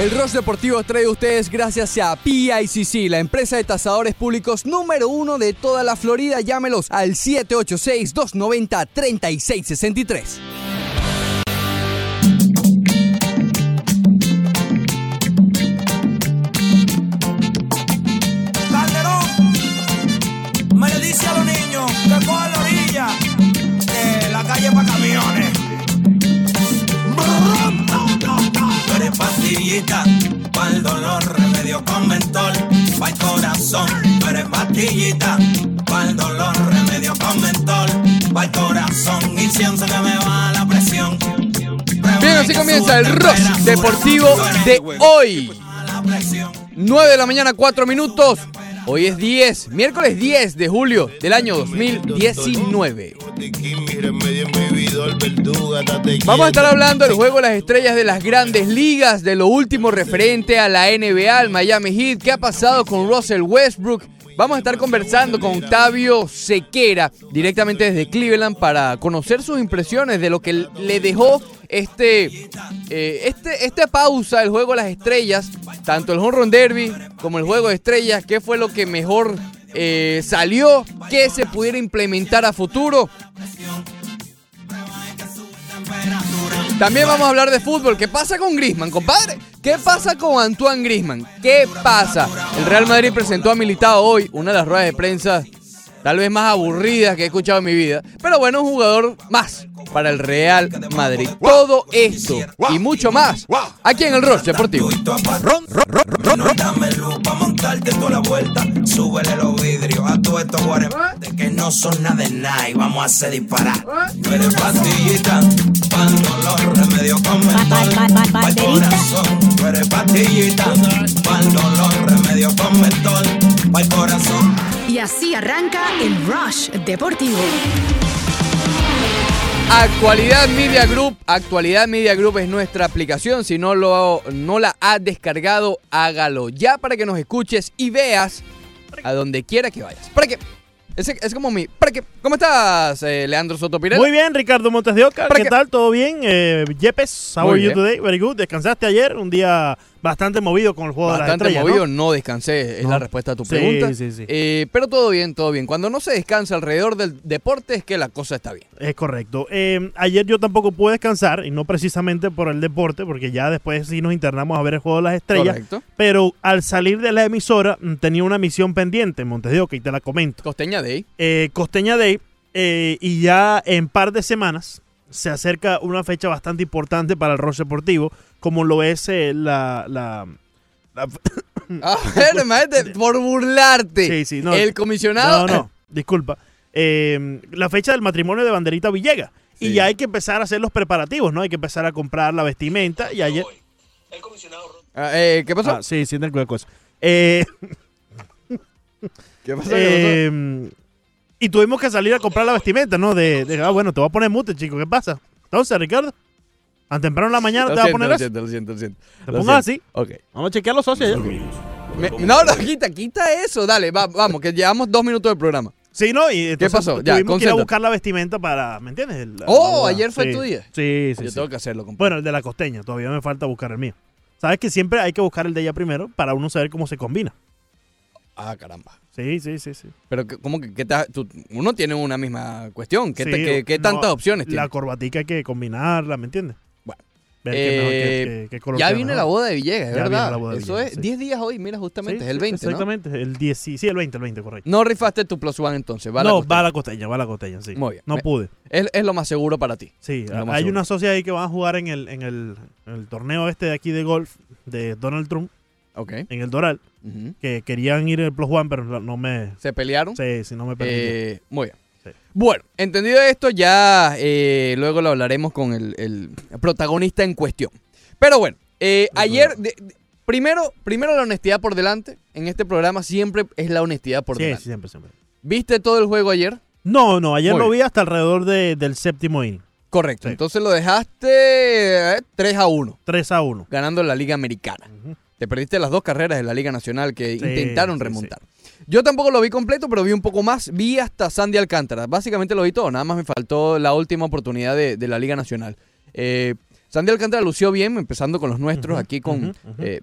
El Rush Deportivo trae a ustedes gracias a PICC, la empresa de tasadores públicos número uno de toda la Florida. Llámelos al 786-290-3663. Pastillita para el dolor, remedio con mentol, para el corazón. Que me la presión. Bien, así comienza el Rush Deportivo de hoy. 9 de la mañana, 4 minutos. Hoy es 10, miércoles 10 de julio del año 2019. Vamos a estar hablando del juego de las estrellas de las grandes ligas, de lo último referente a la NBA, al Miami Heat, qué ha pasado con Russell Westbrook. Vamos a estar conversando con Octavio Sequera, directamente desde Cleveland, para conocer sus impresiones de lo que le dejó este, eh, este, esta pausa del juego de las estrellas, tanto el Home Run Derby como el juego de estrellas, qué fue lo que mejor eh, salió, qué se pudiera implementar a futuro. También vamos a hablar de fútbol. ¿Qué pasa con Grisman, compadre? ¿Qué pasa con Antoine Grisman? ¿Qué pasa? El Real Madrid presentó a Militao hoy, una de las ruedas de prensa tal vez más aburridas que he escuchado en mi vida. Pero bueno, un jugador más para el Real Madrid. Todo esto y mucho más aquí en el Rush Deportivo. Ron, ron, ron, ron, ron. Dame luz pa' montarte toda la vuelta. Súbele los vidrios a todos estos guaremotes que no son nada de nada y vamos a hacer disparar. Tú eres pastillita, pa'l dolor, remedio con mentol, pa'l corazón. Tú eres pastillita, pa'l dolor, remedio con mentol, corazón. Y así arranca el Rush Deportivo. Actualidad Media Group. Actualidad Media Group es nuestra aplicación. Si no, lo, no la has descargado, hágalo ya para que nos escuches y veas a donde quiera que vayas. ¿Para qué? Es, es como mi. ¿Para qué? ¿Cómo estás, eh, Leandro Soto Pirela? Muy bien, Ricardo Montes de Oca. ¿Para ¿Qué qué? tal? ¿Todo bien? Eh, Yepes, how Muy are you bien. today? Very good. ¿Descansaste ayer? Un día bastante movido con el juego Bastante de las estrellas, movido, ¿no? descansé, es No. la respuesta a tu Sí, pregunta. sí, sí. Eh, pero todo bien, todo bien. Cuando no se descansa alrededor del deporte es que la cosa está bien. Es correcto. Eh, ayer yo tampoco pude descansar, y no precisamente por el deporte, porque ya después sí nos internamos a ver el juego de las estrellas. Correcto. Pero al salir de la emisora mm, tenía una misión pendiente en Montes de Oca, y te la comento. Costeña Day. Eh, Costeña Day, eh, y ya en par de semanas se acerca una fecha bastante importante para el Roche Deportivo, como lo es eh, la, la, la- A ver, maestro, por burlarte. Sí, sí, no. El comisionado. No, no, disculpa. Eh, la fecha del matrimonio de Banderita Villegas. Y ya hay que empezar a hacer los preparativos, ¿no? Hay que empezar a comprar la vestimenta. Y ayer. Ah, eh, ¿Qué pasó? Ah, sí, sí, el cosa. Eh, ¿Qué pasó? eh, y tuvimos que salir a comprar la vestimenta, ¿no? De, de- ah, bueno, te voy a poner mute, chico. ¿Qué pasa? Entonces, Ricardo, tan temprano en la mañana Lo te vas a poner lo eso. siento, lo siento, lo siento. Te Lo pongas así. Ok. Vamos a chequear los socios. Me- no, no, quita, quita eso. Dale, va- vamos, que llevamos dos minutos del programa. Sí, ¿no? Y entonces pasó? Ya, tuvimos que ir a buscar la vestimenta para, ¿me entiendes? El- Oh, ayer fue Sí. tu día. Sí, sí, Yo sí. tengo que hacerlo, compadre. Bueno, el de la costeña, todavía me falta buscar el mío. Sabes que siempre hay que buscar el de ella primero para uno saber cómo se combina. Ah, caramba. Sí, sí, sí, sí. Pero, que- ¿cómo que qué te- tú- uno tiene una misma cuestión? ¿Qué, Sí, te- qué- qué no, tantas opciones La tiene? corbatica hay que combinarla, ¿me entiendes? Bueno. Ver qué Eh, qué- qué- qué color Ya viene la boda de Villegas, Ya verdad. la boda de Eso Villegas, es sí. 10 días hoy, mira, justamente, es el sí, 20, ¿no? Exactamente, el 10, sí, el 20, el 20, correcto. No rifaste tu plus one entonces, va la no, costeña. va a la costeña, va a la costeña, sí. Muy bien. No Me- pude. Es, es lo más seguro para ti. Sí, hay una socia ahí que van a jugar en el, en el, en el torneo este de aquí de golf de Donald Trump, Ok. en el Doral, que querían ir el Plus One, pero no- me... ¿Se pelearon? Sí, sí, no me permitió. Eh, muy bien. Sí. Bueno, entendido esto, ya eh, luego lo hablaremos con el, el protagonista en cuestión. Pero bueno, eh, ayer, de- de- primero, primero la honestidad por delante. En este programa siempre es la honestidad por sí, delante. sí, siempre, siempre. ¿Viste todo el juego ayer? No, no, ayer Muy lo vi hasta alrededor de- del séptimo inning. Correcto. Sí. Entonces lo dejaste eh, 3 a 1, 3 a 1. ganando la Liga Americana. Te perdiste las dos carreras de la Liga Nacional que Sí, intentaron sí, remontar. Yo tampoco lo vi completo, pero vi un poco más. Vi hasta Sandy Alcántara. Básicamente lo vi todo. Nada más me faltó la última oportunidad de, de la Liga Nacional. Eh, Sandy Alcántara lució bien, empezando con los nuestros, aquí con, eh,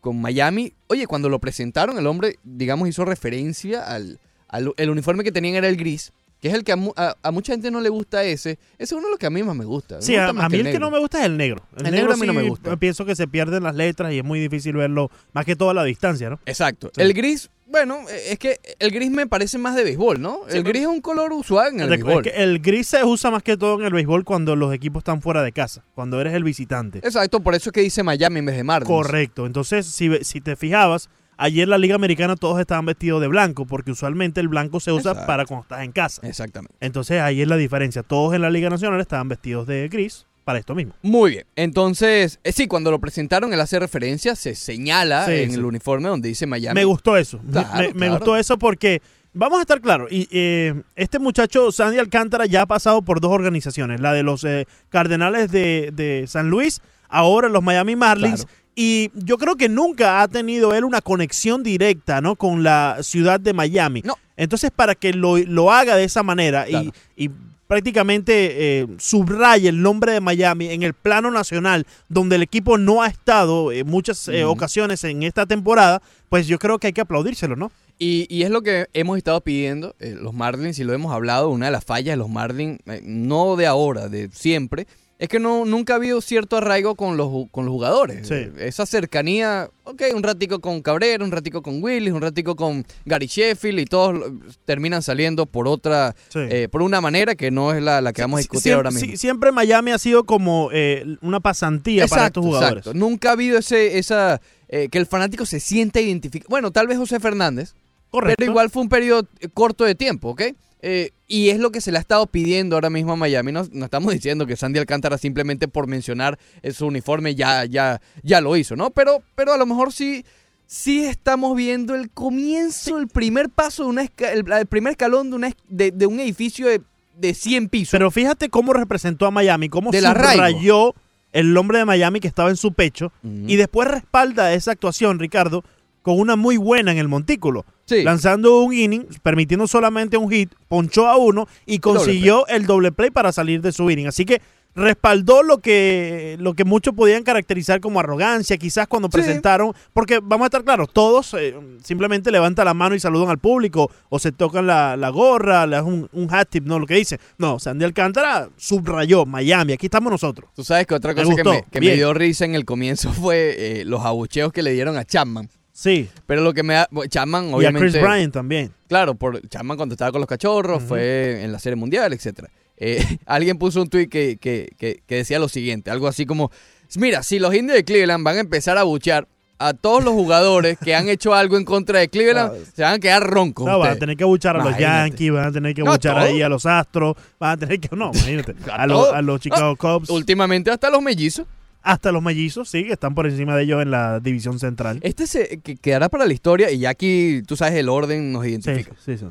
con Miami. Oye, cuando lo presentaron, el hombre, digamos, hizo referencia al, al- el uniforme que tenían era el gris, que es el que a, mu- a- a mucha gente no le gusta ese. Ese es uno de los que a mí más me gusta. Me Sí, gusta a, más a mí el que no me gusta es el negro. El, El negro a mí no me gusta. Pienso que se pierden las letras y es muy difícil verlo, más que todo a la distancia, ¿no? Exacto. Sí. El gris, bueno, eh, es que el gris me parece más de béisbol, ¿no? Sí, el gris es un color usual en el béisbol. es que el gris se usa más que todo en el béisbol cuando los equipos están fuera de casa, cuando eres el visitante. Exacto, por eso es que dice Miami en vez de Marlins. Correcto. Entonces, si, si te fijabas, ayer la Liga Americana todos estaban vestidos de blanco, porque usualmente el blanco se usa Exacto. para cuando estás en casa. Exactamente. Entonces, ahí es la diferencia. Todos en la Liga Nacional estaban vestidos de gris para esto mismo. Muy bien. Entonces, eh, sí, cuando lo presentaron, él hace referencia, se señala Sí, en sí. el uniforme donde dice Miami. Me gustó eso. Me- Claro, gustó eso porque, vamos a estar claros, y, eh, este muchacho, Sandy Alcántara, ya ha pasado por dos organizaciones, la de los eh, Cardenales de, de San Luis, ahora los Miami Marlins. Claro. Y yo creo que nunca ha tenido él una conexión directa ¿no? con la ciudad de Miami. No. Entonces, para que lo, lo haga de esa manera Claro. y, y prácticamente eh, subraye el nombre de Miami en el plano nacional, donde el equipo no ha estado en muchas eh, ocasiones en esta temporada, pues yo creo que hay que aplaudírselo, ¿no? Y, y es lo que hemos estado pidiendo, eh, los Marlins, y lo hemos hablado, una de las fallas de los Marlins, eh, no de ahora, de siempre, es que no, nunca ha habido cierto arraigo con los, con los jugadores. Sí. Esa cercanía, ok, un ratico con Cabrera, un ratico con Willis, un ratico con Gary Sheffield, y todos terminan saliendo por otra, Sí. eh, por una manera que no es la, la que vamos a discutir siempre, ahora mismo. siempre Miami ha sido como eh, una pasantía para estos jugadores. exacto. Nunca ha habido ese, esa, eh, que el fanático se sienta identificado. Bueno, tal vez José Fernández, Correcto. pero igual fue un periodo corto de tiempo, ¿ok? Eh, y es lo que se le ha estado pidiendo ahora mismo a Miami. No, no estamos diciendo que Sandy Alcántara simplemente por mencionar su uniforme ya, ya, ya lo hizo, ¿no? Pero, pero a lo mejor sí, sí estamos viendo el comienzo, el primer paso de una esca- el, el primer escalón de, una, es- de, de un edificio de, de 100 pisos. Pero fíjate cómo representó a Miami, cómo arraigo. subrayó el nombre de Miami que estaba en su pecho y después respalda esa actuación, Ricardo, con una muy buena en el montículo. Sí. Lanzando un inning, permitiendo solamente un hit, ponchó a uno y consiguió el doble play para salir de su inning. Así que respaldó lo que, lo que muchos podían caracterizar como arrogancia, quizás cuando Sí. presentaron, porque vamos a estar claros, todos eh, simplemente levantan la mano y saludan al público, o se tocan la, la gorra, le un, un hat tip, no lo que dice. No, Sandy Alcántara subrayó Miami, aquí estamos nosotros. Tú sabes que otra Me cosa que, me, que me dio risa en el comienzo fue eh, los abucheos que le dieron a Chapman. Sí, Pero lo que me da. bueno, Chapman, y a obviamente. Chris Bryant también. Claro, por Chapman cuando estaba con los cachorros, fue en la Serie Mundial, etcétera. Eh, alguien puso un tweet que, que, que, que decía lo siguiente: algo así como. Mira, si los indios de Cleveland van a empezar a buchear a todos los jugadores que han hecho algo en contra de Cleveland, No. se van a quedar roncos. No, van a ustedes". tener que buchar a los. Yankees, van a tener que No, buchar todo. ahí a los Astros, van a tener que, no, imagínate, A a, los- a los Chicago Cubs, Últimamente hasta los mellizos. Hasta los mellizos, sí, que están por encima de ellos en la división central. Este se que quedará para la historia y ya aquí, tú sabes, el orden nos Sí, identifica. sí, sí.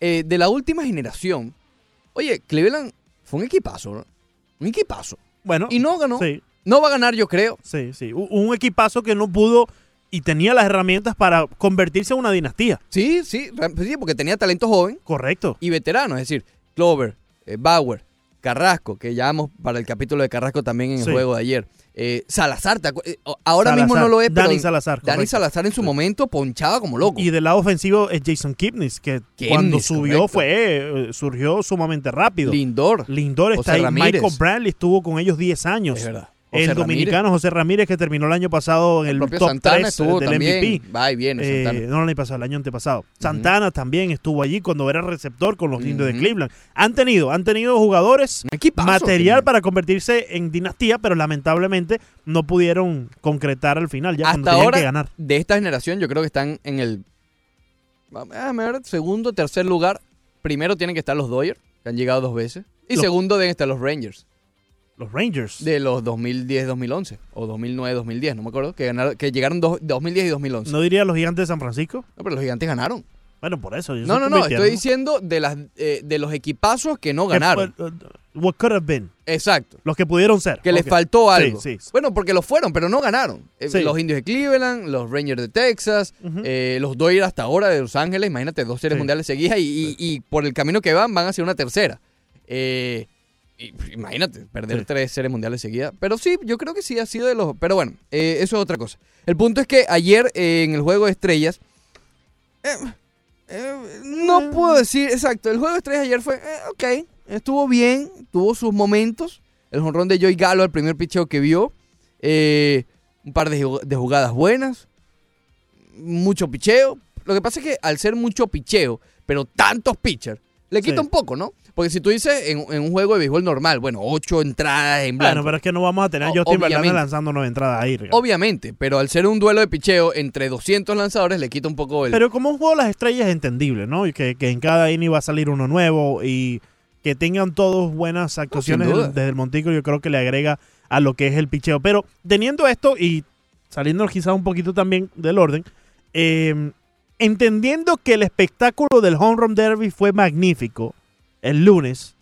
Eh, de la última generación, oye, Cleveland fue un equipazo, ¿no? Un equipazo. Bueno, Y no ganó. sí, No va a ganar, yo creo. sí, sí. Un equipazo que no pudo y tenía las herramientas para convertirse en una dinastía. Sí, sí, pues sí, porque tenía talento joven Correcto. y veterano, es decir, Clover, eh, Bauer, Carrasco, que ya vamos para el capítulo de Carrasco también en el Sí. juego de ayer. Eh, Salazar, ¿te acu- eh, ahora mismo no lo es, pero Dani Salazar, Dani correcto. Salazar en su momento ponchaba como loco. Y del lado ofensivo es Jason Kipnis, que cuando subió correcto. fue eh, surgió sumamente rápido. Lindor, Lindor está José ahí. Ramírez. Michael Brantley estuvo con ellos 10 años. es verdad. El dominicano José Ramírez, que terminó el año pasado en el, top Santana 3 estuvo del también. MVP. Va y viene, Eh, Santana. no el año pasado, el año antepasado. Santana también estuvo allí cuando era receptor con los indios de. Cleveland. Han tenido, han tenido jugadores, equipazo material para convertirse en dinastía, pero lamentablemente no pudieron concretar al final, ya cuando Hasta tenían ahora, que ganar. de esta generación, yo creo que están en el a ver, segundo, tercer lugar. Primero tienen que estar los Dodgers, que han llegado dos veces. Y Los- segundo deben estar los Rangers, Los Rangers. de los 2010-2011, o 2009-2010, no me acuerdo, que, ganaron, que llegaron dos- 2010 y 2011. No. ¿No diría los gigantes de San Francisco? pero los gigantes ganaron. Bueno, por eso. No, no, no, estoy diciendo de, las, eh, de los equipazos que no ganaron. uh, what could have been. Exacto. Los que pudieron ser. Que les Ok. faltó algo. Sí, sí. Bueno, porque lo fueron, pero no ganaron. Eh, Sí. Los indios de Cleveland, los Rangers de Texas, eh, los Dodgers hasta ahora de Los Ángeles, imagínate, dos series mundiales seguidas y, y- y por el camino que van van a ser una tercera. Eh, imagínate, perder Sí. tres series mundiales seguidas. Pero sí, yo creo que sí ha sido de los. Pero bueno, eh, eso es otra cosa. El punto es que ayer eh, en el juego de estrellas. eh, eh, no puedo decir. Exacto, el juego de estrellas ayer fue. eh, ok, estuvo bien, tuvo sus momentos. El jonrón de Joey Galo, el primer picheo que vio. eh, un par de, de jugadas buenas. Mucho picheo. Lo que pasa es que al ser mucho picheo, pero tantos pitchers, le quita Sí. un poco, ¿no? Porque si tú dices en, en un juego de béisbol normal, bueno, ocho entradas en blanco. Bueno, pero es que no vamos a tener a Justin Verlander lanzando nueve entradas ahí. Ricardo. Obviamente, pero al ser un duelo de picheo entre 200 lanzadores, le quita un poco el... Pero como un juego de las estrellas es entendible, ¿no? Y que, que en cada inning va a salir uno nuevo y que tengan todos buenas actuaciones desde el montículo, yo creo que le agrega a lo que es el picheo. Pero teniendo esto y saliendo quizás un poquito también del orden, eh, entendiendo que el espectáculo del Home Run Derby fue magnífico el lunes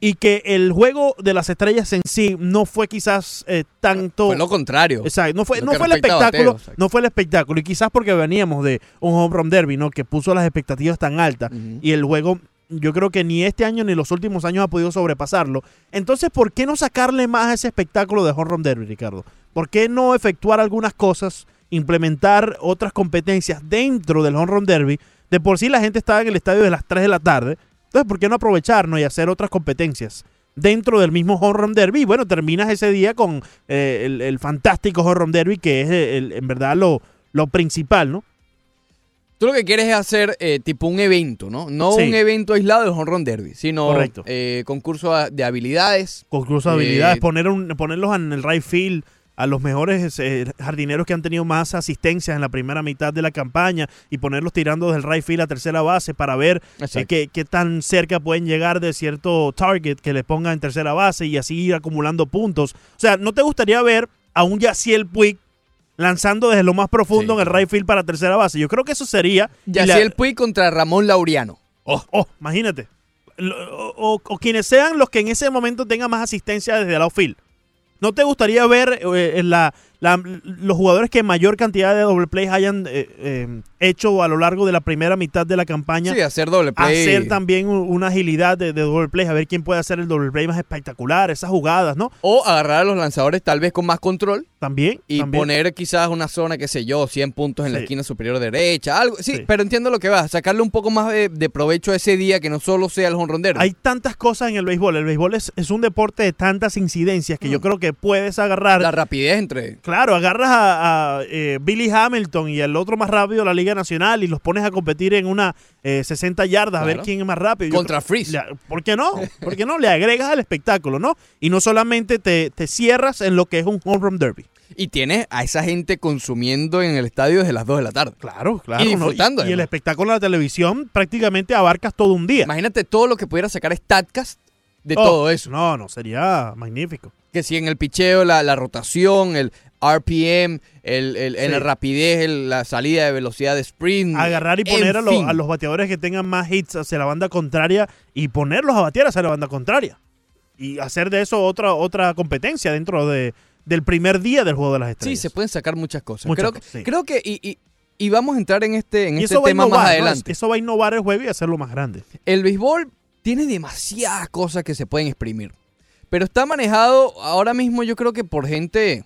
y que el juego de las estrellas en sí no fue quizás eh, tanto... Fue lo contrario. Exacto, no fue, no fue el espectáculo, no fue el espectáculo. Y quizás porque veníamos de un home run derby, ¿no? Que puso las expectativas tan altas. Y el juego, yo creo que ni este año ni los últimos años ha podido sobrepasarlo. Entonces, ¿por qué no sacarle más a ese espectáculo de home run derby, Ricardo? ¿Por qué no efectuar algunas cosas, implementar otras competencias dentro del home run derby? De por sí la gente estaba en el estadio de las 3 de la tarde. Entonces, ¿por qué no aprovecharnos y hacer otras competencias? Dentro del mismo home run derby, y bueno, terminas ese día con eh, el, el fantástico home run derby, que es eh, el- en verdad lo, lo principal, ¿no? Tú lo que quieres es hacer eh, tipo un evento, ¿no? No Sí. un evento aislado del Home Run Derby, sino Correcto. eh, concurso de habilidades. concurso de Eh, habilidades, poner un, ponerlos en el right field a los mejores eh, jardineros que han tenido más asistencias en la primera mitad de la campaña y ponerlos tirando desde el right field a tercera base para ver eh, qué, qué tan cerca pueden llegar de cierto target que le ponga en tercera base y así ir acumulando puntos. O sea, ¿no te gustaría ver a un Yaciel Puig lanzando desde lo más profundo Sí. en el right field para tercera base? Yo creo que eso sería... y la- Yaciel Puig contra Ramón Laureano. Oh, oh, imagínate. O, o- o quienes sean los que en ese momento tengan más asistencia desde el outfield. ¿No te gustaría ver eh, en la, la- los jugadores que mayor cantidad de doble plays hayan eh, eh, hecho a lo largo de la primera mitad de la campaña? Sí, hacer doble play. hacer también una agilidad de, de doble plays, a ver quién puede hacer el doble play más espectacular, esas jugadas, ¿no? O agarrar a los lanzadores tal vez con más control También. y también. poner quizás una zona, qué sé yo, 100 puntos en la esquina superior derecha, algo. Sí, Sí. pero entiendo lo que va. Sacarle un poco más de, de provecho a ese día que no solo sea el honrondero. Hay tantas cosas en el béisbol. El béisbol es, es un deporte de tantas incidencias que yo creo que puedes agarrar La rapidez entre. Claro, agarras a, a, eh, Billy Hamilton y al otro más rápido de la Liga Nacional y los pones a competir en una eh, 60 yardas a ver quién es más rápido. Contra Freeze. ¿Por qué no? ¿Por qué no? Le agregas al espectáculo, ¿no? Y no solamente te, te cierras en lo que es un home run derby. Y tienes a esa gente consumiendo en el estadio desde las 2 de la tarde. Claro, claro. Y ¿no? disfrutando, Y, el espectáculo de la televisión prácticamente abarcas todo un día. Imagínate todo lo que pudiera sacar Statcast de Oh, todo eso. No, no, sería magnífico. Que si en el picheo, la, la rotación, el RPM, el, el- en Sí. la rapidez, el- la salida de velocidad de sprint. Agarrar y poner a, lo- fin. a los bateadores que tengan más hits hacia la banda contraria y ponerlos a batear hacia la banda contraria. Y hacer de eso otra, otra competencia dentro de, del primer día del juego de las Sí, estrellas. se pueden sacar muchas cosas. Muchas creo, cosas, que, sí. creo que, y, y- y vamos a entrar en este, en este tema innovar, más ¿no? adelante. Eso va a innovar el juego y hacerlo más grande. El béisbol tiene demasiadas cosas que se pueden exprimir. Pero está manejado ahora mismo yo creo que por gente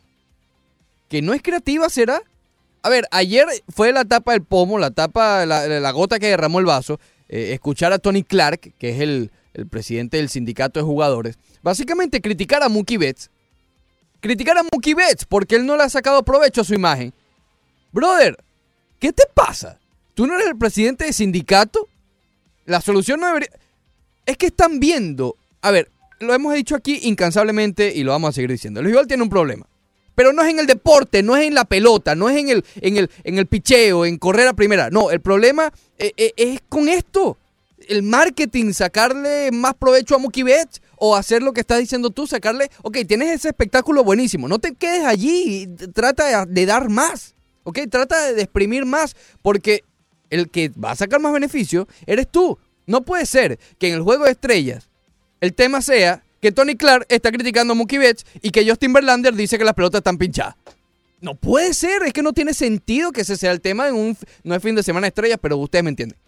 que no es creativa, ¿será? A ver, ayer fue la tapa del pomo, la tapa, la, la gota que derramó el vaso. eh, escuchar a Tony Clark, que es el, el presidente del sindicato de jugadores, básicamente criticar a Mookie Betts. Criticar a Mookie Betts porque él no le ha sacado provecho a su imagen. Brother, ¿qué te pasa? ¿Tú no eres el presidente del sindicato? La solución no debería... Es que están viendo... A ver, lo hemos dicho aquí incansablemente y lo vamos a seguir diciendo. El béisbol tiene un problema. Pero no es en el deporte, no es en la pelota, no es en el, en el, en el picheo, en correr a primera. No, el problema eh, eh, es con esto. El marketing, sacarle más provecho a Mookie Betts o hacer lo que estás diciendo tú, sacarle... Ok, tienes ese espectáculo buenísimo. No te quedes allí. Trata de, de dar más. Ok, trata de exprimir más. Porque el que va a sacar más beneficio eres tú. No puede ser que en el juego de estrellas el tema sea que Tony Clark está criticando a Mookie Betts y que Justin Verlander dice que las pelotas están pinchadas. No puede ser, es que no tiene sentido que ese sea el tema en un no es fin de semana de estrellas, pero ustedes me entienden.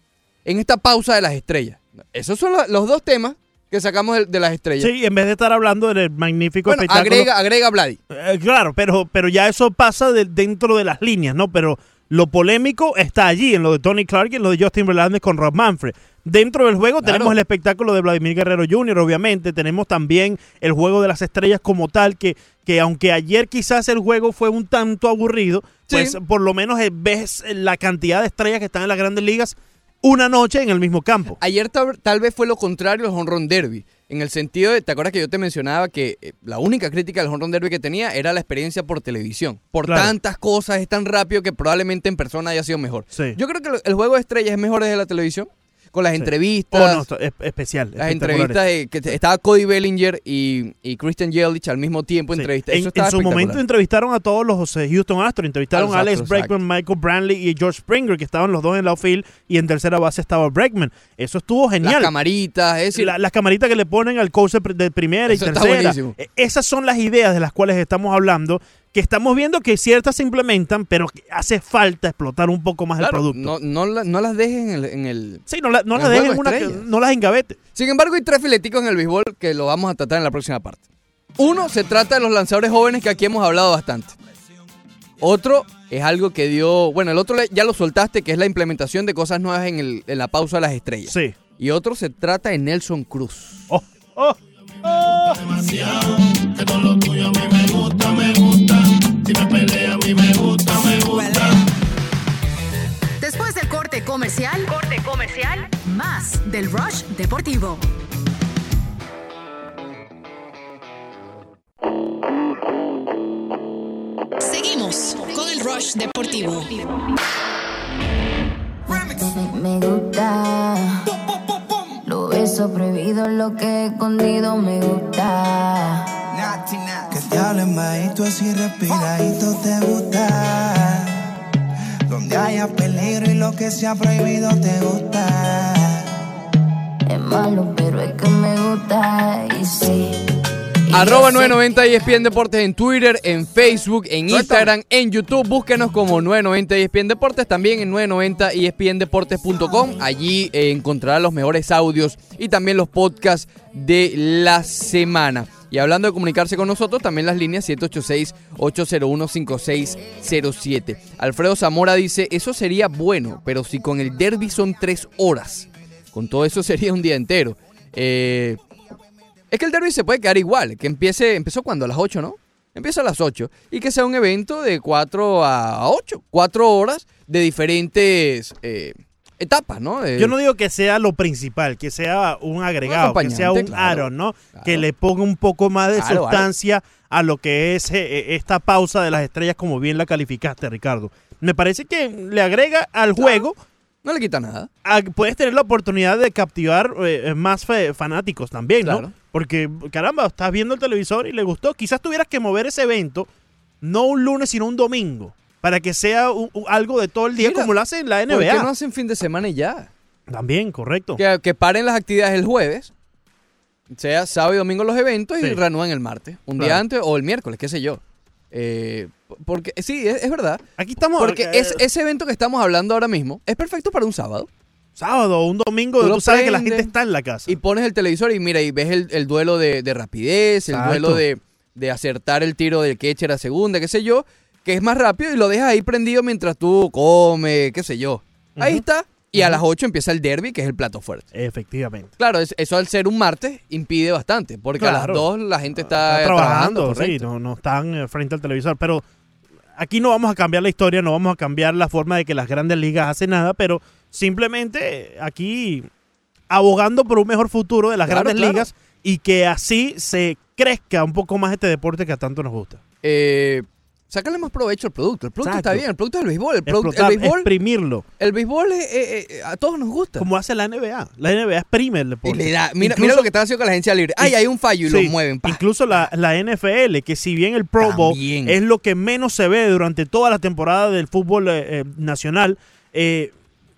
En esta pausa de las estrellas. Esos son lo- los dos temas que sacamos de, las estrellas. Sí, en vez de estar hablando del magnífico bueno, espectáculo. agrega, agrega Vladi. Eh, claro, pero, pero ya eso pasa de- dentro de las líneas, ¿no? Pero lo polémico está allí, en lo de Tony Clark y en lo de Justin Verlander con Rob Manfred. Dentro del juego Claro. tenemos el espectáculo de Vladimir Guerrero Jr., obviamente. Tenemos también el juego de las estrellas como tal, que, que aunque ayer quizás el juego fue un tanto aburrido, pues por lo menos eh, ves la cantidad de estrellas que están en las grandes ligas una noche en el mismo campo. Ayer tal, tal vez fue lo contrario al home run derby. En el sentido de, ¿te acuerdas que yo te mencionaba que eh, la única crítica del home run derby que tenía era la experiencia por televisión? Por Claro. tantas cosas, es tan rápido que probablemente en persona haya sido mejor. Sí. Yo creo que el juego de estrellas es mejor desde la televisión. Con las Sí. entrevistas. Oh, no, es especial. Las entrevistas de, que estaba Cody Bellinger y, y Christian Yelich al mismo tiempo Sí. entrevistas. En, Eso en su momento entrevistaron a todos los Houston Astros, entrevistaron A Alex Bregman, Michael Brantley y George Springer, que estaban los dos en la outfield y en tercera base estaba Bregman. Eso estuvo Las genial. camaritas, es decir, La- las camaritas que le ponen al coach de pr- de primera y está tercera. buenísimo. Eh, Esas son las ideas de las cuales estamos hablando, que estamos viendo que ciertas se implementan, pero que hace falta explotar un poco más el producto. no, no, la- no las dejes en el, en el- sí, no, la- no el las dejen de una, no las engavete. Sin embargo, hay tres fileticos en el béisbol que lo vamos a tratar en la próxima parte. Uno, se trata de los lanzadores jóvenes que aquí hemos hablado bastante. Otro es algo que dio, bueno, el otro ya lo soltaste, que es la implementación de cosas nuevas en, el- en la pausa de las estrellas. Sí. Y otro se trata de Nelson Cruz. Oh, oh, oh. Comercial, corte comercial, más del Rush Deportivo. Seguimos con el Rush Deportivo. Me gusta. Lo beso prohibido, lo que he escondido me gusta. Que te hablen bajito así respiradito te gusta. Donde haya peligro y lo que sea prohibido te gusta. Es malo, pero es que me gusta. Y sí. Arroba yo sé 990 ESPN Deportes en Twitter, en Facebook, en Instagram, en YouTube. Búsquenos como 990 ESPN Deportes, también en 990 ESPNDeportes.com. Allí eh, encontrará los mejores audios y también los podcasts de la semana. Y hablando de comunicarse con nosotros, también las líneas 786-801-5607. Alfredo Zamora dice, eso sería bueno, pero si con el derby son tres horas, con todo eso sería un día entero. Eh, es que el derby se puede quedar igual, que empiece, empezó cuando, a las 8, ¿no? Empieza a las 8 y que sea un evento de 4 a 8, 4 horas de diferentes eh, etapas, ¿no? Yo no digo que sea lo principal, que sea un agregado, que sea un claro. aro, ¿no? Claro. Que le ponga un poco más de Claro, sustancia a lo que es eh, eh, esta pausa de las estrellas, como bien la calificaste, Ricardo. Me parece que le agrega al juego, no le quita nada. a- puedes tener la oportunidad de captivar eh, más fanáticos también, ¿no? Claro. Porque, caramba, estás viendo el televisor y le gustó. Quizás tuvieras que mover ese evento, no un lunes, sino un domingo, para que sea un- un- algo de todo el día Mira, como lo hace en la ¿Por qué NBA. no hacen fin de semana y ya? También, correcto. Que, que paren las actividades el jueves, sea sábado y domingo los eventos y Sí. el martes. Un día antes o el miércoles, qué sé yo. Eh, porque sí, es, es verdad. Aquí estamos. Porque eh, es, ese evento que estamos hablando ahora mismo es perfecto para un sábado. sábado o un domingo, Tú tú, sabes que la gente está en la casa. Y pones el televisor y mira, y ves el, el duelo de, de rapidez, el Exacto. duelo de, de acertar el tiro del catcher a segunda, qué sé yo, que es más rápido y lo dejas ahí prendido mientras tú comes, qué sé yo. Ahí está. Y a las 8 empieza el derby, que es el plato fuerte. Efectivamente. Claro, es- eso al ser un martes impide bastante, porque a las Claro. 2 la gente está, Está trabajando, sí, correcto. no, no están eh, frente al televisor. Pero aquí no vamos a cambiar la historia, no vamos a cambiar la forma de que las grandes ligas hacen nada, pero simplemente aquí abogando por un mejor futuro de las Claro, grandes claro. ligas y que así se crezca un poco más este deporte que a tanto nos gusta. Eh, sácale más provecho al producto. El producto Exacto. está bien, el producto es el béisbol. El, producto- el béisbol, exprimirlo, el béisbol es- eh, eh, a todos nos gusta. como hace la NBA. La NBA exprime el Y deporte. le da- mira, Incluso- mira lo que están haciendo con la agencia libre. Ay, hay un fallo y Sí, lo mueven. pa. Incluso la, la NFL, que si bien el Pro Bowl También. es lo que menos se ve durante toda la temporada del fútbol eh, eh, nacional, eh,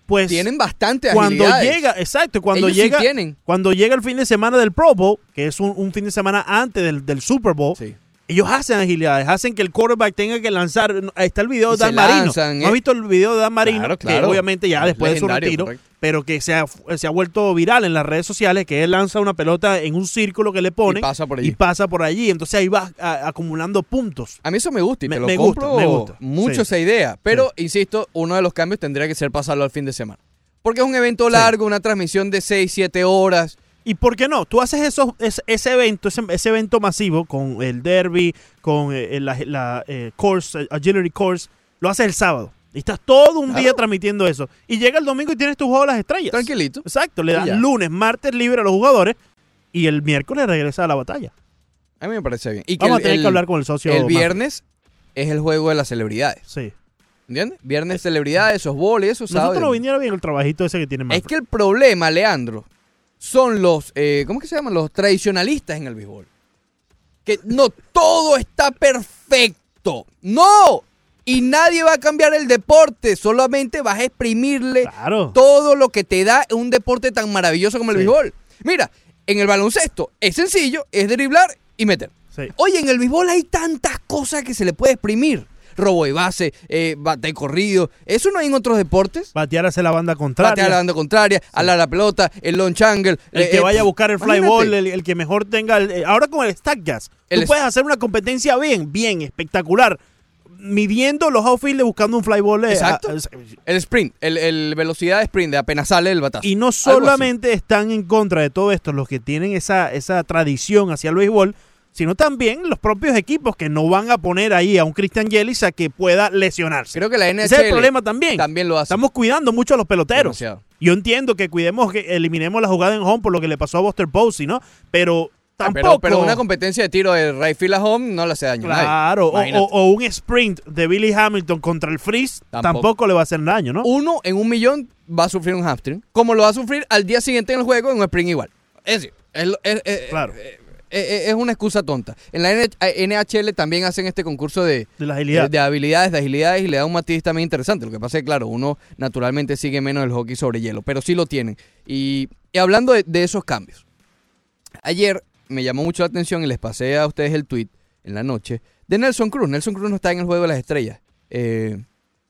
pues Tienen bastante cuando agilidades. llega, exacto, cuando Ellos llega, cuando llega el fin de semana del Pro Bowl, que es un, un fin de semana antes del, del Super Bowl, Sí. Ellos hacen agilidades, hacen que el quarterback tenga que lanzar. Ahí está el video de Dan Marino. lanzan, ¿No has eh. visto el video de Dan Marino? Claro, Que claro. obviamente ya Es después de su retiro, correcto. pero que se ha, se ha vuelto viral en las redes sociales, que él lanza una pelota en un círculo que le ponen Y pasa por allí. y pasa por allí. Entonces ahí va a- acumulando puntos. A mí eso me gusta y Me- te lo me gusta, me gusta. mucho Sí. esa idea. Pero, insisto, uno de los cambios tendría que ser pasarlo al fin de semana. Porque es un evento Sí. largo, una transmisión de 6, 7 horas. ¿Y por qué no? Tú haces esos, ese, ese evento, ese, ese evento masivo con el derby, con eh, la, la, eh, course, eh, agility course, lo haces el sábado. Y estás todo un Claro. día transmitiendo eso. Y llega el domingo y tienes tu juego de las estrellas. Tranquilito. Exacto, le das lunes, martes libre a los jugadores y el miércoles regresa a la batalla. A mí me parece bien. Y que Vamos el- a tener el- que hablar con el socio. El viernes es el juego de las celebridades. Sí. ¿Entiendes? Viernes celebridades, softball, eso, Nosotros ¿sabes? nos viniera bien el trabajito ese que tiene más. Es que el problema, Leandro, son los, eh, ¿cómo que se llaman? Los tradicionalistas en el béisbol. Que no todo está perfecto. No. Y nadie va a cambiar el deporte. Solamente vas a exprimirle Claro. todo lo que te da un deporte tan maravilloso como el Sí. béisbol. Mira, en el baloncesto es sencillo, es driblar y meter. Sí. Oye, en el béisbol hay tantas cosas que se le puede exprimir. Robo de base, eh, bate corrido. Eso no hay en otros deportes. Batear hacia la banda contraria. Patear a la banda contraria, alar la pelota, el launch angle. El eh, que eh, vaya a buscar el fly ball, el, el que mejor tenga. el- eh, ahora con el stack gas, El tú es- puedes hacer una competencia bien, bien, espectacular. Midiendo los outfields buscando un fly ball. eh, Exacto. a- a- El sprint, el, el velocidad de sprint, de apenas sale el batazo. y no solamente están en contra de todo esto los que tienen esa, esa tradición hacia el béisbol, sino también los propios equipos que no van a poner ahí a un Christian Yelich a que pueda lesionarse. Creo que la NHL Ese es el problema también. también lo hace. Estamos cuidando mucho a los peloteros. Demasiado. Yo entiendo que cuidemos, que eliminemos la jugada en home por lo que le pasó a Buster Posey, ¿no? Pero Ah, tampoco. Pero, pero una competencia de tiro de right field a home no le hace daño. Claro, o, Imagínate. o- o un sprint de Billy Hamilton contra el Freeze tampoco, Tampoco. le va a hacer daño, ¿no? Uno en un millón va a sufrir un hamstring, como lo va a sufrir al día siguiente en el juego en un sprint igual. Es decir, es, es- es- Claro. eh, es una excusa tonta. En la NH- NHL también hacen este concurso de, de la agilidad. de, de habilidades, de agilidades y le da un matiz también interesante. Lo que pasa es que, claro, uno naturalmente sigue menos el hockey sobre hielo, pero sí lo tienen. Y, y hablando de, de esos cambios, ayer me llamó mucho la atención y les pasé a ustedes el tweet en la noche de Nelson Cruz. Nelson Cruz no está en el juego de las estrellas. Eh,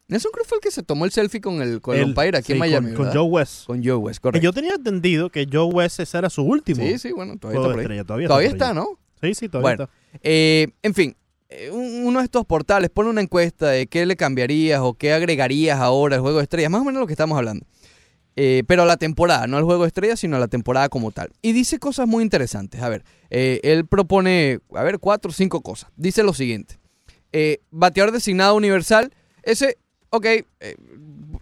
Nelson Cruz fue el que se tomó el selfie con el, con el umpire aquí sí, en Miami. Con. Joe West. Con Joe West, Que correcto. yo tenía entendido que Joe West ese era su último. Sí, sí, bueno, todavía está por ahí. estrella, todavía está Todavía. ¿no? Sí, sí, todavía Bueno. está. Eh, en fin, eh, un- uno de estos portales pone una encuesta de qué le cambiarías o qué agregarías ahora al juego de estrellas, más o menos lo que estamos hablando. Eh, pero a la temporada, no al juego de estrellas, sino a la temporada como tal. Y dice cosas muy interesantes. A ver, eh, él propone, a ver, cuatro o cinco cosas. Dice lo siguiente. Eh, bateador designado universal, ese, ok, eh,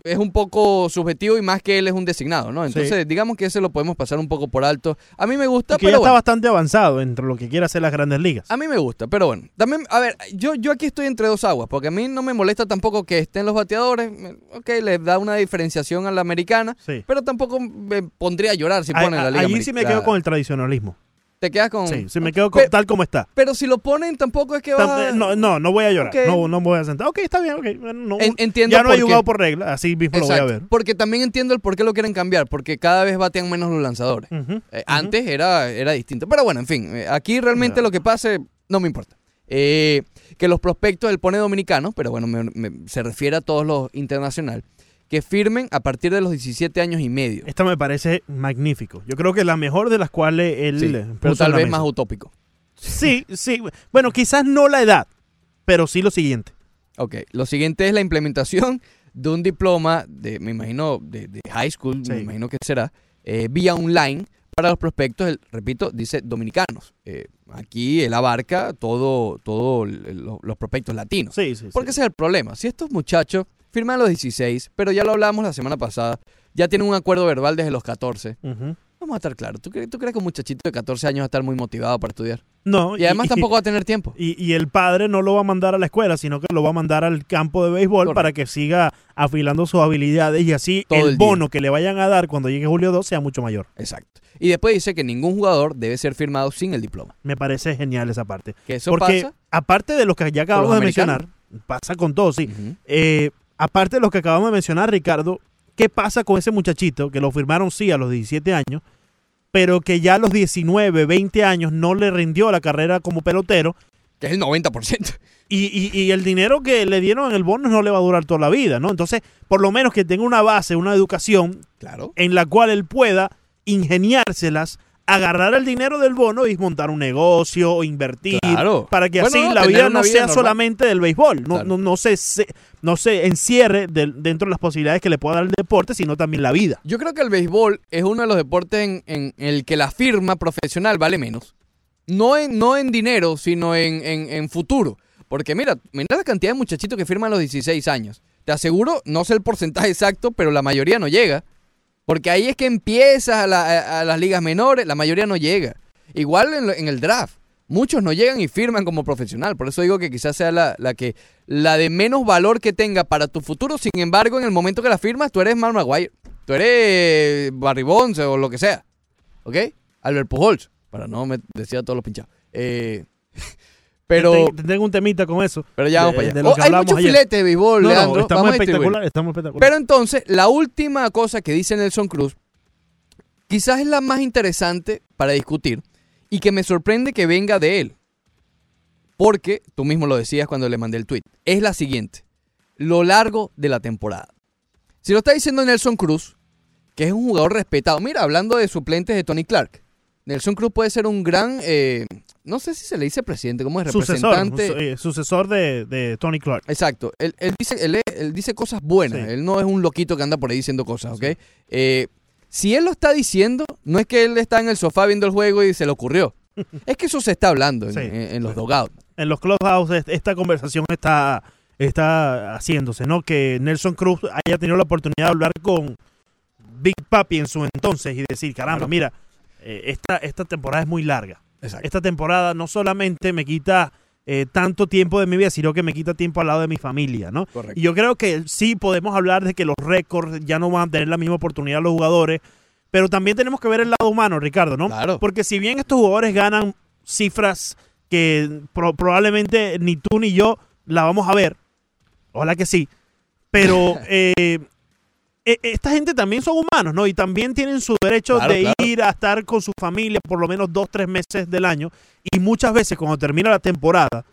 es un poco subjetivo y más que él es un designado, ¿no? Entonces, digamos que ese lo podemos pasar un poco por alto. A mí me gusta, Y que ya pero está bueno. bastante avanzado entre lo que quiere hacer las grandes ligas. A mí me gusta, pero bueno. También, a ver, yo, yo aquí estoy entre dos aguas, porque a mí no me molesta tampoco que estén los bateadores. Ok, les da una diferenciación a la americana, Sí. pero tampoco me pondría a llorar si A- ponen la a- liga allí sí me quedo con el tradicionalismo. Te quedas con... Sí, sí me quedo con, tal como está. Pero si lo ponen, tampoco es que va... No, no, no voy a llorar. No, no me voy a sentar. Ok, está bien, ok. no- En- entiendo ya no he qué. jugado por regla, así mismo lo voy a ver. Porque también entiendo el por qué lo quieren cambiar, porque cada vez batean menos los lanzadores. Eh. Antes era, era distinto. Pero bueno, en fin, eh, aquí realmente lo que pase no me importa. Eh, que los prospectos él pone dominicanos, pero bueno, me- me- se refiere a todos los internacional, que firmen a partir de los 17 años y medio. Esta me parece magnífico. Yo creo que la mejor de las cuales él Sí, eh, pero puso tal vez más utópico. Sí, sí. Bueno, quizás no la edad, pero sí lo siguiente. Ok, lo siguiente es la implementación de un diploma de, me imagino, de, de high school, me imagino que será, eh, vía online para los prospectos, el- repito, dice dominicanos. Eh, aquí él abarca todo, todo el- el- los, los prospectos latinos. Sí, sí. Porque sí. ese es el problema. Si estos muchachos firman a los 16, pero ya lo hablamos la semana pasada, ya tienen un acuerdo verbal desde los 14, Ujú. vamos a estar claros. ¿Tú, crees- ¿Tú crees que un muchachito de 14 años va a estar muy motivado para estudiar? No, Y además tampoco va a tener tiempo. Y, y el padre no lo va a mandar a la escuela, sino que lo va a mandar al campo de béisbol Correcto. para que siga afilando sus habilidades y así Todo el, bono que le vayan a dar cuando llegue julio 2 sea mucho mayor. Exacto. Y después dice que ningún jugador debe ser firmado sin el diploma. Me parece genial esa parte. Que eso Porque pasa. aparte de lo que ya acabamos los de mencionar, pasa con todo, sí. Eh, aparte de lo que acabamos de mencionar, Ricardo, ¿qué pasa con ese muchachito que lo firmaron sí a los 17 años, pero que ya a los 19, 20 años no le rindió la carrera como pelotero que es el 90%. Y, y- y el dinero que le dieron en el bono no le va a durar toda la vida, ¿no? Entonces, por lo menos que tenga una base, una educación Claro. en la cual él pueda ingeniárselas, agarrar el dinero del bono y montar un negocio o invertir Claro. para que Bueno, así no, la vida no vida sea normal. solamente del béisbol, no, Claro. no, no se, no se encierre del- dentro de las posibilidades que le pueda dar el deporte, sino también la vida. Yo creo que el béisbol es uno de los deportes en, en el que la firma profesional vale menos. No en, no en dinero, sino en, en- en futuro. Porque mira, mira la cantidad de muchachitos que firman a los 16 años. Te aseguro, no sé el porcentaje exacto, pero la mayoría no llega. Porque ahí es que empiezas a, la- a- a las ligas menores, la mayoría no llega. Igual en, en el draft. Muchos no llegan y firman como profesional. Por eso digo que quizás sea la, que la de menos valor que tenga para tu futuro. Sin embargo, en el momento que la firmas, tú eres Mark Maguire. Tú eres Barry Bonds o lo que sea. ¿Ok? Albert Pujols. Para no me decir a todos los pinchados. Eh, pero, Te- te- tengo un temita con eso. pero ya vamos de- para allá. de lo Oh, que hay muchos ayer. filetes de béisbol, No, estamos Vamos espectaculares, estamos espectaculares. Pero entonces, la última cosa que dice Nelson Cruz, quizás es la más interesante para discutir y que me sorprende que venga de él. Porque, tú mismo lo decías cuando le mandé el tweet, es la siguiente. Lo largo de la temporada. Si lo está diciendo Nelson Cruz, que es un jugador respetado. Mira, hablando de suplentes de Tony Clark. Nelson Cruz puede ser un gran, eh, no sé si se le dice presidente, ¿cómo es? sucesor, Representante. su- eh, sucesor de, de Tony Clark. Exacto. Él, él dice, él, dice cosas buenas. Sí. Él no es un loquito que anda por ahí diciendo cosas, ¿ok? Eh, si él lo está diciendo, no es que él está en el sofá viendo el juego y se le ocurrió. es que eso se está hablando en, Sí, en- en los dogouts. En los clubhouse est- esta conversación está, está haciéndose, ¿no? Que Nelson Cruz haya tenido la oportunidad de hablar con Big Papi en su entonces y decir, caramba, mira, eh, esta, esta temporada es muy larga. Exacto. Esta temporada no solamente me quita eh, tanto tiempo de mi vida, sino que me quita tiempo al lado de mi familia, ¿no? Correcto. Y yo creo que sí podemos hablar de que los récords ya no van a tener la misma oportunidad los jugadores, pero también tenemos que ver el lado humano, Ricardo, ¿no? Claro. Porque si bien estos jugadores ganan cifras que pro- probablemente ni tú ni yo la vamos a ver, ojalá que sí, pero eh, esta gente también son humanos, ¿no? Y también tienen su derecho Claro, de claro. ir a estar con su familia por lo menos dos, tres meses del año. Y muchas veces cuando termina la temporada,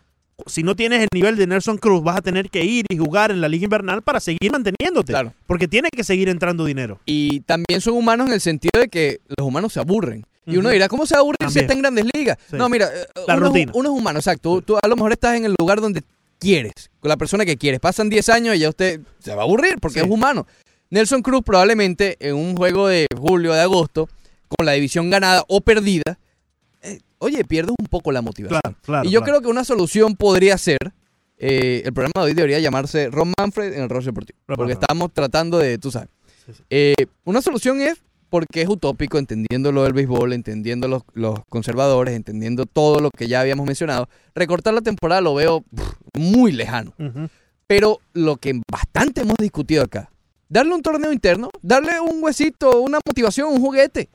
si no tienes el nivel de Nelson Cruz, vas a tener que ir y jugar en la liga invernal para seguir manteniéndote. Claro. Porque tiene que seguir entrando dinero. Y también son humanos en el sentido de que los humanos se aburren. Y uno dirá, ¿cómo se aburre si También. está en grandes ligas? Sí. No, mira, eh, La uno, es- rutina. uno es humano, exacto. Tú, tú a lo mejor estás en el lugar donde quieres, con la persona que quieres. Pasan 10 años y ya usted se va a aburrir porque Sí. es humano. Nelson Cruz probablemente en un juego de julio o de agosto, con la división ganada o perdida, eh, oye, pierdes un poco la motivación. Claro, claro. y yo claro. creo que una solución podría ser, eh, el programa de hoy debería llamarse Ron Manfred en el Roche Deportivo. Porque estamos tratando de, tú sabes. Eh, una solución es, porque es utópico, entendiendo lo del béisbol, entendiendo los, los conservadores, entendiendo todo lo que ya habíamos mencionado, recortar la temporada lo veo pff, muy lejano. Pero lo que bastante hemos discutido acá, darle un torneo interno, darle un huesito, una motivación, un juguete,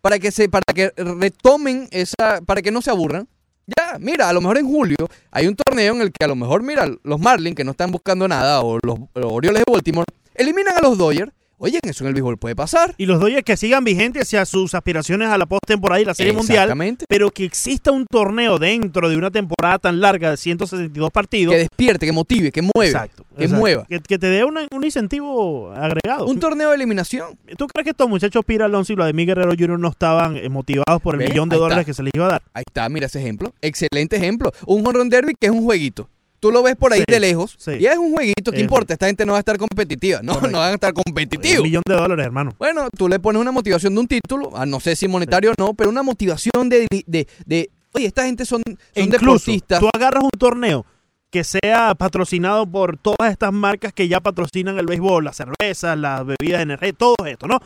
para que se, para que retomen esa, para que no se aburran. Ya, mira, a lo mejor en julio hay un torneo en el que a lo mejor, mira, los Marlins que no están buscando nada, o los, los Orioles de Baltimore, eliminan a los Dodgers. Oye, eso en el béisbol puede pasar. Y los Dodgers que sigan vigentes hacia sus aspiraciones a la postemporada y la Serie Mundial. Exactamente. Pero que exista un torneo dentro de una temporada tan larga de 162 partidos. Que despierte, que motive, que mueve. Exacto, que exacto. mueva. Que, que te dé una- un incentivo agregado. Un torneo de eliminación. ¿Tú crees que estos muchachos Pira Alonso y Vladimir Guerrero Jr. no estaban eh, motivados por el ¿Ves? millón de Ahí dólares está. que se les iba a dar? Ahí está, mira ese ejemplo. Excelente ejemplo. Un home run derby que es un jueguito. Tú lo ves por ahí Sí, de lejos sí. y es un jueguito. ¿Qué importa? Esta gente no va a estar competitiva. No, no van a estar Un competitivos. millón de dólares, hermano. Bueno, tú le pones una motivación de un título, ah, no sé si monetario o no, pero una motivación de, de, de- oye, esta gente son, son incluso, deportistas. tú agarras un torneo que sea patrocinado por todas estas marcas que ya patrocinan el béisbol, las cervezas, las bebidas energéticas, todo esto, ¿no?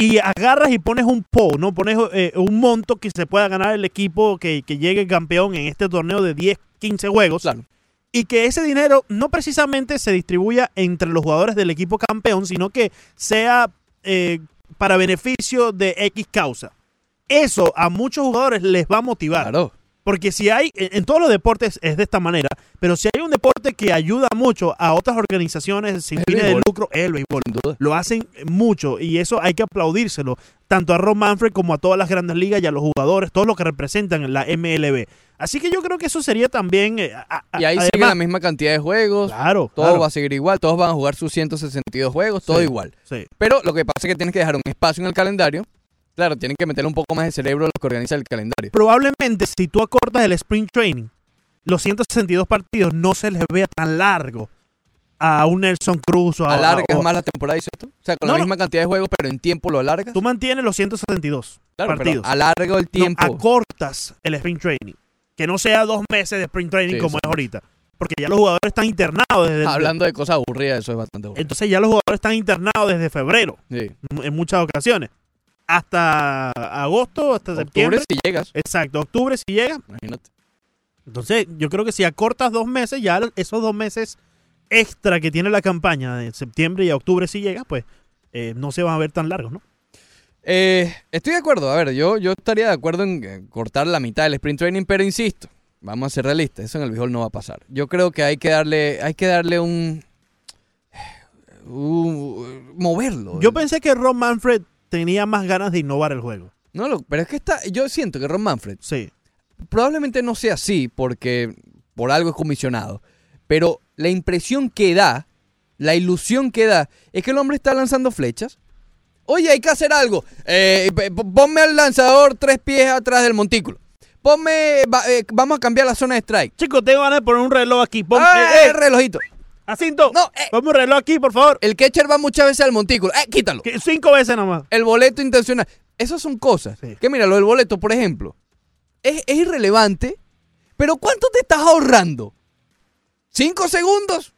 Y agarras y pones un po, ¿no? Pones eh, un monto que se pueda ganar el equipo que, que llegue campeón en este torneo de 10, 15 juegos. Claro. Y que ese dinero no precisamente se distribuya entre los jugadores del equipo campeón, sino que sea eh, para beneficio de X causa. Eso a muchos jugadores les va a motivar. Claro. Porque si hay, en todos los deportes es de esta manera, pero si hay un deporte que ayuda mucho a otras organizaciones sin fines de lucro, es el béisbol. Lo hacen mucho y eso hay que aplaudírselo, tanto a Ron Manfred como a todas las grandes ligas y a los jugadores, todos los que representan en la MLB. Así que yo creo que eso sería también... eh, a- a- Y ahí sigue además- la misma cantidad de juegos. Claro, Todo claro. va a seguir igual. Todos van a jugar sus 162 juegos. Todo Sí, igual. sí. Pero lo que pasa es que tienes que dejar un espacio en el calendario. Claro, tienen que meterle un poco más de cerebro a los que organizan el calendario. Probablemente si tú acortas el Spring Training, los 162 partidos no se les vea tan largo a un Nelson Cruz o a... Alargas o- más la temporada, dices tú. O sea, con No, la no. misma cantidad de juegos, pero en tiempo lo alargas. Tú mantienes los 172 Claro, partidos. pero alargo el No, tiempo. acortas el Spring Training. Que no sea dos meses de Spring Training Sí, como es ahorita. Porque ya los jugadores están internados desde... Hablando de cosas aburridas, eso es bastante aburrido. Entonces ya los jugadores están internados desde febrero, Sí. en muchas ocasiones. Hasta agosto, hasta Octubre septiembre. si llegas, Exacto, octubre si llega. imagínate. Entonces, yo creo que si acortas dos meses, ya esos dos meses extra que tiene la campaña de septiembre y a octubre si llega, pues eh, no se van a ver tan largos, ¿no? Eh, estoy de acuerdo, a ver, yo, yo estaría de acuerdo en eh, cortar la mitad del sprint training, pero insisto, vamos a ser realistas, eso en el béisbol no va a pasar. Yo creo que hay que darle, hay que darle un, un- moverlo. Yo pensé que Ron Manfred tenía más ganas de innovar el juego. No, lo- pero es que está, yo siento que Ron Manfred Sí. probablemente no sea así porque por algo es comisionado, pero la impresión que da, la ilusión que da, es que el hombre está lanzando flechas. Oye, hay que hacer algo. Eh, ponme al lanzador tres pies atrás del montículo. Ponme, va- eh, vamos a cambiar la zona de strike. Chicos, tengo ganas de poner un reloj aquí. ¡Ah, eh, eh, el relojito! Jacinto, No, eh. un reloj aquí, por favor. El catcher va muchas veces al montículo. ¡Eh, quítalo! Que cinco veces nomás. El boleto intencional. Esas son cosas. Sí. Que mira, lo del boleto, por ejemplo, es, es irrelevante, pero ¿cuánto te estás ahorrando? ¿Cinco segundos?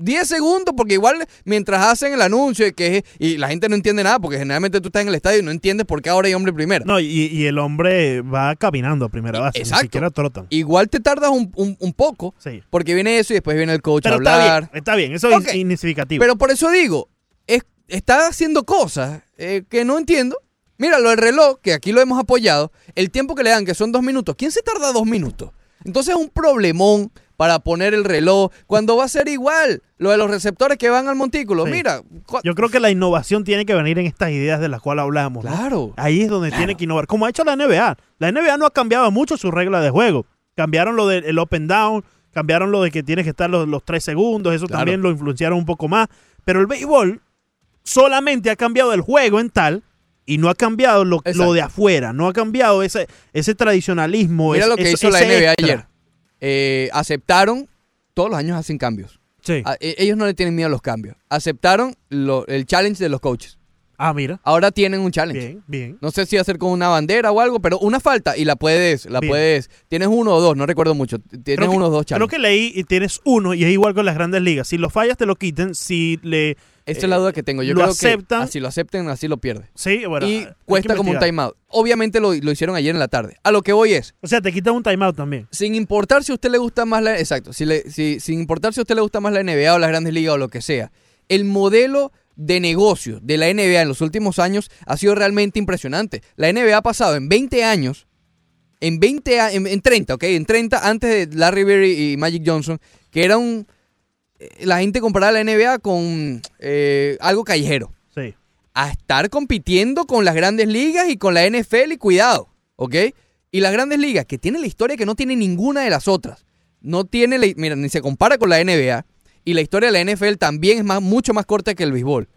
¿Diez segundos? Porque igual mientras hacen el anuncio y, que, y la gente no entiende nada, porque generalmente tú estás en el estadio y no entiendes por qué ahora hay hombre primero. No, y, y el hombre va caminando a primera base. Exacto. Ni siquiera trotan. Igual te tardas un, un- un poco, Sí. porque viene eso y después viene el coach Pero a está hablar. bien, está bien. Eso es insignificativo. Pero por eso digo, es- está haciendo cosas eh, que no entiendo. Mira, lo del reloj, que aquí lo hemos apoyado, el tiempo que le dan, que son dos minutos. ¿Quién se tarda dos minutos? Entonces es un problemón para poner el reloj, cuando va a ser igual. Lo de los receptores que van al montículo. Sí. Mira, Yo creo que la innovación tiene que venir en estas ideas de las cuales hablamos. ¿no? claro. Ahí es donde tiene que innovar. Como ha hecho la NBA. La NBA no ha cambiado mucho su regla de juego. Cambiaron lo del up and down, cambiaron lo de que tienes que estar los, los tres segundos, eso Claro. también lo influenciaron un poco más. Pero el béisbol solamente ha cambiado el juego en tal y no ha cambiado lo, lo de afuera, no ha cambiado ese, ese tradicionalismo. Mira ese- lo que hizo la NBA extra. ayer. Eh, aceptaron, todos los años hacen cambios. Sí. A- e- ellos no le tienen miedo a los cambios. Aceptaron lo- el challenge de los coaches. Ah, mira. Ahora tienen un challenge. Bien, bien. No sé si hacer con una bandera o algo, pero una falta y la puedes, la Bien. puedes. Tienes uno o dos, no recuerdo mucho. Tienes Creo uno o dos Creo challenges. que leí y tienes uno y es igual con las grandes ligas. Si lo fallas te lo quiten, si le... Esta es la duda que tengo. Yo lo creo aceptan. que así lo acepten, así lo pierde. Sí, bueno. y cuesta como un timeout. Obviamente lo, lo hicieron ayer en la tarde. A lo que voy es, O sea, te quitan un timeout también. sin importar si a usted le gusta más la... Exacto, si le- si- sin importar si a usted le gusta más la NBA o las grandes ligas o lo que sea, el modelo de negocio de la NBA en los últimos años ha sido realmente impresionante. La NBA ha pasado en 20 años, en 20 a- en, en 30, ¿ok? En 30 antes de Larry Bird y Magic Johnson, que era un... La gente comparaba la NBA con eh, algo callejero Sí. a estar compitiendo con las grandes ligas y con la NFL y cuidado, ¿ok? Y las grandes ligas, que tienen la historia que no tiene ninguna de las otras. No tiene, la- mira, ni se compara con la NBA. Y la historia de la NFL también es más, mucho más corta que el béisbol.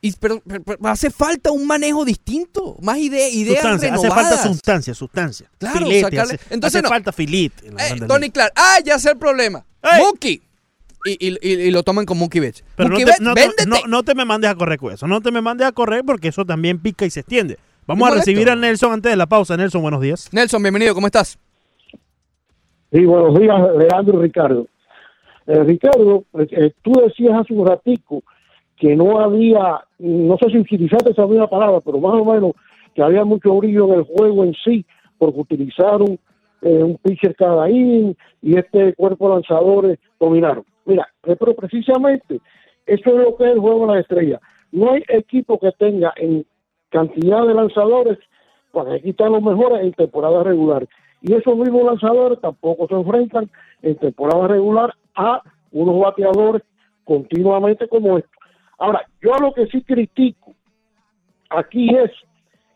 Y, pero, pero- pero hace falta un manejo distinto, más ide- ideas Sustancia, hace renovadas. falta sustancia, sustancia. Claro, Filete, sacarle- hace, entonces hace no. falta filete. en Eh, Tony. Clark, ah, ya sé el problema. Mookie. Y, y- y- lo toman con Mookie Betts. Pero no te, Betts, no, te- véndete. no- no te me mandes a correr con eso. No te me mandes a correr porque eso también pica y se extiende. Vamos a recibir a Nelson antes de la pausa. Nelson, buenos días. Nelson, bienvenido, ¿cómo estás? Sí, buenos días, Leandro y Ricardo. Eh, Ricardo, eh, eh, tú decías hace un ratico que no había, no sé si utilizaste esa misma palabra, pero más o menos que había mucho brillo en el juego en sí, porque utilizaron eh, un pitcher cada inning y este cuerpo de lanzadores dominaron. Mira, pero precisamente eso es lo que es el juego de las estrellas. No hay equipo que tenga en cantidad de lanzadores, pues aquí están los mejores en temporada regular. Y esos mismos lanzadores tampoco se enfrentan en temporada regular a unos bateadores continuamente como estos. Ahora, yo lo que sí critico aquí es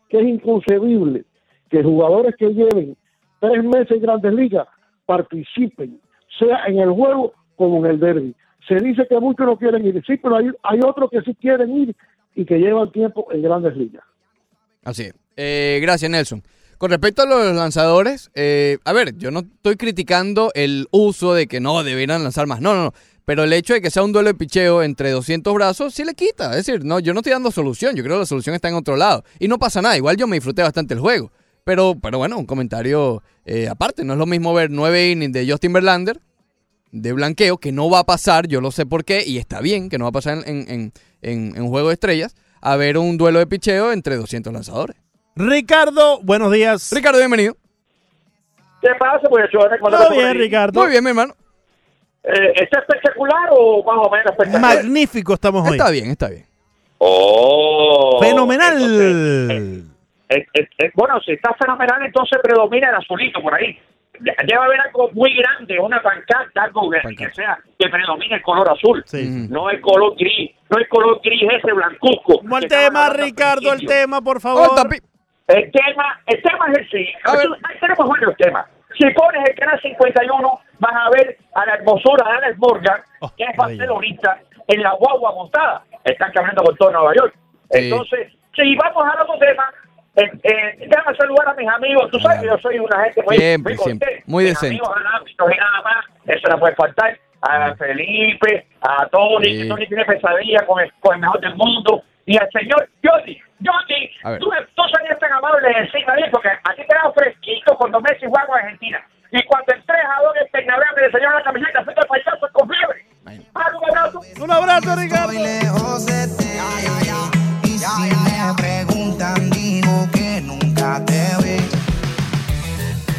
que es inconcebible que jugadores que lleven tres meses en grandes ligas participen, sea en el juego como en el derby. Se dice que muchos no quieren ir, sí, pero hay, hay otros que sí quieren ir y que llevan tiempo en grandes ligas. Así es. Eh, gracias, Nelson. Con respecto a los lanzadores, eh, a ver, yo no estoy criticando el uso de que no deberían lanzar más. No, no, no. Pero el hecho de que sea un duelo de picheo entre 200 brazos, sí le quita. Es decir, no, yo no estoy dando solución. Yo creo que la solución está en otro lado. Y no pasa nada. Igual yo me disfruté bastante el juego. Pero, pero bueno, un comentario eh, aparte. No es lo mismo ver nueve innings de Justin Verlander, de blanqueo, que no va a pasar, yo lo sé por qué, y está bien que no va a pasar en, en, en, en Juego de Estrellas, a ver un duelo de picheo entre 200 lanzadores. Ricardo, buenos días. Ricardo, bienvenido. ¿Qué pasa, muchachones? ¿Cómo Todo bien? Ricardo. Muy bien, mi hermano. Eh, ¿Está espectacular o más o menos espectacular? Magnífico estamos hoy. Está bien, está bien. Oh. Fenomenal. Entonces, eh, eh, eh, bueno, si está fenomenal, entonces predomina el azulito por ahí. De- Debe haber algo muy grande, una pancarta, algo que, Pancarta. que sea, que predomine el color azul. Sí. No el color gris, no el color gris ese blancuzco. Estaba tema, Ricardo, el tema, por Oh, favor. tapi- El tema, el tema es el siguiente. Ahí tenemos varios temas. Si pones el canal 51, vas a ver a la hermosura de Alex Morgan, Oh, que es barcelonista, en la guagua montada. Están caminando por todo Nueva York. Sí. Entonces, si vamos a otro tema, eh, eh, déjame saludar a mis amigos. Tú sabes que yo soy una gente muy, Siempre, muy siempre. Muy Mis decente. amigos nada más, eso no puede faltar. A Felipe, a Tony, Sí. que Tony tiene pesadilla con el, con el mejor del mundo. Y al señor Johnny, Johnny, A tú, tú serías tan amable de decirme bien, porque aquí te da fresquito cuando Messi juega con Argentina. Y cuando el 3 a 2 de Peñarol le enseñaron la camiseta, fuiste payaso con fiebre. Ah, un abrazo. Un abrazo, Ricardo. Si me preguntan, digo que nunca te vi.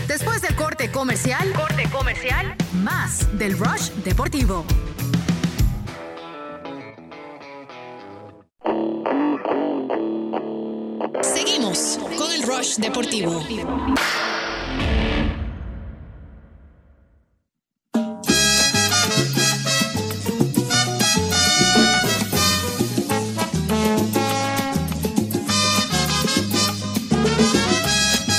Después del corte comercial, corte comercial, más del Rush Deportivo. Seguimos con el Rush Deportivo.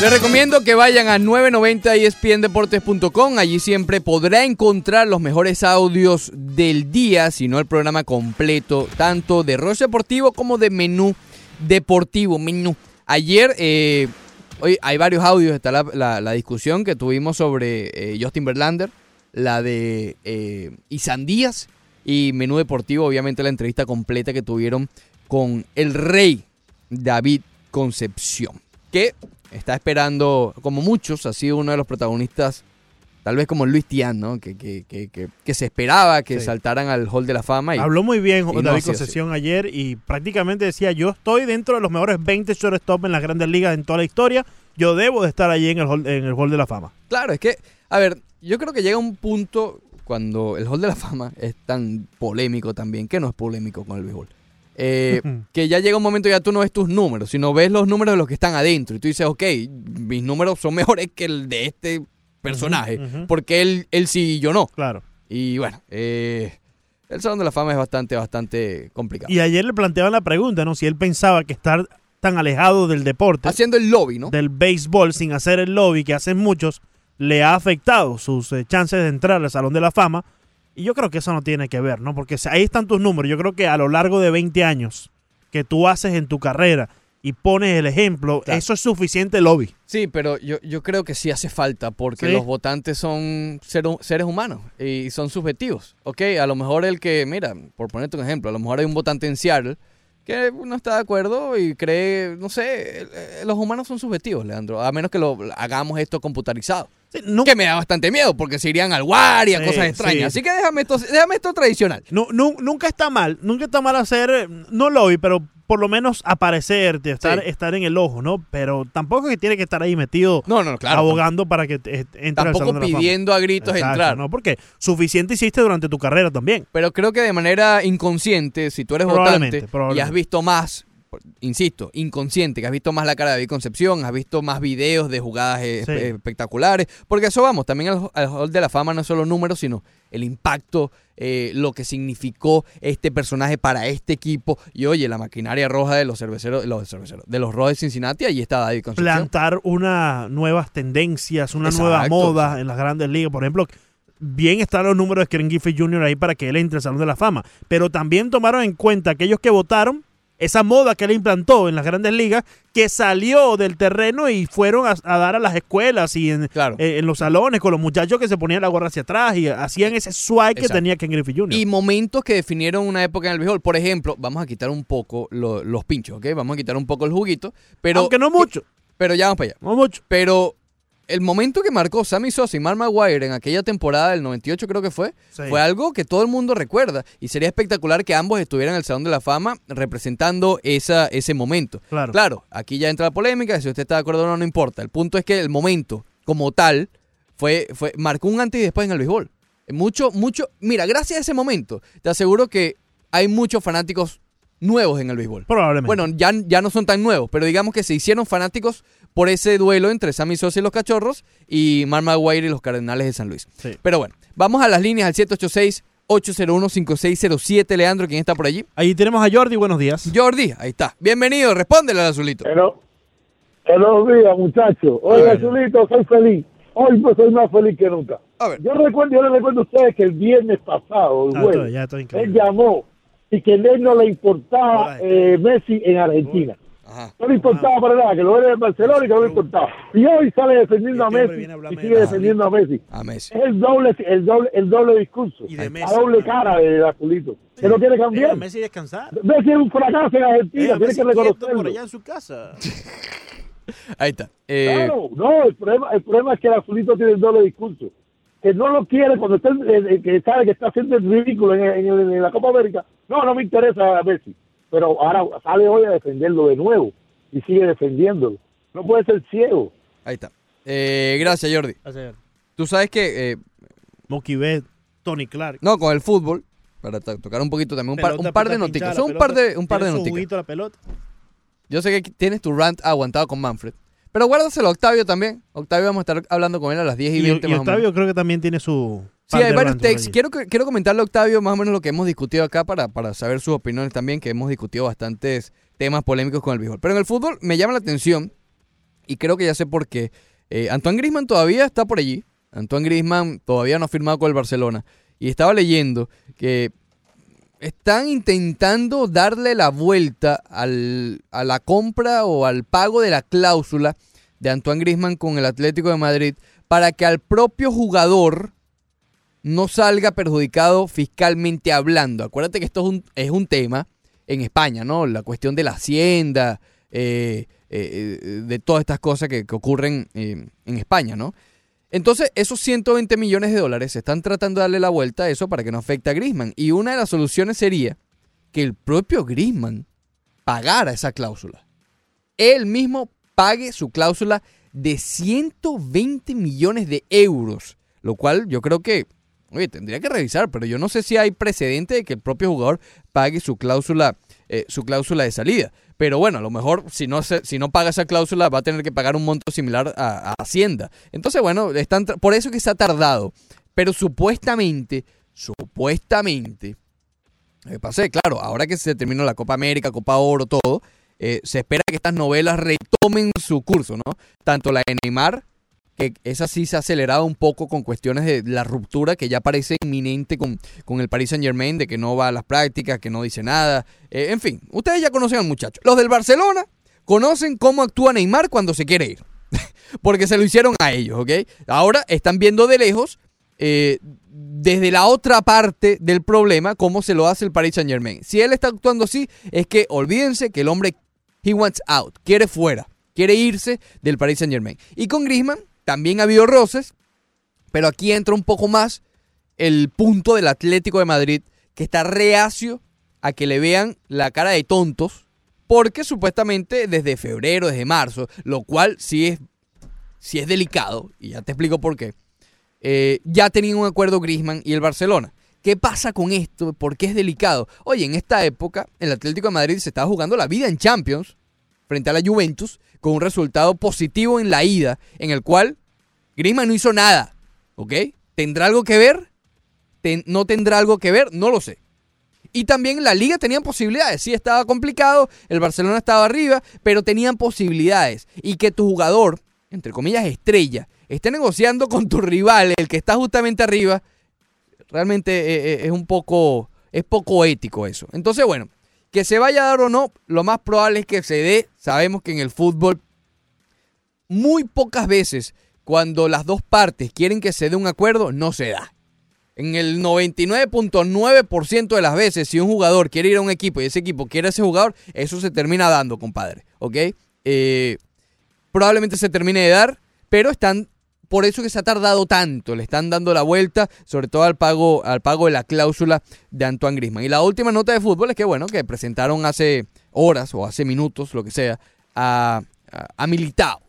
Les recomiendo que vayan a 990espndeportes.com. Allí siempre podrá encontrar los mejores audios del día, si no el programa completo, tanto de Roche Deportivo como de Menú Deportivo. Menú. Ayer, eh, hoy hay varios audios. Está la, discusión que tuvimos sobre eh, Justin Verlander, la de eh, Isan Díaz y Menú Deportivo. Obviamente, la entrevista completa que tuvieron con el rey David Concepción. Que está esperando, como muchos, ha sido uno de los protagonistas, tal vez como Luis Tian, ¿no? Que, que, que, que, que se esperaba que Sí. saltaran al Hall de la Fama. Y, Habló muy bien no David sido Concesión ayer y prácticamente decía, yo estoy dentro de los mejores 20 shortstop en las grandes ligas en toda la historia. Yo debo de estar allí en el hall, en el hall de la fama. Claro, es que, a ver, yo creo que llega un punto cuando el Hall de la Fama es tan polémico también, que no es polémico con el béisbol. Eh, que ya llega un momento ya tú no ves tus números, sino ves los números de los que están adentro. Y tú dices, ok, mis números son mejores que el de este personaje, porque él, él sí y yo no. Claro. Y bueno, eh, el Salón de la Fama es bastante, bastante complicado. Y ayer le planteaban la pregunta, ¿no? Si él pensaba que estar tan alejado del deporte, Haciendo el lobby, ¿no? del béisbol, sin hacer el lobby que hacen muchos, le ha afectado sus eh, chances de entrar al Salón de la Fama. Y yo creo que eso no tiene que ver, ¿no? Porque ahí están tus números. Yo creo que a lo largo de 20 años que tú haces en tu carrera y pones el ejemplo, Claro. eso es suficiente lobby. Sí, pero yo, yo creo que sí hace falta porque Sí. los votantes son ser- seres humanos y son subjetivos. Ok, a lo mejor el que, mira, por ponerte un ejemplo, a lo mejor hay un votante en Seattle que no está de acuerdo y cree, no sé, eh, los humanos son subjetivos, Leandro, a menos que lo hagamos esto computarizado. Sí, Que me da bastante miedo porque se irían al WAR y a Sí, cosas extrañas. sí. Así que déjame esto, déjame esto tradicional. nu- nunca está mal, nunca está mal hacer, no lobby, pero por lo menos aparecerte, estar, Sí. estar en el ojo, ¿no? Pero tampoco que tiene que estar ahí metido No, no, claro. abogando para que te- entre al Tampoco Salón de la Fama. pidiendo a gritos Exacto, entrar. No, porque suficiente hiciste durante tu carrera también. Pero creo que de manera inconsciente, si tú eres Probablemente, votante y has visto más insisto, inconsciente, que has visto más la cara de David Concepción, has visto más videos de jugadas eh, Sí. espectaculares, porque eso vamos, también al, al Hall de la Fama no solo números, sino el impacto, eh, lo que significó este personaje para este equipo, y oye, la maquinaria roja de los cerveceros, los cerveceros, de los Rojos de Cincinnati, allí está David Concepción. plantar unas nuevas tendencias, una nueva moda en las grandes ligas. Por ejemplo, bien están los números de Keren Giffey Jr. ahí para que él entre al Salón de la Fama. Pero también tomaron en cuenta aquellos que votaron esa moda que él implantó en las grandes ligas, que salió del terreno y fueron a, a dar a las escuelas y en, Claro. eh, en los salones con los muchachos que se ponían la gorra hacia atrás y hacían ese swag que tenía Ken Griffey Jr. Y momentos que definieron una época en el béisbol. Por ejemplo, vamos a quitar un poco lo- los pinchos, ¿ok? Vamos a quitar un poco el juguito. Pero, Aunque no mucho, Pero ya vamos para allá. no mucho. Pero el momento que marcó Sammy Sosa y Mark Maguire en aquella temporada del 98 creo que fue, Sí. fue algo que todo el mundo recuerda. Y sería espectacular que ambos estuvieran en el Salón de la Fama representando esa, ese momento. Claro. Claro, aquí ya entra la polémica, si usted está de acuerdo o no, no importa. El punto es que el momento como tal fue, fue, marcó un antes y después en el béisbol. Mucho, mucho, mira, gracias a ese momento, te aseguro que hay muchos fanáticos nuevos en el béisbol. Probablemente. Bueno, ya, ya no son tan nuevos, pero digamos que se hicieron fanáticos por ese duelo entre Sammy Sosa y los Cachorros y Mark Maguire y los Cardenales de San Luis. Sí. Pero bueno, vamos a las líneas al 786-801-5607. Leandro, ¿quién está por allí? Ahí tenemos a Jordi, buenos días. Jordi, ahí está. Bienvenido, respóndele al azulito. Pero, buenos días, muchachos. A Oye, ver. Azulito, soy feliz. Hoy pues soy más feliz que nunca. A ver. Yo recuerdo, yo les recuerdo a ustedes que el viernes pasado, el Ah, jueves, estoy- ya estoy él llamó y que a él no le importaba eh, Messi en Argentina. Ajá. No le importaba para nada, que lo era en Barcelona y que no le importaba. Y hoy sale defendiendo a Messi y sigue la- defendiendo a Messi. A Messi. Es el doble, el doble, el doble discurso. Y de la Messi. doble cara de Azulito. Que no quiere cambiar. Deja a Messi descansar. Messi es un fracaso en Argentina, a tiene que reconocerlo. por allá en su casa. Ahí está. Eh, Claro, no, el problema, el problema es que el azulito tiene el doble discurso. Que no lo quiere cuando está, eh, eh, que sabe que está haciendo el ridículo en, en- en la Copa América. No, no me interesa a Messi. Pero ahora sale hoy a defenderlo de nuevo y sigue defendiéndolo. No puede ser ciego. ahí está. Eh, gracias, Jordi. Tú sabes que, eh, Tony Clark. no, con el fútbol, para to- tocar un poquito también, un par, un par de noticias. Son un par de, un par de noticias. juguito la pelota. Yo sé que tienes tu rant aguantado con Manfred. Pero guárdaselo a Octavio también. Octavio vamos a estar hablando con él a las 10 y Y, 20 y más o menos. Octavio creo que también tiene su... Sí, hay varios allí. Quiero, quiero comentarle a Octavio más o menos lo que hemos discutido acá para, para saber sus opiniones también, que hemos discutido bastantes temas polémicos con el béisbol. Pero en el fútbol me llama la atención, y creo que ya sé por qué. Eh, Antoine Grisman todavía está por allí. Antoine Grisman todavía no ha firmado con el Barcelona. Y estaba leyendo que están intentando darle la vuelta al- a la compra o al pago de la cláusula de Antoine Grisman con el Atlético de Madrid para que al propio jugador no salga perjudicado fiscalmente hablando. Acuérdate que esto es un, es un tema en España, ¿no? La cuestión de la hacienda, eh, eh, eh, de todas estas cosas que, ocurren eh, en España, ¿no? Entonces, esos 120 millones de dólares se están tratando de darle la vuelta a eso para que no afecte a Grisman. Y una de las soluciones sería que el propio Grisman pagara esa cláusula. Él mismo pague su cláusula de 120 millones de euros. Lo cual yo creo que, tendría que revisar, pero yo no sé si hay precedente de que el propio jugador pague su cláusula, eh, su cláusula de salida. Pero bueno, a lo mejor si no, si no paga esa cláusula va a tener que pagar un monto similar a, a Hacienda. Entonces, bueno, están por eso que se ha tardado. Pero supuestamente, supuestamente, me pasé, claro, ahora que se terminó la Copa América, Copa Oro, todo, eh, se espera que estas novelas retomen su curso, ¿no? Tanto la de Neymar, que esa sí se ha acelerado un poco con cuestiones de la ruptura que ya parece inminente con, con el Paris Saint Germain, de que no va a las prácticas, que no dice nada. Eh, en fin, ustedes ya conocen al muchacho. Los del Barcelona conocen cómo actúa Neymar cuando se quiere ir. Porque se lo hicieron a ellos, ¿ok? Ahora están viendo de lejos, eh, desde la otra parte del problema, cómo se lo hace el Paris Saint Germain. Si él está actuando así, es que olvídense que el hombre, he wants out, quiere fuera, quiere irse del Paris Saint Germain. Y con Griezmann también ha habido roces, pero aquí entra un poco más el punto del Atlético de Madrid, que está reacio a que le vean la cara de tontos, porque supuestamente desde febrero, desde marzo, lo cual sí es, sí es delicado, y ya te explico por qué, eh, ya tenían un acuerdo Griezmann y el Barcelona. ¿Qué pasa con esto? ¿Por qué es delicado? Oye, en esta época, el Atlético de Madrid se estaba jugando la vida en Champions frente a la Juventus con un resultado positivo en la ida, en el cual Griezmann no hizo nada. ¿Ok? ¿Tendrá algo que ver? ¿No tendrá algo que ver? No lo sé. Y también la liga tenían posibilidades. Sí, estaba complicado, el Barcelona estaba arriba, pero tenían posibilidades. Y que tu jugador, entre comillas, estrella, esté negociando con tu rival, el que está justamente arriba, realmente eh, eh, es un poco, es poco ético eso. Entonces, bueno, que se vaya a dar o no, lo más probable es que se dé. Sabemos que en el fútbol, muy pocas veces, cuando las dos partes quieren que se dé un acuerdo, no se da. En el 99.9% de las veces, si un jugador quiere ir a un equipo y ese equipo quiere a ese jugador, eso se termina dando, compadre. ¿Ok? Eh, probablemente se termine de dar, pero están. Por eso que se ha tardado tanto, le están dando la vuelta, sobre todo al pago, al pago de la cláusula de Antoine Grisman. Y la última nota de fútbol es que, bueno, que presentaron hace horas o hace minutos, lo que sea, a, a, Militao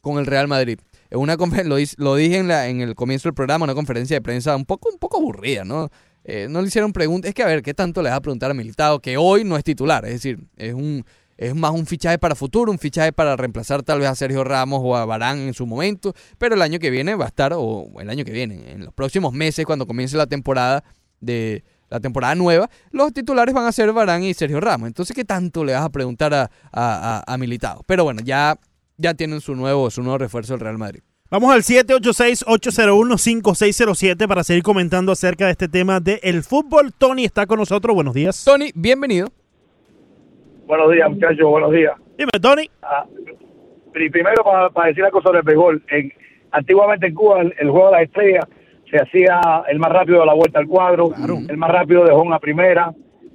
con el Real Madrid. En una lo, lo dije en, la, en el comienzo del programa, una conferencia de prensa un poco, un poco aburrida, ¿no? Eh, no le hicieron preguntas. Es que, a ver, ¿qué tanto le vas a preguntar a Militao? Que hoy no es titular. Es decir, es un es más un fichaje para futuro, un fichaje para reemplazar tal vez a Sergio Ramos o a Barán en su momento. Pero el año que viene va a estar, o el año que viene, en los próximos meses, cuando comience la temporada de la temporada nueva, los titulares van a ser Barán y Sergio Ramos. Entonces, ¿qué tanto le vas a preguntar a, a, a- a Militao? Pero bueno, ya, ya tienen su nuevo, su nuevo refuerzo el Real Madrid. Vamos al 786-801-5607 para seguir comentando acerca de este tema del fútbol. Tony está con nosotros. Buenos días. Tony, bienvenido. Buenos días, muchachos, buenos días. Dime, Tony. Ah, pri- primero, para, decir algo sobre el béisbol. En- antiguamente en Cuba, el, el juego de las estrellas se hacía el más rápido de la vuelta al cuadro, el más rápido de home a primera,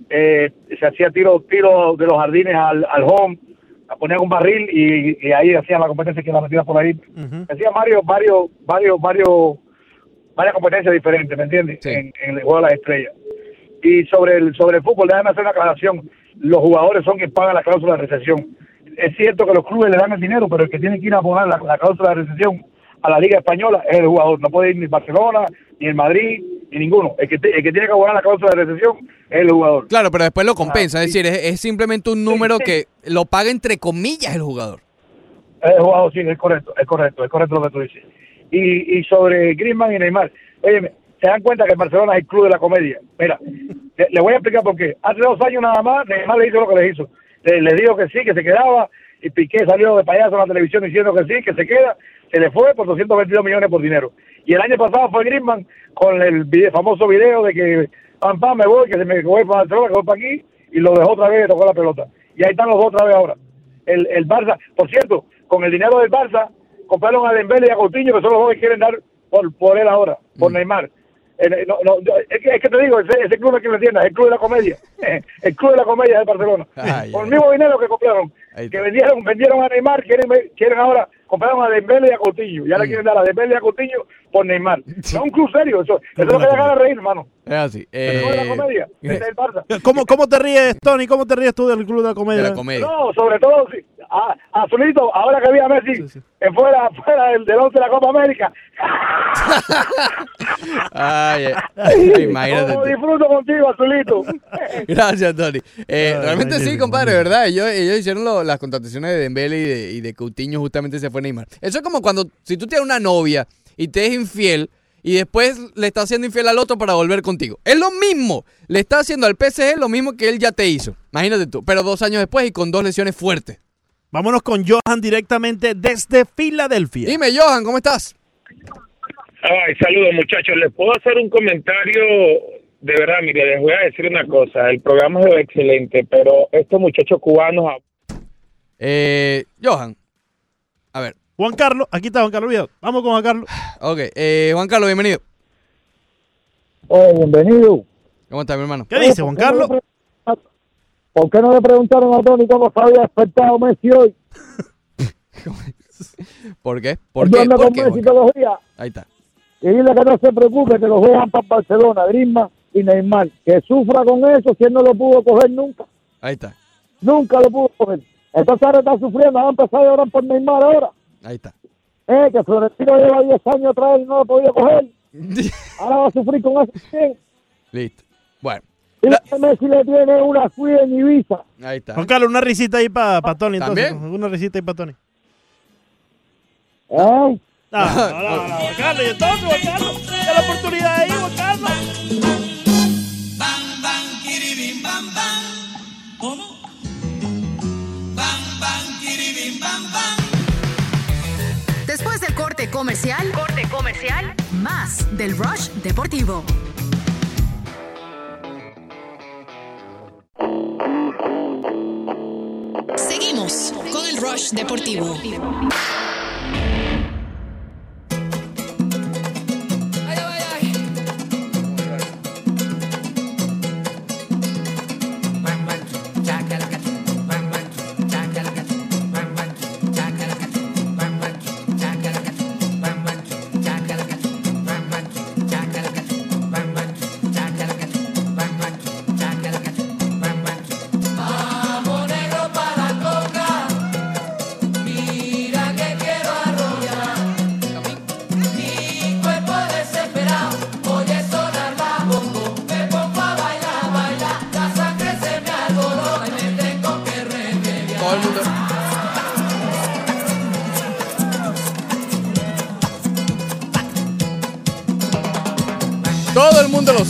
eh, se hacía tiro, tiro de los jardines al, al home, ponían un barril y, y ahí hacían la competencia que la metía por ahí. Hacían varios, varios, varios, varios, varias competencias diferentes, ¿me entiendes? En, en el juego de las estrellas. Y sobre el, sobre el fútbol, déjame hacer una aclaración. Los jugadores son quienes pagan la cláusula de recesión. Es cierto que los clubes le dan el dinero, pero el que tiene que ir a poner la, la cláusula de recesión a la Liga Española es el jugador. No puede ir ni Barcelona, ni el Madrid, ni ninguno. El que, te- el que tiene que abonar la cláusula de recesión es el jugador. Claro, pero después lo compensa. Ah, es decir, es, es simplemente un número que lo paga entre comillas el jugador. El jugador, sí, es correcto, es correcto, es correcto lo que tú dices. Y, y sobre Griezmann y Neymar, oye, se dan cuenta que el Barcelona es el club de la comedia. Mira, le, le voy a explicar por qué. Hace dos años nada más, Neymar le hizo lo que le hizo. Le, le dijo que sí, que se quedaba, y Piqué salió de payaso en la televisión diciendo que sí, que se queda, se le fue por 222 millones por dinero. Y el año pasado fue Griezmann con el famoso video de que, pam, pam, me voy, que se me voy para Barcelona, que voy para aquí, y lo dejó otra vez y tocó la pelota. Y ahí están los dos otra vez ahora. El, el Barça, por cierto, con el dinero del Barça, compraron a Dembélé y a Coutinho, que son los dos que quieren dar por, por él ahora, por Neymar. Eh, no, no, es, que, es que te digo, ese, ese club no es que lo entienda, es el club de la comedia. el club de la comedia de Barcelona. Ay, Con el mismo dinero que compraron, que vendieron vendieron a Neymar, quieren, quieren ahora, compraron a Dembélé y a Coutinho. Y ahora Mm. quieren dar a Dembélé y a Coutinho por Neymar. Es un club serio, eso, eso es lo que ganas de reír, hermano. Es así. El club de la Eh, comedia, es el Barça. ¿Cómo, ¿Cómo te ríes, Tony? ¿Cómo te ríes tú del Club de la Comedia? de la comedia. No, sobre todo, sí, a, Azulito, ahora que vi a Messi en fuera, fuera del, del once de la Copa América, Ay, ay, ay, imagínate. como disfruto contigo, Azulito. Gracias, Tony. Eh, Ay, realmente sí, compadre, ¿verdad? Ellos, ellos hicieron lo- las contrataciones de Dembélé y de, y de Coutinho, justamente se fue Neymar. Eso es como cuando, si tú tienes una novia y te es infiel y después le estás haciendo infiel al otro para volver contigo. Es lo mismo. Le está haciendo al PSG lo mismo que él ya te hizo. Imagínate tú. Pero dos años después y con dos lesiones fuertes. Vámonos con Johan directamente desde Filadelfia. Dime, Johan, ¿cómo estás? Ay, saludos muchachos. Les puedo hacer un comentario de verdad, mire, les voy a decir una cosa. El programa es excelente, pero estos muchachos cubanos Eh, Johan. A ver. Juan Carlos, aquí está Juan Carlos Viejo. Vamos con Juan Carlos. Ok, eh, Juan Carlos, bienvenido. Oh, bienvenido. ¿Cómo estás, mi hermano? ¿Qué dice Juan Carlos? ¿Por qué no le preguntaron a Tony cómo se había despertado Messi hoy? ¿Por qué? ¿Por qué? ¿Por con qué, Messi todos los días. Ahí está. Y dile que no se preocupe, que los dejan para Barcelona, Griezmann y Neymar. Que sufra con eso si él no lo pudo coger nunca. Ahí está. Nunca lo pudo coger. Entonces ahora está sufriendo, va a empezar a llorar por Neymar ahora. Ahí está. Eh, que Florentino lleva 10 años atrás y no lo ha podido coger. Ahora va a sufrir con eso. ¿sí? Listo. Bueno, Dile que Messi le tiene una cuida en Ibiza. ahí está. Juan Carlos, una risita ahí para Tony. Entonces, ¿También? una risita ahí para Tony. Ay, No, no, no, no, Carlos, y entonces, Juan Carlos, la oportunidad ahí, Juan Carlos. Más del Rush Deportivo. Seguimos con el Rush Deportivo.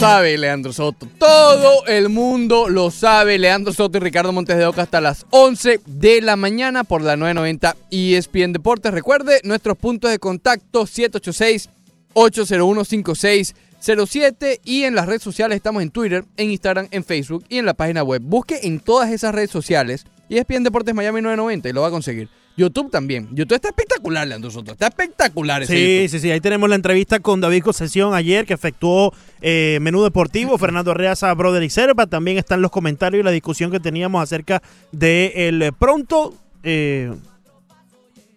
Sabe, Leandro Soto. Todo el mundo lo sabe. Leandro Soto y Ricardo Montes de Oca hasta las 11 de la mañana por la 990 ESPN Deportes. Recuerde nuestros puntos de contacto 786-801-5607 y en las redes sociales estamos en Twitter, en Instagram, en Facebook y en la página web. Busque en todas esas redes sociales ESPN Deportes Miami 990 y lo va a conseguir. YouTube también. YouTube está espectacular, Leandro Soto. Está espectacular ese Sí, YouTube. sí, sí. Ahí tenemos la entrevista con David Concesión ayer que efectuó eh, Menú Deportivo. Fernando Reaza, Brother y Serpa. También están los comentarios y la discusión que teníamos acerca de el eh, pronto. Eh,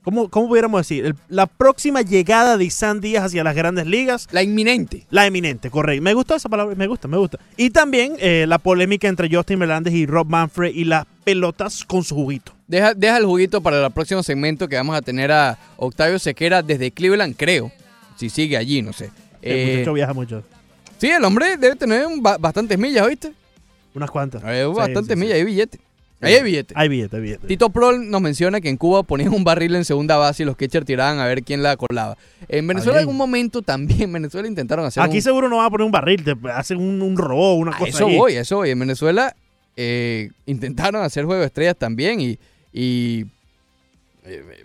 ¿cómo, ¿Cómo pudiéramos decir? El- la próxima llegada de Isan Díaz hacia las grandes ligas. La inminente. La eminente, correcto. Me gustó esa palabra, me gusta, me gusta. Y también eh, la polémica entre Justin Meléndez y Rob Manfred y las pelotas con su juguito. Deja, deja el juguito para el próximo segmento que vamos a tener a Octavio Sequera desde Cleveland, creo. Si sigue allí, no sé. El Eh, muchacho viaja mucho. sí, el hombre debe tener un ba- bastantes millas, ¿oíste? Unas cuantas. Hay bastantes sí, millas, hay billete. Ahí hay billete. Hay billete, hay billete. Tito Prol nos menciona que en Cuba ponían un barril en segunda base y los catchers tiraban a ver quién la colaba. En Venezuela en algún momento también, en Venezuela intentaron hacer Aquí un- seguro no va a poner un barril, te hacen un, un robot, una A cosa eso ahí. voy, eso voy. En Venezuela eh, intentaron hacer Juego de Estrellas también y, y, eh,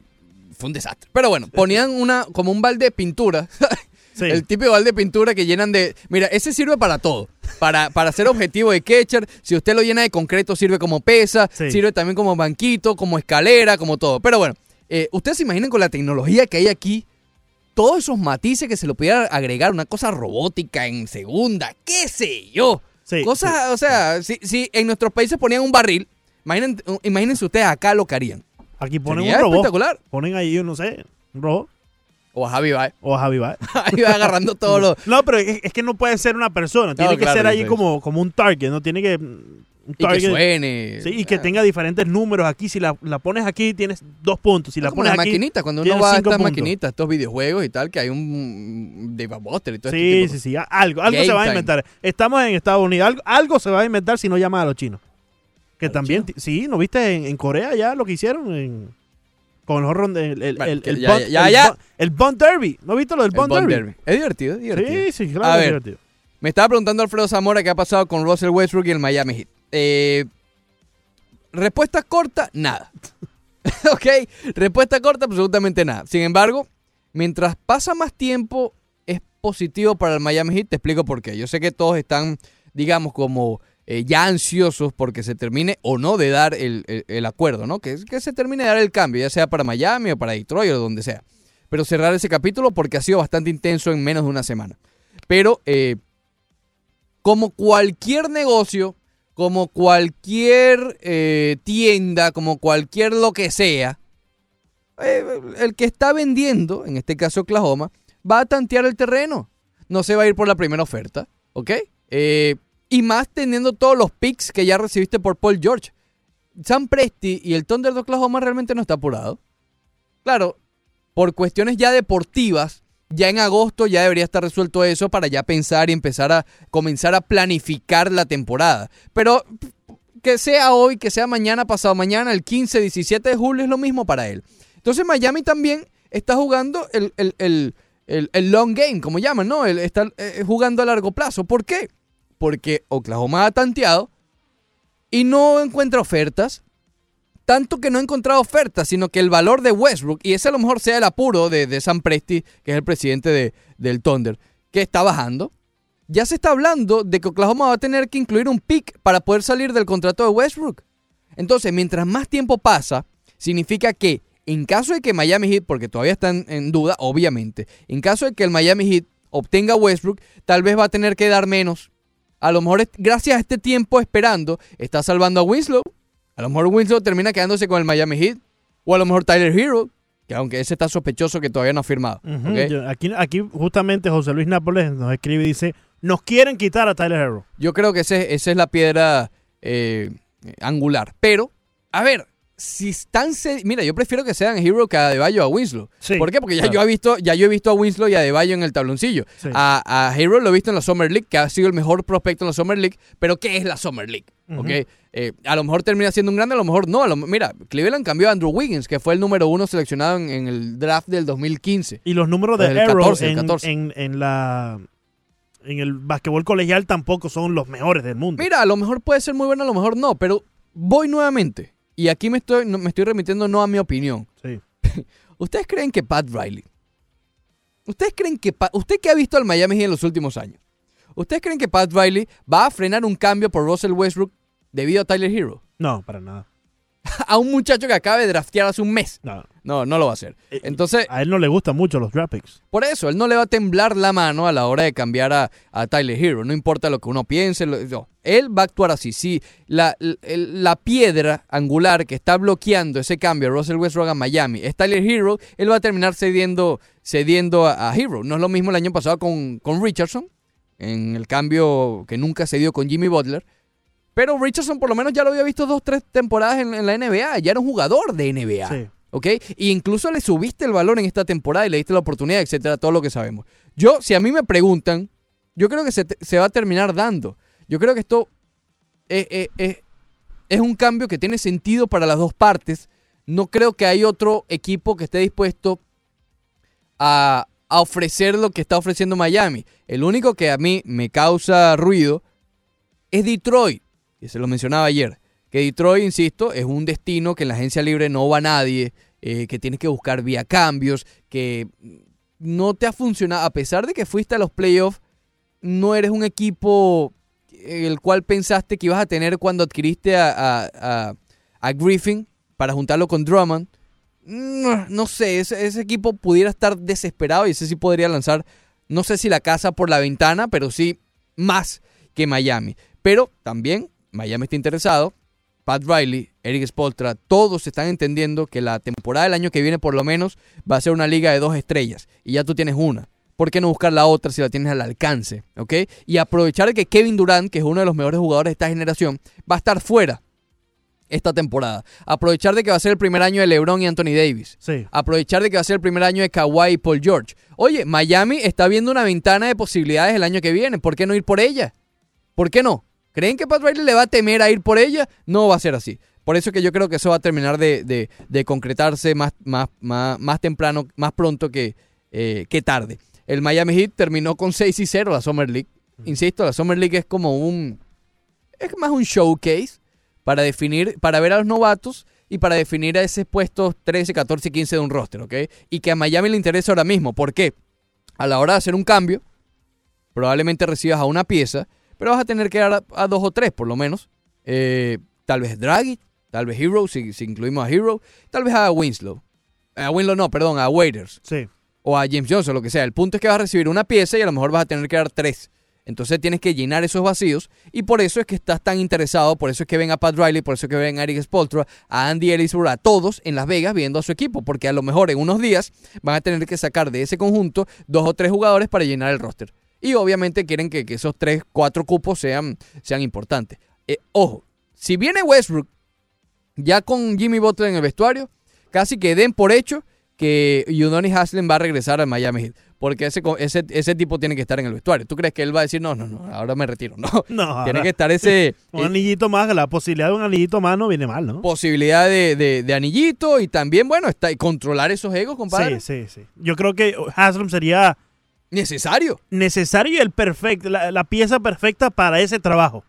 fue un desastre. Pero bueno, ponían una como un balde de pintura. Sí. El típico balde de pintura que llenan de... Mira, ese sirve para todo. Para, para ser objetivo de catcher. Si usted lo llena de concreto, sirve como pesa. Sí. Sirve también como banquito, como escalera, como todo. Pero bueno, eh, ustedes se imaginen con la tecnología que hay aquí, todos esos matices que se lo pudiera agregar, una cosa robótica en segunda, qué sé yo. Sí, Cosas, o sea, si, si en nuestros países ponían un barril, imaginen, imagínense ustedes acá lo que harían. Aquí ponen Sería un robot. espectacular. Ponen ahí, no sé, un robot. O a Javi Baez. O a Javi Baez. Ahí va agarrando todos los... No, pero es, es que no puede ser una persona. Tiene No, que claro, ser ahí sí. como, como un target, ¿no? Tiene que. Un Y que target. suene. Sí, y que tenga diferentes números aquí. Si la, la pones aquí, tienes dos puntos. Si la como pones las aquí. maquinitas, cuando uno va a cinco estas puntos. maquinitas, estos videojuegos y tal, que hay un de Buster y todo este Sí, tipo sí, sí. Algo, algo Game se va a time. inventar. Estamos en Estados Unidos. Algo, algo se va a inventar si no llaman a los chinos. Que también. Sí, ¿no viste en, en Corea ya lo que hicieron? En, con el horror de- el, el, Bueno, ya, Bond- ya, el ya. Bond- el Bond Derby. ¿No viste lo del El Bond, Bond Derby? Derby. Es divertido, es divertido. Sí, sí, claro. A es ver, divertido. me estaba preguntando Alfredo Zamora qué ha pasado con Russell Westbrook y el Miami Heat. Eh, respuesta corta, nada. ok, respuesta corta, absolutamente nada. Sin embargo, mientras pasa más tiempo, es positivo para el Miami Heat. Te explico por qué. Yo sé que todos están, digamos, como eh, ya ansiosos porque se termine o no de dar el, el- acuerdo, ¿no? Que, que se termine de dar el cambio, ya sea para Miami o para Detroit o donde sea. Pero cerrar ese capítulo porque ha sido bastante intenso en menos de una semana. Pero, eh, como cualquier negocio, como cualquier eh, tienda, como cualquier lo que sea, el que está vendiendo, en este caso Oklahoma, va a tantear el terreno. No se va a ir por la primera oferta, ¿ok? Eh, y más teniendo todos los picks que ya recibiste por Paul George. Sam Presti y el Thunder de Oklahoma realmente no está apurado. Claro, por cuestiones ya deportivas, ya en agosto ya debería estar resuelto eso para ya pensar y empezar a comenzar a planificar la temporada. Pero que sea hoy, que sea mañana, pasado mañana, el 15, 17 de julio es lo mismo para él. Entonces Miami también está jugando el, el- el- el- long game, como llaman, ¿no? Está eh, jugando a largo plazo. ¿Por qué? Porque Oklahoma ha tanteado y no encuentra ofertas. Tanto que no ha encontrado ofertas, sino que el valor de Westbrook, y ese a lo mejor sea el apuro de, de Sam Presti, que es el presidente de- del Thunder, que está bajando. Ya se está hablando de que Oklahoma va a tener que incluir un pick para poder salir del contrato de Westbrook. Entonces, mientras más tiempo pasa, significa que en caso de que Miami Heat, porque todavía están en duda, obviamente, en caso de que el Miami Heat obtenga Westbrook, tal vez va a tener que dar menos. A lo mejor gracias a este tiempo esperando, está salvando a Winslow. A lo mejor Winslow termina quedándose con el Miami Heat. O a lo mejor Tyler Hero, que aunque ese está sospechoso que todavía no ha firmado. Aquí justamente José Luis Nápoles nos escribe y dice, nos quieren quitar a Tyler Hero. Yo creo que ese- esa es la piedra eh, angular. Pero, a ver, si están... Mira, yo prefiero que sean Hero que a Adebayo a Winslow. Sí, ¿Por qué? Porque ya, claro. yo he visto, ya yo he visto a Winslow y a Adebayo en el tabloncillo. Sí. A, a Hero lo he visto en la Summer League, que ha sido el mejor prospecto en la Summer League. Pero, ¿qué es la Summer League? Eh, a lo mejor termina siendo un grande, a lo mejor no. A lo- mira, Cleveland cambió a Andrew Wiggins, que fue el número uno seleccionado en, en el draft del 2015. Y los números de Arrow 14, el en, 14. en- en la en el basquetbol colegial tampoco son los mejores del mundo. Mira, a lo mejor puede ser muy bueno, a lo mejor no, pero voy nuevamente. Y aquí me estoy, me estoy remitiendo no a mi opinión. Sí. ¿Ustedes creen que Pat Riley? ¿Ustedes creen que Pa- usted que ha visto al Miami Heat en los últimos años? ¿Ustedes creen que Pat Riley va a frenar un cambio por Russell Westbrook debido a Tyler Hero? No, para nada. a un muchacho que acaba de draftear hace un mes. No. No, no lo va a hacer. Entonces, A él no le gustan mucho los draft picks. por eso, él no le va a temblar la mano a la hora de cambiar a, a Tyler Hero. No importa lo que uno piense. lo- no. Él va a actuar así. Si la, la piedra angular que está bloqueando ese cambio a Russell Westbrook a Miami es Tyler Hero, él va a terminar cediendo, cediendo a, a Hero. No es lo mismo el año pasado con, con Richardson, en el cambio que nunca se dio con Jimmy Butler. Pero Richardson por lo menos ya lo había visto dos, tres temporadas en, en la NBA. Ya era un jugador de NBA. Sí. ¿Ok? Y incluso le subiste el valor en esta temporada y le diste la oportunidad, etcétera, todo lo que sabemos. Yo, si a mí me preguntan, yo creo que se, se va a terminar dando. Yo creo que esto es, es- es- es un cambio que tiene sentido para las dos partes. No creo que hay otro equipo que esté dispuesto a, a ofrecer lo que está ofreciendo Miami. El único que a mí me causa ruido es Detroit. Y se lo mencionaba ayer. Que Detroit, insisto, es un destino que en la agencia libre no va nadie, eh, que tienes que buscar vía cambios, que no te ha funcionado. A pesar de que fuiste a los playoffs, no eres un equipo el cual pensaste que ibas a tener cuando adquiriste a, a- a- Griffin para juntarlo con Drummond. No, no sé, ese, ese equipo pudiera estar desesperado y ese sí podría lanzar, no sé si la casa por la ventana, pero sí más que Miami. Pero también Miami está interesado. Pat Riley, Eric Spoltra, todos están entendiendo que la temporada del año que viene por lo menos va a ser una liga de dos estrellas y ya tú tienes una. ¿Por qué no buscar la otra si la tienes al alcance? ¿Ok? Y aprovechar que Kevin Durant, que es uno de los mejores jugadores de esta generación, va a estar fuera esta temporada. Aprovechar de que va a ser el primer año de LeBron y Anthony Davis. Sí. Aprovechar de que va a ser el primer año de Kawhi y Paul George. Oye, Miami está viendo una ventana de posibilidades el año que viene. ¿Por qué no ir por ella? ¿Por qué no? ¿Creen que Pat Riley le va a temer a ir por ella? No va a ser así. Por eso que yo creo que eso va a terminar de, de- de concretarse más, más, más, más temprano, más pronto que, eh, que tarde. El Miami Heat terminó con 6 y 0 la Summer League. Insisto, la Summer League es como un... Es más un showcase para definir, para ver a los novatos y para definir a esos puestos 13, 14 y 15 de un roster, ¿ok? Y que a Miami le interesa ahora mismo. ¿Por qué? A la hora de hacer un cambio, probablemente recibas a una pieza, pero vas a tener que dar a, a dos o tres por lo menos. Eh, tal vez Draghi, tal vez Hero, si, si incluimos a Hero, tal vez a Winslow. A Winslow no, perdón, a Waiters. Sí. O a James Johnson, lo que sea. El punto es que vas a recibir una pieza y a lo mejor vas a tener que dar tres. Entonces tienes que llenar esos vacíos y por eso es que estás tan interesado, por eso es que ven a Pat Riley, por eso es que ven a Eric Spoltra, a Andy Ellisburg, a todos en Las Vegas viendo a su equipo, porque a lo mejor en unos días van a tener que sacar de ese conjunto dos o tres jugadores para llenar el roster. Y obviamente quieren que, que esos tres, cuatro cupos sean, sean importantes. Eh, ojo, si viene Westbrook ya con Jimmy Butler en el vestuario, casi que den por hecho que Udonis Haslem va a regresar al Miami Heat. Porque ese, ese, ese tipo tiene que estar en el vestuario. ¿Tú crees que él va a decir, no, no, no, ahora me retiro? No. No, tiene que estar ese Un eh, anillito más, la posibilidad de un anillito más no viene mal, ¿no? posibilidad de, de- de anillito y también, bueno, está, y controlar esos egos, compadre. Sí, sí, sí. Yo creo que Haslam sería Necesario. necesario y el perfecto, la, la pieza perfecta para ese trabajo.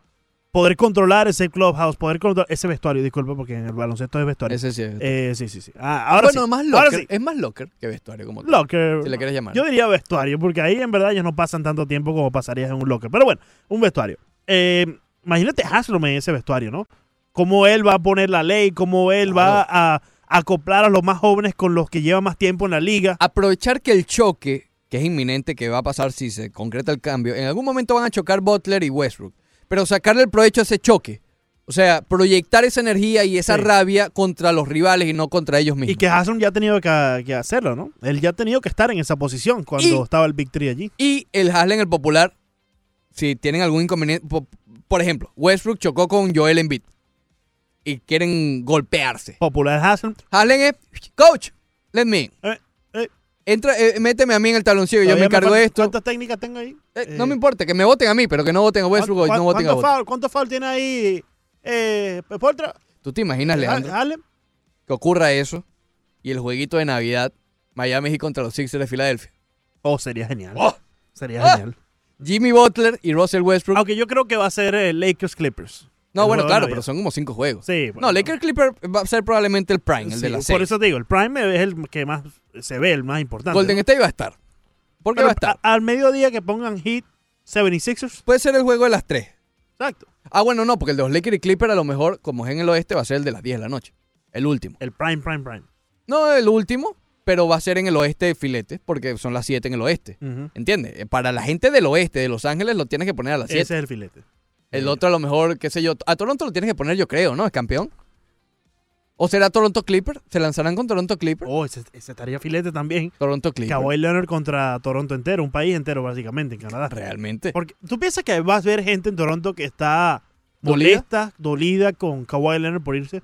Poder controlar ese clubhouse, poder controlar ese vestuario, disculpa, porque en el baloncesto es vestuario. Ese sí es Eh, sí, sí, sí. Ah, ahora bueno, sí. más Ahora locker. sí. Es más locker que vestuario como tal, Locker. Si le quieres llamar. Yo diría vestuario, porque ahí en verdad ellos no pasan tanto tiempo como pasarías en un locker. Pero bueno, un vestuario. Eh, imagínate Haslam en ese vestuario, ¿no? Cómo él va a poner la ley, cómo él va a acoplar a los más jóvenes con los que llevan más tiempo en la liga. Aprovechar que el choque, que es inminente, que va a pasar si se concreta el cambio, en algún momento van a chocar Butler y Westbrook. Pero sacarle el provecho a ese choque. O sea, proyectar esa energía y esa Sí. rabia contra los rivales y no contra ellos mismos. Y que Haslam ya ha tenido que, que hacerlo, ¿no? Él ya ha tenido que estar en esa posición cuando Y- estaba el Big Three allí. Y el Harlem, el popular, si tienen algún inconveniente. po- Por ejemplo, Westbrook chocó con Joel Embiid y quieren golpearse. Popular Haslam. Harlem es, coach, let me eh, Entra, eh, méteme a mí en el taloncillo, yo me encargo de esto. ¿Cuántas técnicas tengo ahí? Eh, Eh, no me importa, que me voten a mí, pero que no voten a Westbrook ¿cuán- no voten a ¿Cuántos Butler. foul, cuántos foul tiene ahí eh? ¿Tú te imaginas, Leandro, Harlem. que ocurra eso y el jueguito de Navidad, Miami Heat contra los Sixers de Filadelfia? Oh, sería genial. Oh. Sería Ah. genial. Jimmy Butler y Russell Westbrook. Aunque yo creo que va a ser eh, Lakers Clippers. no, bueno, claro, pero son como cinco juegos. Sí, bueno. no, Lakers Clipper va a ser probablemente el prime, el Sí, de la por serie. eso te digo, el Prime es el que más se ve, el más importante. Golden ¿no? State va a estar. ¿Por qué Pero va a estar? a- al mediodía que pongan Heat 76ers. Puede ser el juego de las tres. Exacto. Ah, bueno, no, porque el de los Lakers y Clippers a lo mejor, como es en el oeste, va a ser el de las 10 de la noche. El último. El Prime, Prime, Prime. No el último, pero va a ser en el oeste de filete, porque son las 7 en el oeste. Ujú. ¿Entiendes? Eh, Para la gente del oeste, de Los Ángeles, lo tienes que poner a las Ese 7. es el filete. El otro a lo mejor, qué sé yo. A Toronto lo tienes que poner, yo creo, ¿no? Es campeón. ¿O será Toronto Clipper? ¿Se lanzarán con Toronto Clipper? Oh, ese, ese estaría filete también. Toronto Clipper. Kawhi Leonard contra Toronto entero, un país entero básicamente en Canadá. Realmente. Porque tú piensas que vas a ver gente en Toronto que está molesta, dolida con Kawhi Leonard por irse.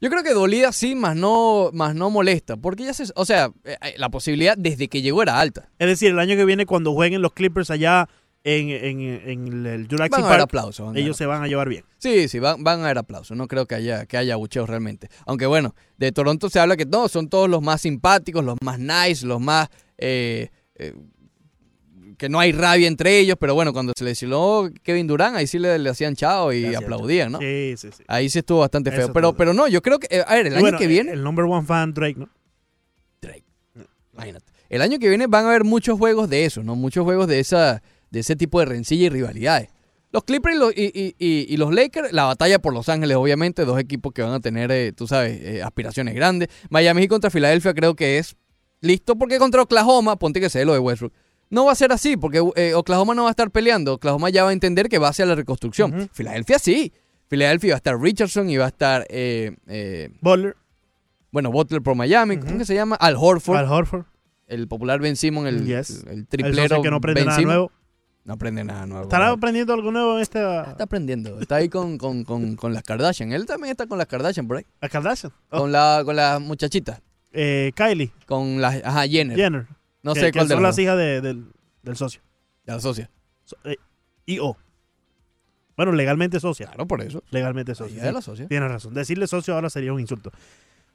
Yo creo que dolida sí, más no, más no molesta. Porque ya se. O sea, eh, eh, la posibilidad desde que llegó era alta. Es decir, el año que viene cuando jueguen los Clippers allá en, en, en el Jurassic Van a haber Park, aplausos. van a ellos haber se van a llevar bien. Sí, sí, van, van a haber aplausos. No creo que haya, que haya abucheos realmente. Aunque bueno, de Toronto se habla que no, son todos los más simpáticos, los más nice, los más... eh, eh, que no hay rabia entre ellos, pero bueno, cuando se lesionó Kevin Durant, ahí sí le, le hacían chao y Gracias, aplaudían, ¿no? Sí, sí, sí. Ahí sí estuvo bastante feo. Eso Pero, pero no, yo creo que, eh, a ver, el Y año bueno, que viene, El number one fan, Drake, ¿no? imagínate, el año que viene van a haber muchos juegos de eso, ¿no? Muchos juegos de esa de ese tipo de rencilla y rivalidades. Los Clippers y los, y, y- los Lakers, la batalla por Los Ángeles, obviamente, dos equipos que van a tener, eh, tú sabes, eh, aspiraciones grandes. Miami contra Filadelfia creo que es listo, porque contra Oklahoma, ponte que sea lo de Westbrook. No va a ser así, porque eh, Oklahoma no va a estar peleando. Oklahoma ya va a entender que va hacia la reconstrucción. Filadelfia sí. Filadelfia va a estar Richardson y va a estar, eh, Butler, bueno, Butler por Miami. ¿Cómo que se llama? Al Horford Al Horford. el popular Ben Simon, el, Yes. el, el El triplero socio que no aprende Ben nada nuevo. No aprende nada nuevo. ¿Estará aprendiendo algo nuevo en esta... Está aprendiendo. Está ahí con, con, con, con las Kardashian. Él también está con las Kardashian por ahí. ¿A Kardashian? Oh, Con, la, con las muchachitas. eh, Kylie Con las... Ajá, Jenner. Jenner. No que- sé que cuál de son las las hijas de- del, del socio. De la socia. So- eh, I.O. Bueno, legalmente socia. Claro, por eso. Legalmente socia. hija de la socia. Tienes razón. Decirle socio ahora sería un insulto.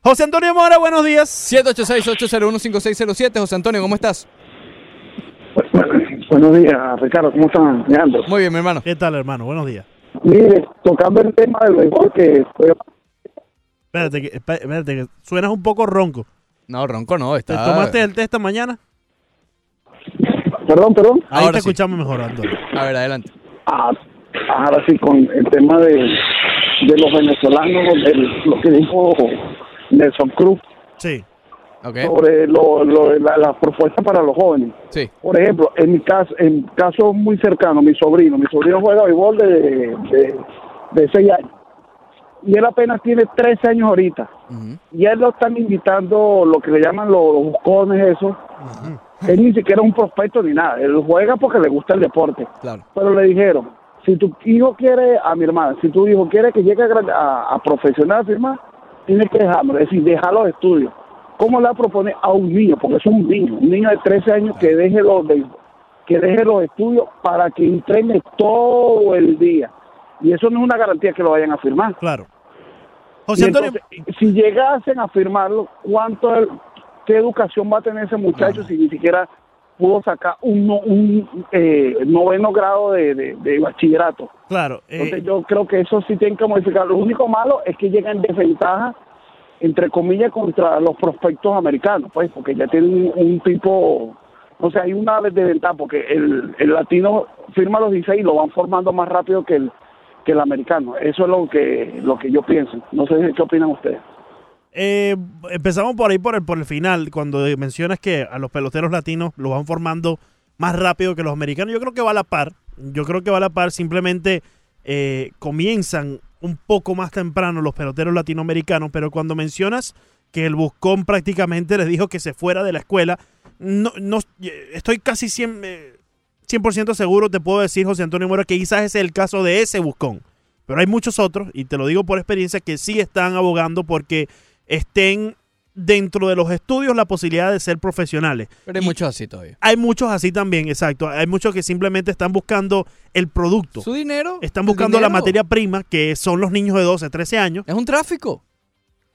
José Antonio Mora, buenos días. 786-801-5607. José Antonio, ¿cómo estás? Buenos días, Ricardo, ¿cómo están, Leandro? Muy bien, mi hermano. ¿Qué tal, hermano? Buenos días. Mire, tocando el tema del béisbol, que fue Espérate, que, espé- espérate, que suenas un poco ronco. No, ronco no. ¿Te Está... tomaste el té esta mañana? Perdón, perdón. Ahí Ahora te sí. escuchamos mejor, Antonio. A ver, adelante. Ah, ahora sí, con el tema de, de los venezolanos, de lo que dijo Nelson Cruz Sí. Sobre lo, lo- la, la propuesta para los jóvenes. Sí. Por ejemplo, en mi caso, en caso muy cercano, mi sobrino, mi sobrino juega béisbol de, de, de 6 años. Y él apenas tiene 13 años ahorita. Ujú. Y a él lo están invitando, lo que le llaman los, los buscones, eso. Él ni siquiera es un prospecto ni nada. Él juega porque le gusta el deporte. Claro. Pero le dijeron, si tu hijo quiere, a mi hermana, si tu hijo quiere que llegue a, a, a profesional a firmar, tienes que dejarlo, es decir, dejar los estudios. ¿Cómo le va a proponer a un niño? Porque es un niño, un niño de 13 años que deje los, de- que deje los estudios para que entrene todo el día. Y eso no es una garantía que lo vayan a firmar. Claro. José Antonio, entonces, si llegasen a firmarlo, ¿cuánto qué educación va a tener ese muchacho si ni siquiera pudo sacar un, un eh, noveno grado de, de- de bachillerato? claro. eh, Entonces yo creo que eso sí tienen que modificar. Lo único malo es que llega en desventaja, entre comillas, contra los prospectos americanos, pues, porque ya tienen un, tipo, o sea, hay una desventaja, porque el, el latino firma los 16 y lo van formando más rápido que el que el americano. Eso es lo que lo que yo pienso. No sé qué opinan ustedes. Eh, empezamos por ahí por el, por el final, cuando mencionas que a los peloteros latinos los van formando más rápido que los americanos. Yo creo que va a la par. Yo creo que va a la par. Simplemente eh, comienzan un poco más temprano los peloteros latinoamericanos, pero cuando mencionas que el Buscón prácticamente les dijo que se fuera de la escuela, no, no estoy casi 100, eh, 100% seguro, te puedo decir, José Antonio Mora, que quizás es el caso de ese Buscón. Pero hay muchos otros, y te lo digo por experiencia, que sí están abogando porque estén dentro de los estudios la posibilidad de ser profesionales. Pero hay muchos así todavía. Hay muchos así también, exacto. Hay muchos que simplemente están buscando el producto. Su dinero. Están buscando la materia prima, que son los niños de 12, 13 años. Es un tráfico.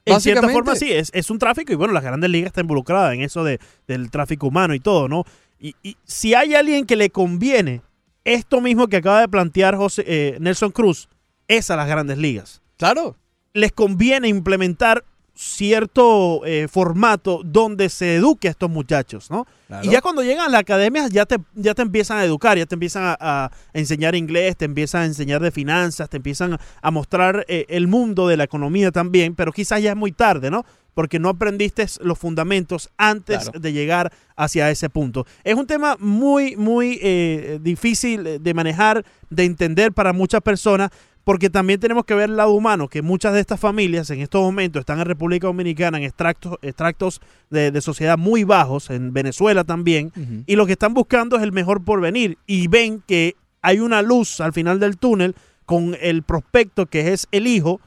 En cierta forma sí, es, es un tráfico y bueno, las grandes ligas está involucrada en eso de, del tráfico humano y todo, ¿no? Y, y si hay alguien que le conviene esto mismo que acaba de plantear José, eh, Nelson Cruz, es a las grandes ligas. Claro. Les conviene implementar cierto eh, formato donde se eduque a estos muchachos, ¿no? Claro. Y ya cuando llegan a la academia ya te, ya te empiezan a educar, ya te empiezan a, a enseñar inglés, te empiezan a enseñar de finanzas, te empiezan a mostrar eh, el mundo de la economía también, pero quizás ya es muy tarde, ¿no? Porque no aprendiste los fundamentos antes Claro. de llegar hacia ese punto. Es un tema muy, muy eh, difícil de manejar, de entender para muchas personas, porque también tenemos que ver el lado humano, que muchas de estas familias en estos momentos están en República Dominicana en extractos, extractos de, de sociedad muy bajos, en Venezuela también, y lo que están buscando es el mejor porvenir, y ven que hay una luz al final del túnel con el prospecto que es el hijo,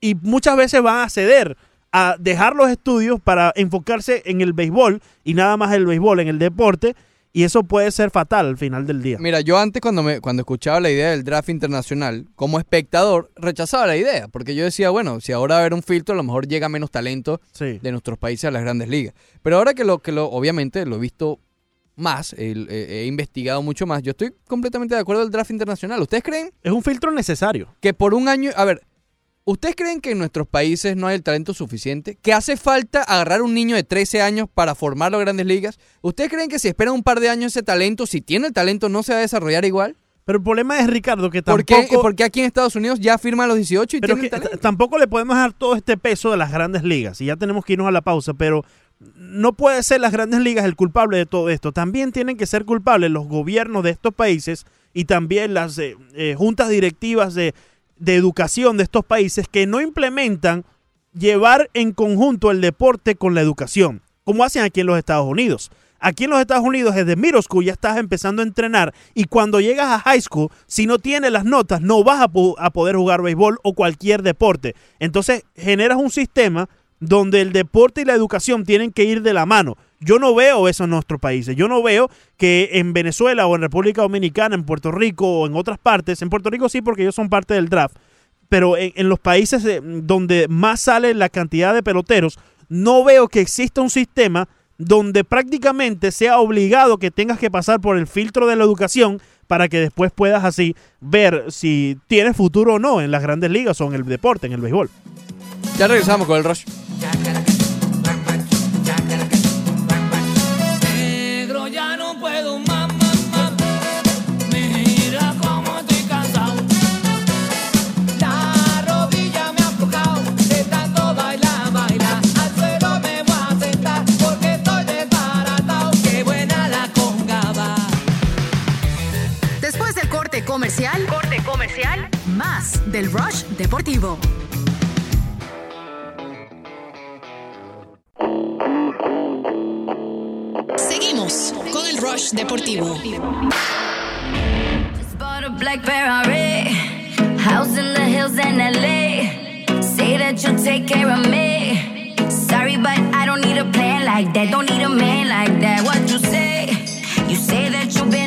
y muchas veces van a ceder a dejar los estudios para enfocarse en el béisbol y nada más el béisbol, en el deporte, y eso puede ser fatal al final del día. Mira, yo antes cuando me cuando escuchaba la idea del draft internacional, como espectador, rechazaba la idea, porque yo decía, bueno, si ahora va a haber un filtro, a lo mejor llega menos talento Sí. de nuestros países a las grandes ligas. Pero ahora que lo que lo obviamente lo he visto más, eh, he investigado mucho más, yo estoy completamente de acuerdo del draft internacional. ¿Ustedes creen Es un filtro necesario. que por un año, a ver, ¿ustedes creen que en nuestros países no hay el talento suficiente? ¿Que hace falta agarrar un niño de 13 años para formarlo a grandes ligas? ¿Ustedes creen que si esperan un par de años ese talento, si tiene el talento, no se va a desarrollar igual? Pero el problema es, Ricardo, que ¿Por tampoco... qué, porque aquí en Estados Unidos ya firma a los 18 y Pero tiene que el talento? t- tampoco le podemos dar todo este peso de las grandes ligas. Y ya tenemos que irnos a la pausa, pero no puede ser las grandes ligas el culpable de todo esto. También tienen que ser culpables los gobiernos de estos países y también las eh, eh, juntas directivas de, de educación de estos países que no implementan llevar en conjunto el deporte con la educación, como hacen aquí en los Estados Unidos. Aquí en los Estados Unidos, desde middle school ya estás empezando a entrenar y cuando llegas a high school, si no tienes las notas, no vas a, a poder jugar béisbol o cualquier deporte. Entonces, generas un sistema donde el deporte y la educación tienen que ir de la mano. Yo no veo eso en nuestros países. Yo no veo que en Venezuela o en República Dominicana, en Puerto Rico o en otras partes, en Puerto Rico sí porque ellos son parte del draft, pero en, en los países donde más sale la cantidad de peloteros, no veo que exista un sistema donde prácticamente sea obligado que tengas que pasar por el filtro de la educación para que después puedas así ver si tienes futuro o no en las grandes ligas o en el deporte, en el béisbol. Ya regresamos con el rush. comercial, corte comercial, más del Rush Deportivo. Seguimos con el Rush Deportivo. House in the hills in LA. Say that you'll take care of me. Sorry, but I don't need a plan like that. Don't need a man like that. What you say? You say that you've been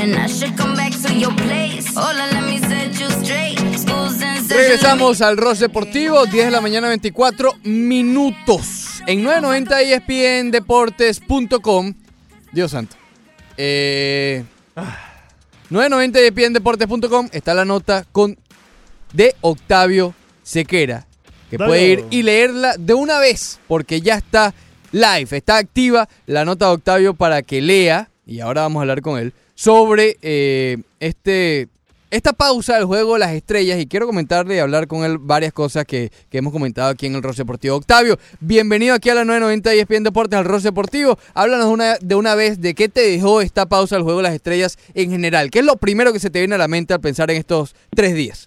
your place. Hola, let me set you straight. Schools in session, Regresamos al Ross Deportivo, 10 de la mañana, 24 minutos. En 990 ESPNDeportes.com. Dios santo. Eh, 990 ESPNDeportes.com está la nota con de Octavio Sequera. Que Dale. puede ir y leerla de una vez, porque ya está live, está activa la nota de Octavio para que lea, y ahora vamos a hablar con él, sobre eh, este, esta pausa del juego de las estrellas. Y quiero comentarle y hablar con él varias cosas que, que hemos comentado aquí en el Ross Deportivo. Octavio, bienvenido aquí a la 990 y ESPN Deportes, al Ross Deportivo. Háblanos una, de una vez de qué te dejó esta pausa del juego de las estrellas en general. ¿Qué es lo primero que se te viene a la mente al pensar en estos tres días?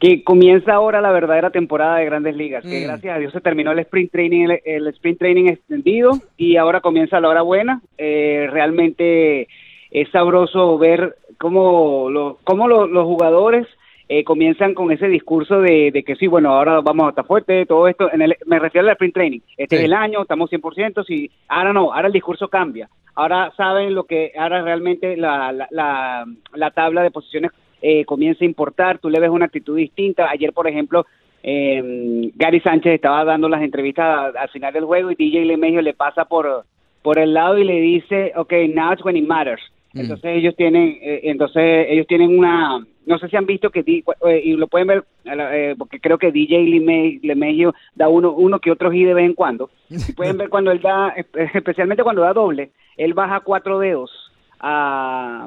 que comienza ahora la verdadera temporada de Grandes Ligas, que Mm. gracias a Dios se terminó el sprint training, el, el sprint training extendido y ahora comienza la hora buena. Eh, realmente es sabroso ver cómo, lo- cómo lo- los jugadores eh, comienzan con ese discurso de, de que sí, bueno, ahora vamos a estar fuerte, todo esto, en el, me refiero al sprint training, este Sí. es el año, estamos 100%, sí, ahora no, ahora el discurso cambia, ahora saben lo que, ahora realmente la, la, la, la tabla de posiciones eh, comienza a importar, tú le ves una actitud distinta, ayer por ejemplo, eh, Gary Sánchez estaba dando las entrevistas al final del juego y DJ LeMahieu le pasa por, por el lado y le dice, ok, now it's when it matters. Entonces ellos tienen, eh, entonces ellos tienen una, no sé si han visto que di- eh, y lo pueden ver, eh, porque creo que DJ Leme- LeMahieu da uno, uno que otro hit de vez en cuando. Y pueden ver cuando él da, espe- especialmente cuando da doble, él baja cuatro dedos a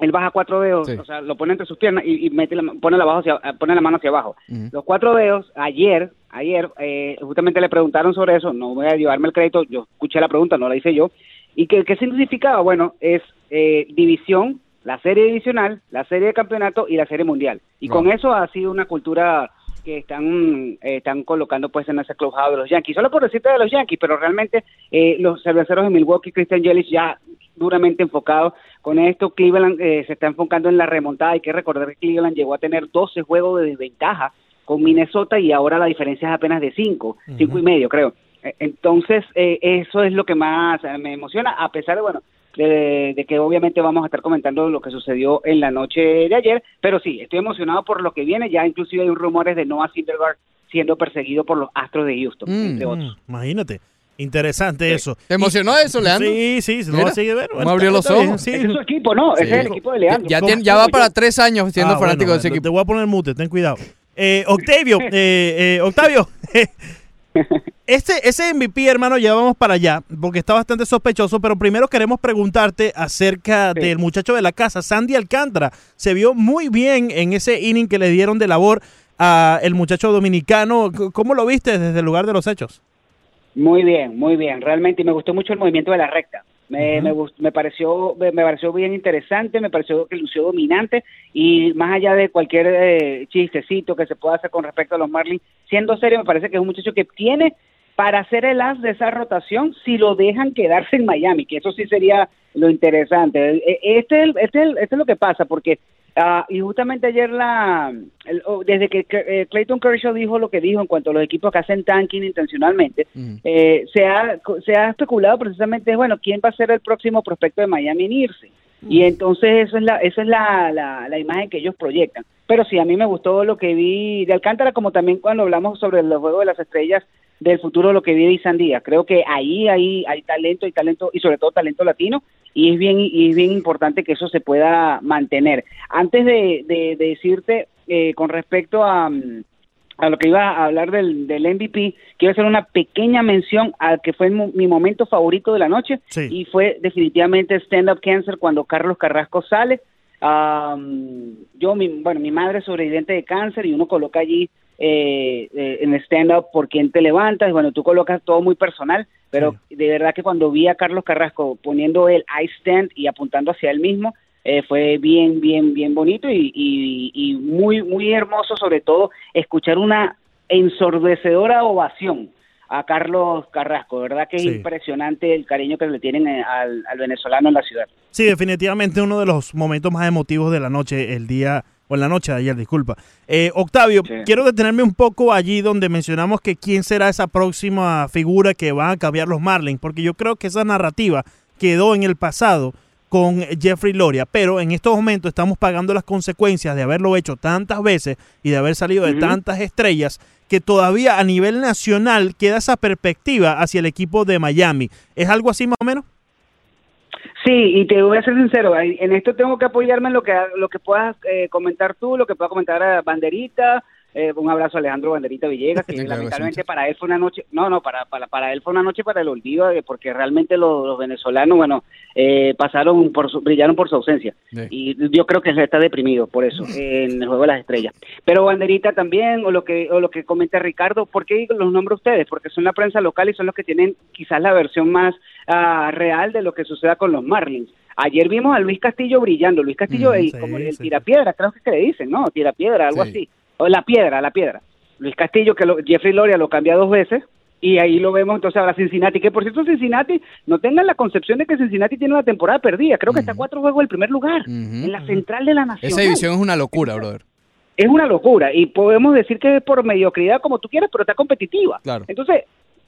él baja cuatro dedos, o sea, lo pone entre sus piernas y, y mete la, pone la abajo hacia, pone la mano hacia abajo. Los cuatro dedos, ayer, ayer, eh, justamente le preguntaron sobre eso, no voy a llevarme el crédito, yo escuché la pregunta, no la hice yo. ¿Y qué, qué significaba? Bueno, es eh, división, la serie divisional, la serie de campeonato y la serie mundial. Y Wow. con eso ha sido una cultura que están eh, están colocando pues en ese clubhouse de los Yankees. Solo por decirte de los Yankees, pero realmente eh, los cerveceros de Milwaukee, Christian Yelich ya duramente enfocado con esto. Cleveland eh, se está enfocando en la remontada. Hay que recordar que Cleveland llegó a tener 12 juegos de desventaja con Minnesota y ahora la diferencia es apenas de 5, 5 y medio creo. Eh, Entonces, eh, eso es lo que más eh, me emociona, a pesar de, bueno, de, de que obviamente vamos a estar comentando lo que sucedió en la noche de ayer, pero sí, estoy emocionado por lo que viene, ya inclusive hay rumores de Noah Syndergaard siendo perseguido por los Astros de Houston, entre otros. Imagínate. Interesante eso. ¿Te emocionó eso, Leandro? Sí, sí, no Mira, va a seguir ver. ¿cómo abrió los ojos? Ese es su equipo, ¿no? Ese es el equipo de Leandro. Ya, ¿Cómo- tiene- ya cómo va yo? para tres años siendo Ah, fanático bueno, de ese bueno, equipo. Te voy a poner mute, ten cuidado. Eh, Octavio, eh, eh, Octavio, este, ese MVP, hermano, ya vamos para allá, porque está bastante sospechoso, pero primero queremos preguntarte acerca del muchacho de la casa, Sandy Alcántara. Se vio muy bien en ese inning que le dieron de labor a el muchacho dominicano. ¿Cómo lo viste desde el lugar de los hechos? Muy bien, muy bien, realmente y me gustó mucho el movimiento de la recta. Me, me, gust- me pareció me, me pareció bien interesante, me pareció que lució dominante y más allá de cualquier eh, chistecito que se pueda hacer con respecto a los Marlins, siendo serio, me parece que es un muchacho que tiene para hacer el as de esa rotación si lo dejan quedarse en Miami, que eso sí sería lo interesante. Este, es el- este, es el- este es lo que pasa, porque ah, y justamente ayer la el- oh, desde que eh, Clayton Kershaw dijo lo que dijo en cuanto a los equipos que hacen tanking intencionalmente, eh, se, ha, se ha especulado precisamente, bueno, quién va a ser el próximo prospecto de Miami en irse. Y entonces eso es la, esa es la, la, la imagen que ellos proyectan. Pero sí, a mí me gustó lo que vi de Alcántara, como también cuando hablamos sobre el juego de las estrellas del futuro, lo que vi de Isan Díaz. Creo que ahí, ahí hay talento y talento, y sobre todo talento latino, y es bien, y es bien importante que eso se pueda mantener. Antes de, de- de decirte eh, con respecto a, mm, a lo que iba a hablar del, del MVP, quiero hacer una pequeña mención al que fue mi momento favorito de la noche y fue definitivamente Stand Up Cancer cuando Carlos Carrasco sale. Am, yo, mi, bueno, mi madre es sobreviviente de cáncer y uno coloca allí eh, eh, en stand up por quién te levantas, y bueno, tú colocas todo muy personal, pero de verdad que cuando vi a Carlos Carrasco poniendo el I stand y apuntando hacia él mismo, eh, fue bien, bien, bien bonito y, y, y muy, muy hermoso, sobre todo, escuchar una ensordecedora ovación a Carlos Carrasco. De verdad que es Sí. impresionante el cariño que le tienen eh, al, al venezolano en la ciudad. Sí, definitivamente uno de los momentos más emotivos de la noche, el día, o en la noche de ayer, disculpa. Eh, Octavio, quiero detenerme un poco allí donde mencionamos que quién será esa próxima figura que va a cambiar los Marlins, porque yo creo que esa narrativa quedó en el pasado con Jeffrey Loria, pero en estos momentos estamos pagando las consecuencias de haberlo hecho tantas veces y de haber salido de tantas estrellas que todavía a nivel nacional queda esa perspectiva hacia el equipo de Miami. ¿Es algo así más o menos? Sí, y te voy a ser sincero, en esto tengo que apoyarme en lo que lo que puedas eh, comentar tú, lo que pueda comentar a Banderita, eh, un abrazo a Alejandro Banderita Villegas, que lamentablemente para él fue una noche, no, no, para, para, para él fue una noche para el olvido, eh, porque realmente los, los venezolanos, bueno, eh, pasaron por su- brillaron por su ausencia. Sí. Y yo creo que él está deprimido por eso, en el juego de las estrellas. Pero Banderita también, o lo que, o lo que comenta Ricardo, ¿por qué los nombro a ustedes? Porque son la prensa local y son los que tienen quizás la versión más ah, real de lo que suceda con los Marlins. Ayer vimos a Luis Castillo brillando, Luis Castillo, Mm, el- sí, como el sí. tirapiedra, creo que es que le dicen, ¿no? Tirapiedra, algo Sí. así. O la piedra, la piedra. Luis Castillo, que lo- Jeffrey Loria lo cambia dos veces, y ahí lo vemos entonces ahora Cincinnati, que por cierto Cincinnati, no tengan la concepción de que Cincinnati tiene una temporada perdida, creo que está a cuatro juegos del primer lugar, en la central de la nación. Esa división es una locura, brother. Es una locura, y podemos decir que es por mediocridad como tú quieras, pero está competitiva. Claro. Entonces,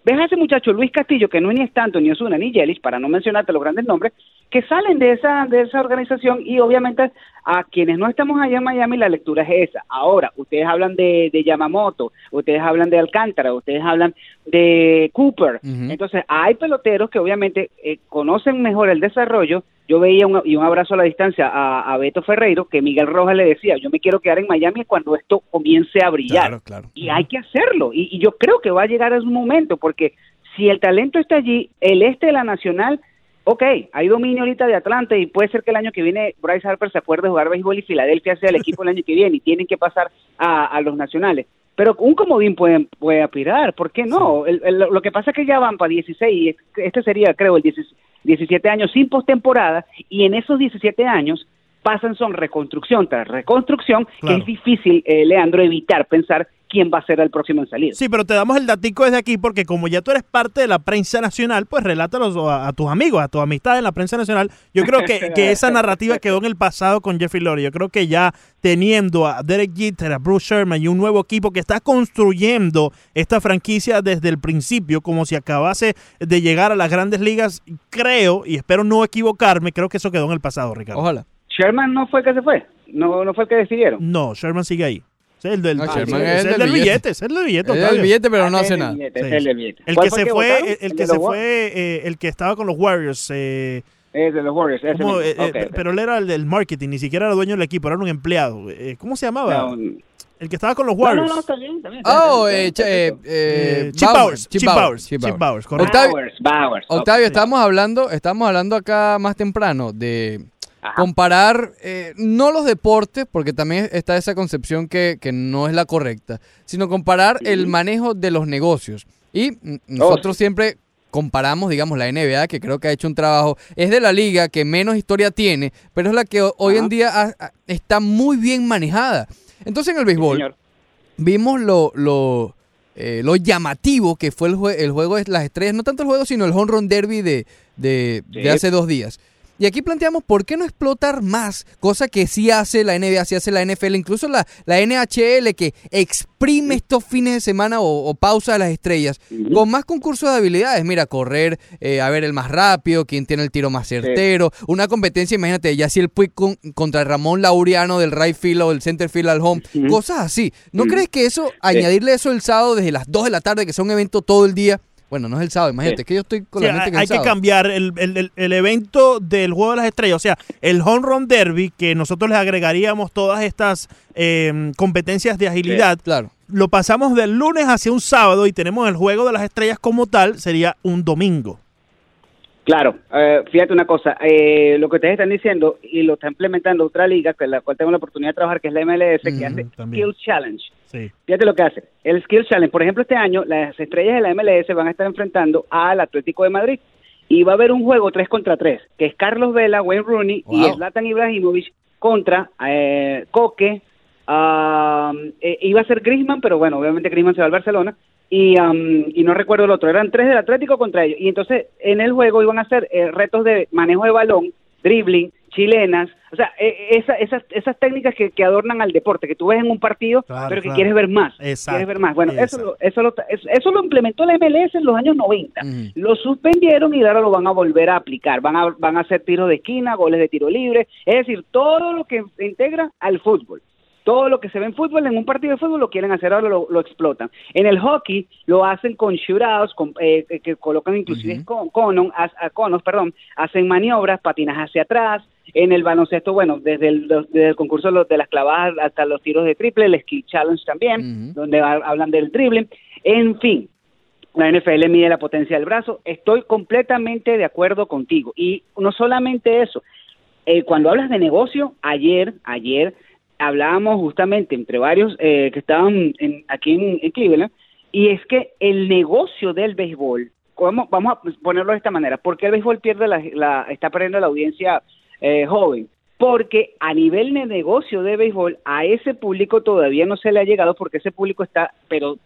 ves a ese muchacho Luis Castillo, que no es ni Stanton, ni Osuna, ni Yelich, para no mencionarte los grandes nombres, que salen de esa, de esa organización y obviamente a quienes no estamos allá en Miami la lectura es esa. Ahora, ustedes hablan de, de Yamamoto, ustedes hablan de Alcántara, ustedes hablan de Cooper. Entonces, hay peloteros que obviamente eh, conocen mejor el desarrollo. Yo veía un, y un abrazo a la distancia a, a Beto Ferreiro, que Miguel Rojas le decía, yo me quiero quedar en Miami cuando esto comience a brillar Claro, claro. y hay que hacerlo. Y, y yo creo que va a llegar a un momento, porque si el talento está allí, el este de la nacional, ok, hay dominio ahorita de Atlanta y puede ser que el año que viene Bryce Harper se acuerde de jugar béisbol y Filadelfia sea el equipo el año que viene y tienen que pasar a, a los nacionales. Pero un comodín puede, puede aspirar, ¿por qué no? El- el- lo que pasa es que ya van para 16 y este sería, creo, el 16 17 años sin postemporada y en esos 17 años pasan son reconstrucción tras reconstrucción, Claro. que es difícil, eh, Leandro, evitar pensar quién va a ser el próximo en salir. Sí, pero te damos el datico desde aquí porque como ya tú eres parte de la prensa nacional, pues relátalos a, a tus amigos, a tu amistad en la prensa nacional. Yo creo que, que esa narrativa quedó en el pasado con Jeffrey Lurie. Yo creo que ya teniendo a Derek Jeter, a Bruce Sherman y un nuevo equipo que está construyendo esta franquicia desde el principio, como si acabase de llegar a las grandes ligas, creo, y espero no equivocarme, creo que eso quedó en el pasado, Ricardo. Ojalá. Sherman no fue el que se fue, no, no fue el que decidieron. No, Sherman sigue ahí. Es el del, No, Sherman sí, es es el el del del billete. es el del billete. Es el billete, pero no hace nada. el sí. del billete. El ¿Cuál que se fue, el, que se fue, eh, el que estaba con los Warriors, eh, Es de los Warriors. ese. Eh, eh, pero él era el del marketing, ni siquiera era dueño del equipo, era un empleado. Eh, ¿Cómo se llamaba? No, El que estaba con los Warriors. no, no, está bien, está bien. Oh, eh, eh, Chip Bowers, Chip Bowers, Chip Chip Bowers, correcto. Octavio, Bowers, Bowers. Octavio, ok, estamos hablando, estamos hablando acá más temprano de Ajá. comparar eh, no los deportes, porque también está esa concepción que, que no es la correcta, sino comparar el manejo de los negocios. Y mm, nosotros siempre comparamos, digamos, la NBA, que creo que ha hecho un trabajo, es de la liga que menos historia tiene, pero es la que ho- hoy en día ha- está muy bien manejada. Entonces en el béisbol, vimos lo, lo, eh, lo llamativo que fue el, jue- el juego de las estrellas, no tanto el juego, sino el home run derby de, de, de hace dos días. Y aquí planteamos por qué no explotar más, cosa que sí hace la NBA, sí hace la NFL, incluso la, la NHL que exprime estos fines de semana o, o pausa de las estrellas, con más concursos de habilidades. Mira, correr, eh, a ver el más rápido, quién tiene el tiro más certero, una competencia, imagínate, ya si el Puig con- contra Ramón Laureano del right field o del center field al home, cosas así. ¿No crees que eso, añadirle eso el sábado desde las 2 de la tarde, que sea un evento todo el día? Bueno, no es el sábado, imagínate, Sí. es que yo estoy con Sí, la mente el hay que cambiar el, el- el- el evento del Juego de las Estrellas, o sea, el Home Run Derby, que nosotros le agregaríamos todas estas eh, competencias de agilidad, Claro. lo pasamos del lunes hacia un sábado y tenemos el Juego de las Estrellas como tal, sería un domingo. Claro, eh, fíjate una cosa, eh, lo que ustedes están diciendo y lo está implementando otra liga, con la cual tengo la oportunidad de trabajar, que es la MLS, que hace también. Skill Challenge. Sí. Fíjate lo que hace. El Skill Challenge, por ejemplo, este año las estrellas de la MLS van a estar enfrentando al Atlético de Madrid y va a haber un juego 3 contra 3, que es Carlos Vela, Wayne Rooney y. Zlatan Ibrahimovic contra eh, Coque. um, eh, iba a ser Griezmann, pero bueno, obviamente Griezmann se va al Barcelona. Y, um, y no recuerdo el otro, eran tres del Atlético contra ellos. Y entonces en el juego iban a hacer eh, retos de manejo de balón, dribbling, chilenas, o sea, eh, esa- esas, esas técnicas que, que adornan al deporte, que tú ves en un partido, Claro, pero que claro. quieres ver más, Exacto, quieres ver más. Bueno, eso lo, eso, lo, eso, eso lo implementó la MLS en los años 90. Lo suspendieron y ahora lo van a volver a aplicar. Van a, van a hacer tiros de esquina, goles de tiro libre, es decir, todo lo que integra al fútbol. Todo lo que se ve en fútbol, en un partido de fútbol, lo quieren hacer ahora, lo, lo explotan. En el hockey lo hacen con shootouts, con, eh, que- colocan inclusive con, a conos, perdón, hacen maniobras, patinas hacia atrás. En el baloncesto, bueno, desde el, desde el concurso de las clavadas hasta los tiros de triple, el skill challenge también, donde ha- hablan del drible. En fin, la NFL mide la potencia del brazo. Estoy completamente de acuerdo contigo. Y no solamente eso, eh, cuando hablas de negocio, ayer, ayer hablábamos justamente entre varios eh, que estaban en- aquí en, en Cleveland, y es que el negocio del béisbol, ¿cómo- vamos a ponerlo de esta manera, ¿por qué el béisbol pierde la, la- está perdiendo la audiencia eh, joven? Porque a nivel de negocio de béisbol, a ese público todavía no se le ha llegado porque ese público está, pero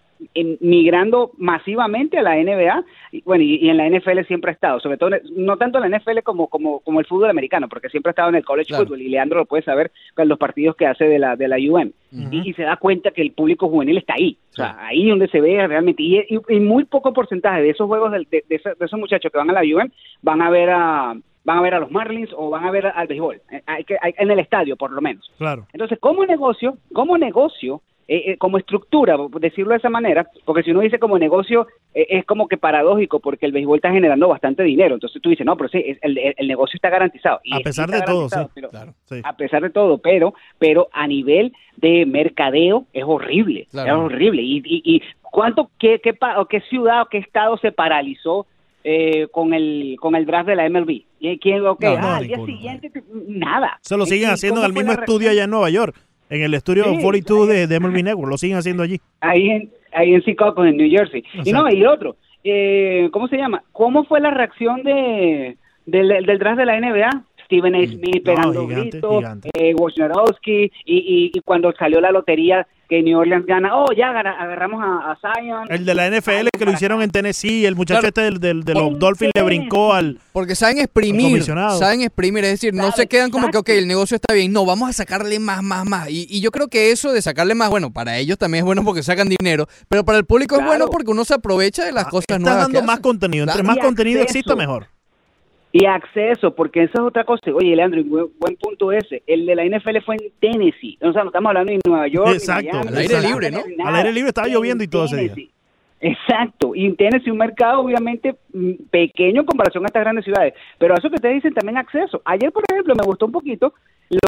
migrando masivamente a la NBA, y, bueno, y, y en la NFL siempre ha estado, sobre todo, no tanto en la NFL como, como, como el fútbol americano, porque siempre ha estado en el college Claro. football, y Leandro lo puede saber con los partidos que hace de la, de la UM, y, y se da cuenta que el público juvenil está ahí, o sea, ahí donde se ve realmente, y, muy poco porcentaje de esos juegos del- de, de esos, de esos muchachos que van a la UM van a ver a van a ver a los Marlins o van a ver al béisbol, eh, hay que- hay- en el estadio por lo menos. Claro. Entonces, como negocio, como negocio, eh, eh, como estructura, por decirlo de esa manera, porque si uno dice como negocio, eh, es como que paradójico, porque el béisbol está generando bastante dinero. Entonces tú dices, no, pero sí, es- el, el- negocio está garantizado. Y A pesar de todo, sí. pero- A pesar de todo, pero, pero a nivel de mercadeo es horrible, Claro. es horrible. Y, y, y cuánto, qué, qué, qué ciudad o qué estado se paralizó eh, con el con el draft de la MLB? ¿Y quién, ok, No, no, ah, al día siguiente, nada. Se lo ¿Y- siguen haciendo en el mismo estudio allá en Nueva York, en el estudio Sí, 42 de, de MLB Network. Lo siguen haciendo allí. ahí en, ahí en Chicago, en New Jersey. Y no, y otro, eh, ¿cómo se llama? ¿Cómo fue la reacción de del, del draft de la NBA? Stephen A. Smith pegando Mm. gigante, gritos, eh, Wojnarowski, y, y, y cuando salió la lotería que New Orleans gana, oh, ya agarra- agarramos a, a Zion. El de la NFL que lo hicieron en Tennessee, el muchacho este del, del- de los Dolphins le brincó al... Porque saben exprimir, saben exprimir, es decir, no se quedan como que, ok, el negocio está bien, no, vamos a sacarle más, más, más. Y, y yo creo que eso de sacarle más, bueno, para ellos también es bueno porque sacan dinero, pero para el público es bueno porque uno se aprovecha de las cosas Está nuevas. dando que más hacen. contenido. Entre Claro. más Y contenido acceso. exista, mejor. Y acceso, porque esa es otra cosa. Oye, Leandro, y buen, buen punto ese. El de la NFL fue en Tennessee. O sea, no estamos hablando ni Nueva York. Exacto. Miami, Al aire libre, ¿no? Al aire libre estaba En lloviendo y todo ese día. Tennessee. Exacto, y en Tennessee un mercado obviamente mm, pequeño en comparación a estas grandes ciudades, pero a eso que ustedes dicen también acceso. Ayer, por ejemplo, me gustó un poquito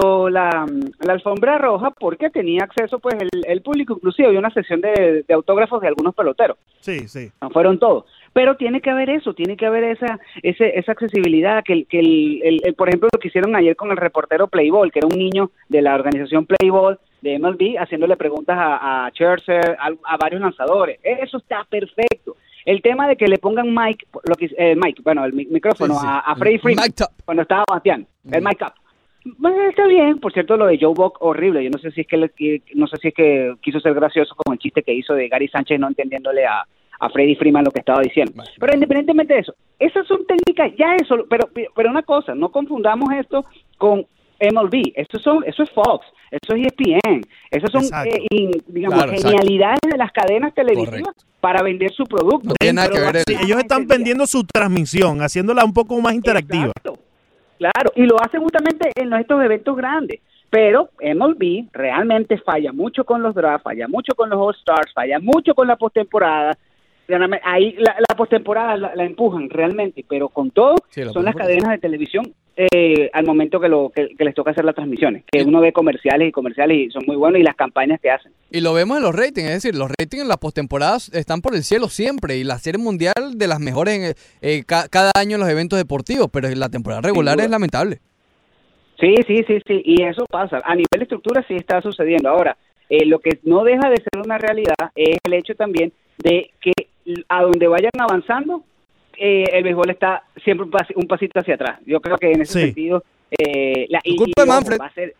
lo, la, la alfombra roja porque tenía acceso pues el, el público, inclusive había una sesión de, de autógrafos de algunos peloteros, Sí, sí. no fueron todos. Pero tiene que haber eso, tiene que haber esa ese, esa accesibilidad, que, el, que el, el- el- por ejemplo, lo que hicieron ayer con el reportero Playball, que era un niño de la organización Playball de MLB, haciéndole preguntas a, a Scherzer, a, a varios lanzadores. Eso está perfecto. El tema de que le pongan mic, lo que, eh, mic, bueno, el mi- micrófono Sí, sí. a, a Freddy El Freeman cuando estaba bateando, el mic up. Bueno, está bien, por cierto, lo de Joe Buck, horrible. Yo no sé si es que, le- que- no sé si es que quiso ser gracioso con el chiste que hizo de Gary Sánchez no entendiéndole a, a Freddy Freeman lo que estaba diciendo. Pero independientemente de eso, esas son técnicas, ya eso, pero, pero una cosa, no confundamos esto con MLB, eso, son, eso es Fox, eso es ESPN, esas son, eh, in- digamos, Claro, exacto. genialidades de las cadenas televisivas para vender su producto. tiene nada que ver el- Sí, ellos están vendiendo su transmisión, haciéndola un poco más interactiva. Exacto. Claro, y lo hacen justamente en estos eventos grandes. Pero MLB realmente falla mucho con los drafts, falla mucho con los All-Stars, falla mucho con la postemporada. Ahí la, la postemporada la, la empujan realmente, pero con todo Sí, la son las cadenas de televisión eh, al momento que, lo, que, que les toca hacer las transmisiones. Que uno ve comerciales y comerciales y son muy buenos y las campañas que hacen. Y lo vemos en los ratings, es decir, los ratings en las postemporadas están por el cielo siempre y la serie mundial de las mejores en, eh, ca- cada año en los eventos deportivos, pero en la temporada regular es lamentable. Sí, sí, sí, sí, y eso pasa. A nivel de estructura sí está sucediendo. Ahora, eh, lo que no deja de ser una realidad es el hecho también de que a donde vayan avanzando, eh, el béisbol está siempre un, pas- un pasito hacia atrás. Yo creo que en ese Sí. sentido... Eh, la, culpa de. Va a ser,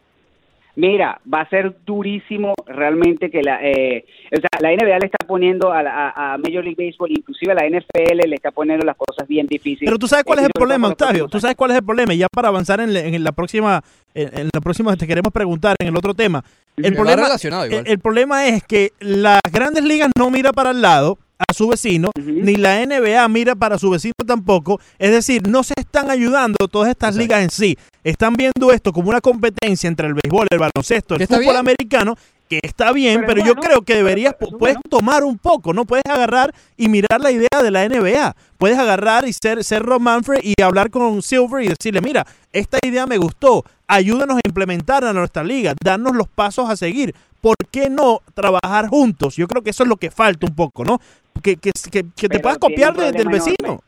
Mira, va a ser durísimo realmente que la, eh, o sea, la NBA le está poniendo a, la- a- a Major League Baseball, inclusive a la NFL le está poniendo las cosas bien difíciles. Pero tú sabes cuál Eh, es y el problema, Octavio. Tú sabes cuál es el problema. Y ya para avanzar en, la- en la próxima, en, en la próxima te queremos preguntar en el otro tema. El Va problema, relacionado igual. el, el problema es que las grandes ligas no mira para el lado a su vecino, ni la NBA mira para su vecino tampoco. Es decir, no se están ayudando todas estas ligas en sí. Están viendo esto como una competencia entre el béisbol, el baloncesto, el fútbol bien. americano, que está bien, Pero yo creo que deberías, puedes tomar un poco, ¿no? Puedes agarrar y mirar la idea de la NBA. Puedes agarrar y ser, ser Rob Manfred y hablar con Silver y decirle, mira, esta idea me gustó, ayúdanos a implementarla en nuestra liga, darnos los pasos a seguir. ¿Por qué no trabajar juntos? Yo creo que eso es lo que falta un poco, ¿no? Que, que, que, que te puedas copiar de- del vecino. enorme.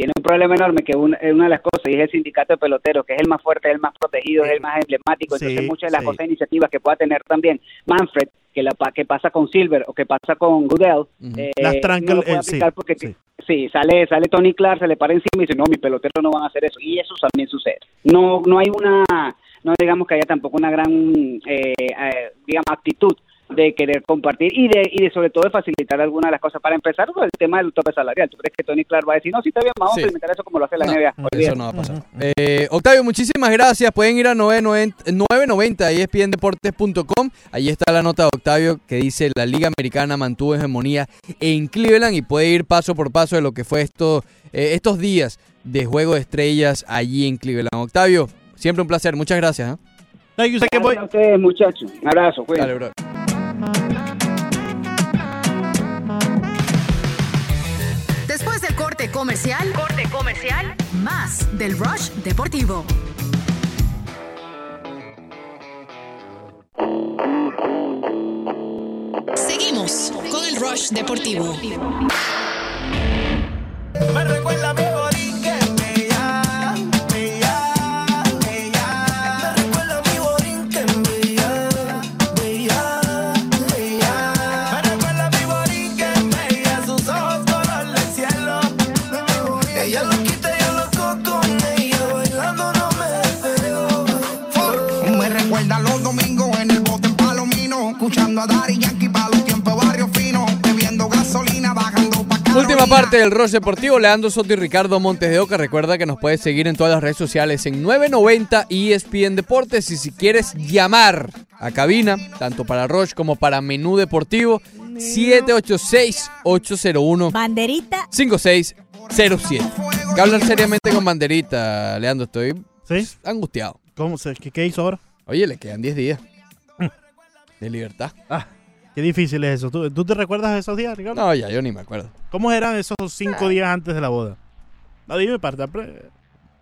Tiene un problema enorme que una, es una de las cosas y es el sindicato de peloteros que es el más fuerte, es el más protegido, es el más emblemático, Sí, entonces muchas de las sí. cosas iniciativas que pueda tener también Manfred que la que pasa con Silver o que pasa con Goodell eh, Las trancas, no lo puede eh, sí, aplicar porque sí. sale sale Tony Clark se le para encima y dice no mis peloteros no van a hacer eso y eso también sucede no no hay una no digamos que haya tampoco una gran eh, eh, digamos actitud de querer compartir y de, y de sobre todo de facilitar algunas de las cosas. Para empezar, con el tema del tope salarial. ¿Tú crees que Tony Clark va a decir, no, sí, está bien, vamos Sí. a implementar eso como lo hace la No, NBA? Eso no va a pasar. Eh, Octavio, muchísimas gracias. Pueden ir a 990, 990 a espndeportes.com. Ahí está la nota de Octavio que dice la Liga Americana mantuvo hegemonía en Cleveland y puede ir paso por paso de lo que fue esto, eh, estos días de Juego de Estrellas allí en Cleveland. Octavio, siempre un placer. Muchas gracias. ¿eh? Gracias a ustedes, muchachos. Un abrazo. Dale, bro. Comercial, corte comercial, más del Rush Deportivo. Seguimos con el Rush Deportivo. Me recuerda a Última parte del Rush Deportivo, Leandro Soto y Ricardo Montes de Oca. Recuerda que nos puedes seguir en todas las redes sociales en 990 ESPN Deportes. Y si quieres llamar a cabina, tanto para Rush como para Menú Deportivo, 786-801 Banderita. 5607. Que hablar seriamente con Banderita, Leandro. Estoy angustiado. ¿Cómo se, qué, qué hizo ahora? Oye, le quedan 10 días de libertad. Ah, qué difícil es eso. ¿Tú, tú te recuerdas de esos días, Ricardo? No, ya yo ni me acuerdo. ¿Cómo eran esos cinco días antes de la boda? No, dime para estar pre-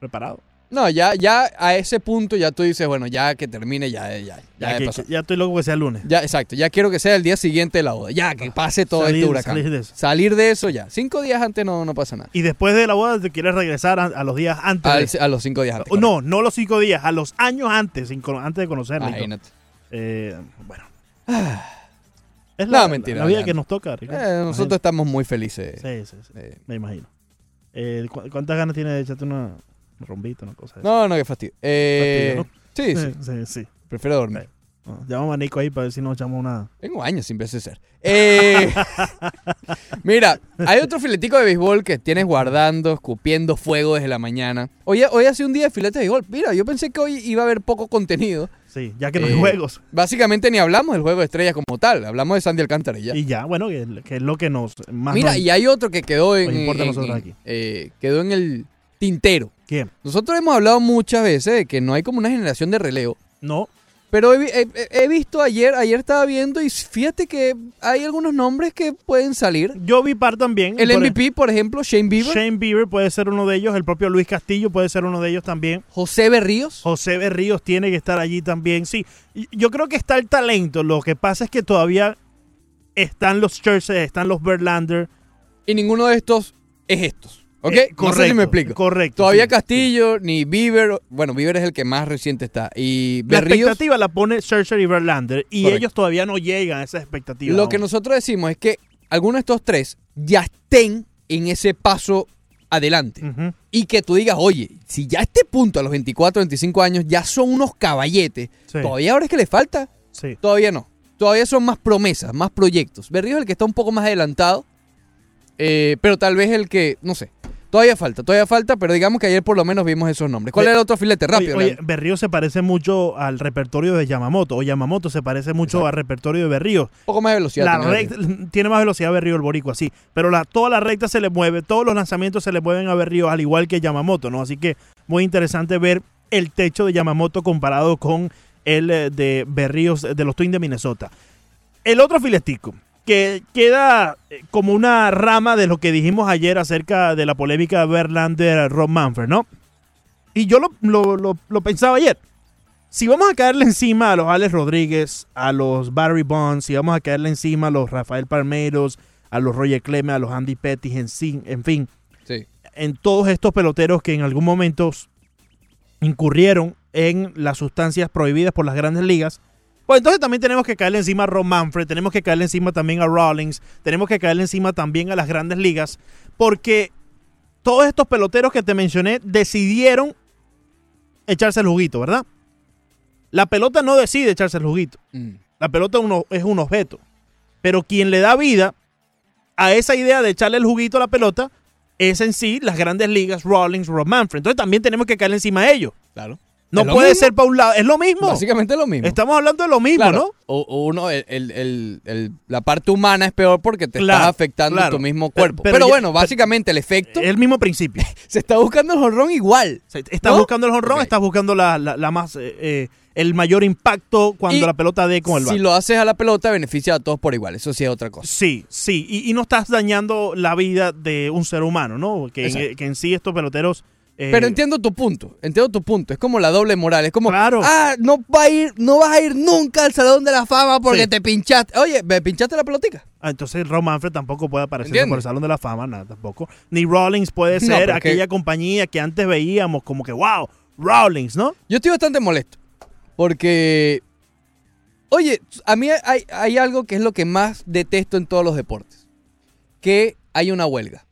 preparado. No, ya, ya a ese punto ya tú dices, bueno, ya que termine, ya, ya, ya, Ya, que- ya estoy loco que sea el lunes. Ya, exacto. Ya quiero que sea el día siguiente de la boda. Ya, que pase todo Salir- este huracán. salir de eso. Salir de eso ya. Cinco días antes no, no pasa nada. Y después de la boda te quieres regresar a, a los días antes. Al- de- a los cinco días antes. No, no los cinco días, a los años antes, sin antes de conocerla. todo. Imagínate. Eh, bueno. Es No, la, mentira, la vida que nos toca, Ricardo. Eh, nosotros estamos muy felices. Sí, sí, sí. Me imagino. Eh, ¿cu- ¿Cuántas ganas tiene de echarte una un rombito, una cosa? de No, no, qué fastidio. Eh, Fastidio, sí, ¿no? sí, sí, sí. Prefiero dormir. No, llamamos a Nico ahí para ver si nos echamos una. Tengo años sin verse ser. Eh, mira, hay otro filetico de béisbol que tienes guardando, escupiendo fuego desde la mañana. Hoy, hoy hace un día de filete de béisbol. Mira, yo pensé que hoy iba a haber poco contenido. Sí, ya que no hay Eh, juegos. Básicamente ni hablamos del juego de estrellas como tal. Hablamos de Sandy Alcántara y ya. Y ya, bueno, que, que es lo que nos. Más Mira, nos- y hay otro que quedó en, nos importa en- nosotros en- aquí. eh, quedó en el tintero. ¿Quién? Nosotros hemos hablado muchas veces de que no hay como una generación de relevo. No. Pero he, vi- he- he- he visto ayer, ayer estaba viendo y fíjate que hay algunos nombres que pueden salir. Yo vi par también. El por- MVP, por ejemplo, Shane Bieber. Shane Bieber puede ser uno de ellos. El propio Luis Castillo puede ser uno de ellos también. José Berríos. José Berríos tiene que estar allí también. Sí, yo creo que está el talento. Lo que pasa es que todavía están los Churches, están los Verlander. Y ninguno de estos es estos. ¿Ok? Eh, no sé si correcto, me explico. correcto, Todavía sí, Castillo, ni Bieber. Bueno, Bieber es el que más reciente está. Y La Berríos. expectativa la pone Scherzer y Verlander. Y Correcto. ellos todavía no llegan a esa expectativa. Lo aún. que nosotros decimos es que algunos de estos tres ya estén en ese paso adelante. Y que tú digas, oye, si ya a este punto, a los 24, 25 años, ya son unos caballetes, Sí. ¿todavía ahora es que le falta? Sí. Todavía no. Todavía son más promesas, más proyectos. Berrío es el que está un poco más adelantado, eh, pero tal vez el que, no sé. Todavía falta, todavía falta, pero digamos que ayer por lo menos vimos esos nombres. ¿Cuál era el otro filete? Rápido. Oye. Berrío se parece mucho al repertorio de Yamamoto, o Yamamoto se parece mucho al repertorio de Berrío. Un poco más de velocidad. La tiene recta- tiene más velocidad Berrío el boricua, sí. Pero la, toda la recta se le mueve, todos los lanzamientos se le mueven a Berrío, al igual que Yamamoto, ¿no? Así que muy interesante ver el techo de Yamamoto comparado con el eh, de Berríos de los Twins de Minnesota. El otro filetico, que queda eh, como una rama de lo que dijimos ayer acerca de la polémica Verlander-Rob Manfred, ¿no? Y yo lo, lo- lo- lo pensaba ayer. Si vamos a caerle encima a los Alex Rodríguez, a los Barry Bonds, si vamos a caerle encima a los Rafael Palmeros, a los Roger Clemens, a los Andy Pettis, en, en fin, Sí. en todos estos peloteros que en algún momento incurrieron en las sustancias prohibidas por las grandes ligas, pues entonces también tenemos que caerle encima a Ron Manfred, tenemos que caerle encima también a Rawlings, tenemos que caerle encima también a las grandes ligas, porque todos estos peloteros que te mencioné decidieron echarse el juguito, ¿verdad? La pelota no decide echarse el juguito. Mm. La pelota uno- es un objeto. Pero quien le da vida a esa idea de echarle el juguito a la pelota es en sí las grandes ligas, Rawlings, Rob Manfred. Entonces también tenemos que caerle encima a ellos. Claro. No ¿Es lo puede mismo? ser para un lado. Es lo mismo. Básicamente es lo mismo. Estamos hablando de lo mismo, Claro, ¿no? o- o uno, el- el- el- el- la parte humana es peor porque te Claro, estás afectando claro. tu mismo cuerpo. pero Pero, ya- bueno, pero- básicamente el efecto. Es el mismo principio. se está buscando el jonrón igual. Estás ¿no? buscando el honrón, Ok. estás buscando la, la- la más, eh, eh, el mayor impacto cuando Y la pelota dé con el Si bat. lo haces a la pelota, beneficia a todos por igual. Eso sí es otra cosa. Sí, sí, y, y no estás dañando la vida de un ser humano, ¿no? Que, en, que en sí estos peloteros... eh, Pero entiendo tu punto, entiendo tu punto. Es como la doble moral. Es como, Claro. ah, no, va a ir, no vas a ir nunca al Salón de la Fama porque Sí. te pinchaste. Oye, ¿me pinchaste la pelotica? Ah, entonces Rob Manfred tampoco puede aparecer por el Salón de la Fama, nada tampoco. Ni Rawlings puede ser aquella que- compañía que antes veíamos como que, wow, Rawlings, ¿no? Yo estoy bastante molesto. Porque, oye, a mí hay, hay algo que es lo que más detesto en todos los deportes. Que hay una huelga.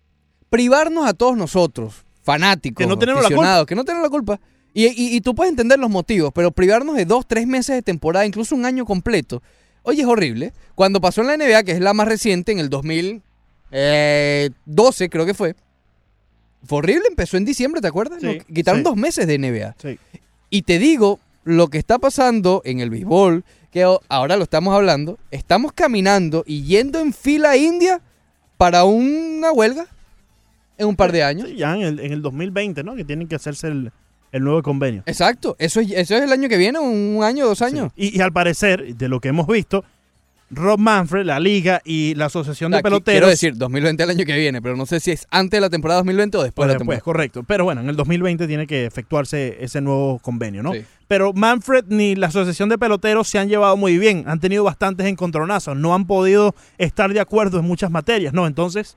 Privarnos a todos nosotros, fanáticos, Que no tenemos la aficionados, que no tenemos la culpa. Y, y- y tú puedes entender los motivos, pero privarnos de dos, tres meses de temporada, incluso un año completo, oye, es horrible. Cuando pasó en la NBA, que es la más reciente, en el 2012 creo que fue, fue horrible, empezó en diciembre, ¿te acuerdas? Sí, No, quitaron sí. dos meses de NBA. Sí. Y te digo, lo que está pasando en el béisbol, que ahora lo estamos hablando, estamos caminando y yendo en fila india para una huelga en un par de años. Sí, ya en el, en el 2020, ¿no? Que tienen que hacerse el, el nuevo convenio. Exacto, eso es, eso es el año que viene, un año, dos años. Y, y al parecer, de lo que hemos visto, Rob Manfred, la liga y la Asociación de Aquí Peloteros... Quiero decir, 2020 el año que viene, pero no sé si es antes de la temporada 2020 o después Pues de la después, temporada. correcto. Pero bueno, en el 2020 tiene que efectuarse ese nuevo convenio, ¿no? Sí. Pero Manfred ni la Asociación de Peloteros se han llevado muy bien. Han tenido bastantes encontronazos. No han podido estar de acuerdo en muchas materias, ¿no? Entonces,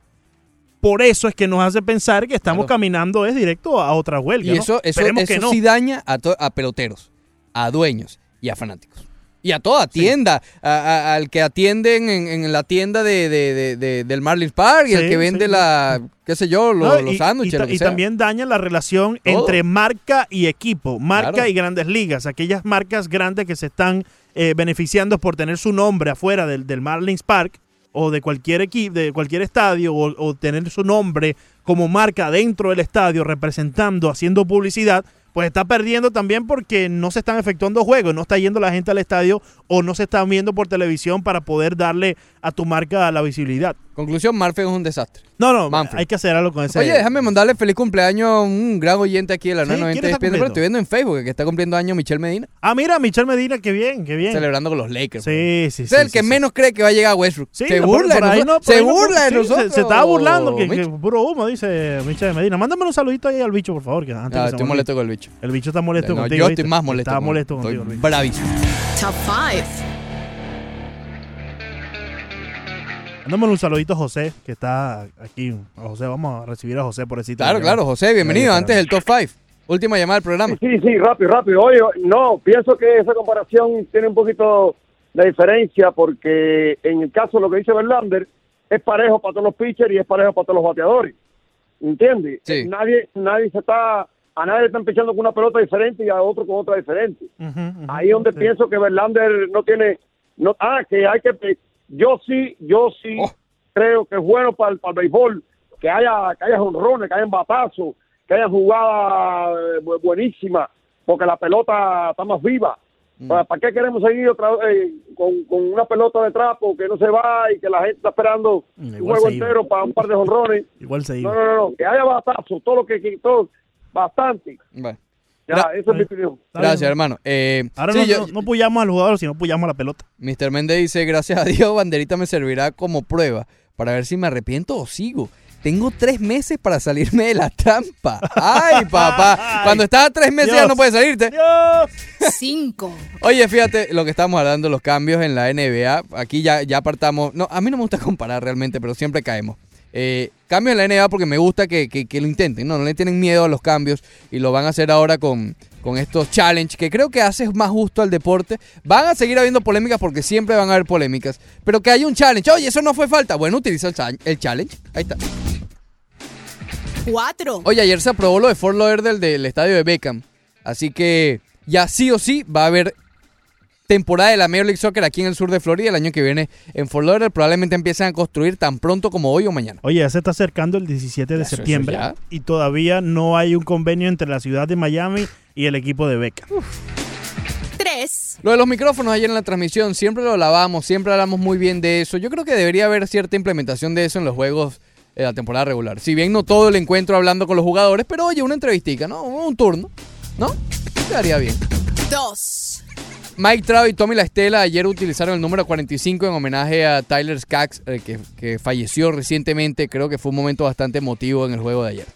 por eso es que nos hace pensar que estamos Claro. caminando es directo a otra huelga. Y ¿no? eso, eso, eso que no. sí daña a, a peloteros, a dueños y a fanáticos. Y a toda tienda, a- a- al que atienden en, en la tienda de, de- de- de- del Marlins Park y el Sí, que vende sí. la, qué sé yo, lo- No, los y- sándwiches, y, y también daña la relación Todo. entre marca y equipo, marca Claro. y grandes ligas, aquellas marcas grandes que se están eh, beneficiando por tener su nombre afuera del, del Marlins Park o de cualquier equipo, de cualquier estadio o, tener su nombre como marca dentro del estadio representando, haciendo publicidad, pues está perdiendo también porque no se están efectuando juegos, no está yendo la gente al estadio o no se están viendo por televisión para poder darle a tu marca la visibilidad. Conclusión, Marfeg es un desastre. No, no, Manfred. hay que hacer algo con ese. Oye, déjame mandarle feliz cumpleaños a un gran oyente aquí de la Sí, 990 ¿quién está ESPN, pero cumpliendo? estoy viendo en Facebook que está cumpliendo años Michelle Medina, Ah, mira, Michelle Medina, qué bien, qué bien. celebrando con los Lakers. Sí, sí, Es sí. el sí, que sí. menos cree que va a llegar a Westbrook. Sí, se burla por de ahí nosotros. no, por se ahí no, burla de sí, se- nosotros. Se, estaba burlando, que, que puro humo, dice Michelle Medina. Mándame un saludito ahí al bicho, por favor. Que antes Ah, que estoy molesto con el bicho. El bicho está molesto No, contigo. yo estoy más molesto. Está molesto contigo. el bicho. bravísimo. Top 5. Mándame un saludito a José, que está aquí. A José, vamos a recibir a José por el sitio. Claro, claro, José, bienvenido. Antes del top 5. Última llamada del programa. Sí, sí, rápido, rápido. Oye, no, pienso que esa comparación tiene un poquito de diferencia porque en el caso de lo que dice Verlander, es parejo para todos los pitchers y es parejo para todos los bateadores. ¿entiendes? Eh, Nadie, nadie se está, a nadie le están pichando con una pelota diferente y a otro con otra diferente. Ahí es donde pienso que Verlander no tiene, no, ah, que hay que, yo sí, yo sí creo que es bueno para el, para el béisbol que haya, que haya honrones, que haya batazos, que haya jugadas eh, bu- buenísimas, porque la pelota está más viva. ¿Para, para qué queremos seguir otra vez eh, con, con una pelota de trapo que no se va y que la gente está esperando un igual juego entero para un par de honrones? Igual se No, iba. no, no, no, que haya batazos, todo lo que, todo, bastante. Bueno. Ya, esa es mi opinión. Gracias, hermano. Eh, Ahora sí, no, yo- no, no puyamos al jugador, sino puyamos a la pelota. Mr. Méndez dice, gracias a Dios, banderita me servirá como prueba para ver si me arrepiento o sigo. Tengo tres meses para salirme de la trampa. Ay, papá. Cuando estás a tres meses ya Dios. no puedes salirte. Cinco. Oye, fíjate lo que estamos hablando, los cambios en la NBA. Aquí ya, ya apartamos. No, a mí no me gusta comparar realmente, pero siempre caemos. Eh, cambios en la NBA porque me gusta que, que- que lo intenten, ¿no? No le tienen miedo a los cambios y lo van a hacer ahora con, con estos challenge que creo que hace más justo al deporte. Van a seguir habiendo polémicas porque siempre van a haber polémicas, pero que haya un challenge. Oye, eso no fue falta. Bueno, utiliza el, el challenge. Ahí está. Cuatro. Oye, ayer se aprobó lo de Fort Lauderdale del estadio de Beckham. Así que ya sí o sí va a haber temporada de la Major League Soccer aquí en el sur de Florida el año que viene en Fort Lauderdale. Probablemente empiecen a construir tan pronto como hoy o mañana. Oye, ya se está acercando el 17 de Eso, eso septiembre y todavía no hay un convenio entre la ciudad de Miami y el equipo de Beca. Tres. Lo de los micrófonos ayer en la transmisión, siempre lo lavamos, siempre hablamos muy bien de eso. Yo creo que debería haber cierta implementación de eso en los juegos de la temporada regular. Si bien no todo el encuentro hablando con los jugadores, pero oye, una entrevistica, ¿no? Un turno, ¿no? Quedaría bien. Dos. Mike Trout y Tommy La Estela ayer utilizaron el número 45 en homenaje a Tyler Skaggs, eh, que, que falleció recientemente. Creo que fue un momento bastante emotivo en el juego de ayer.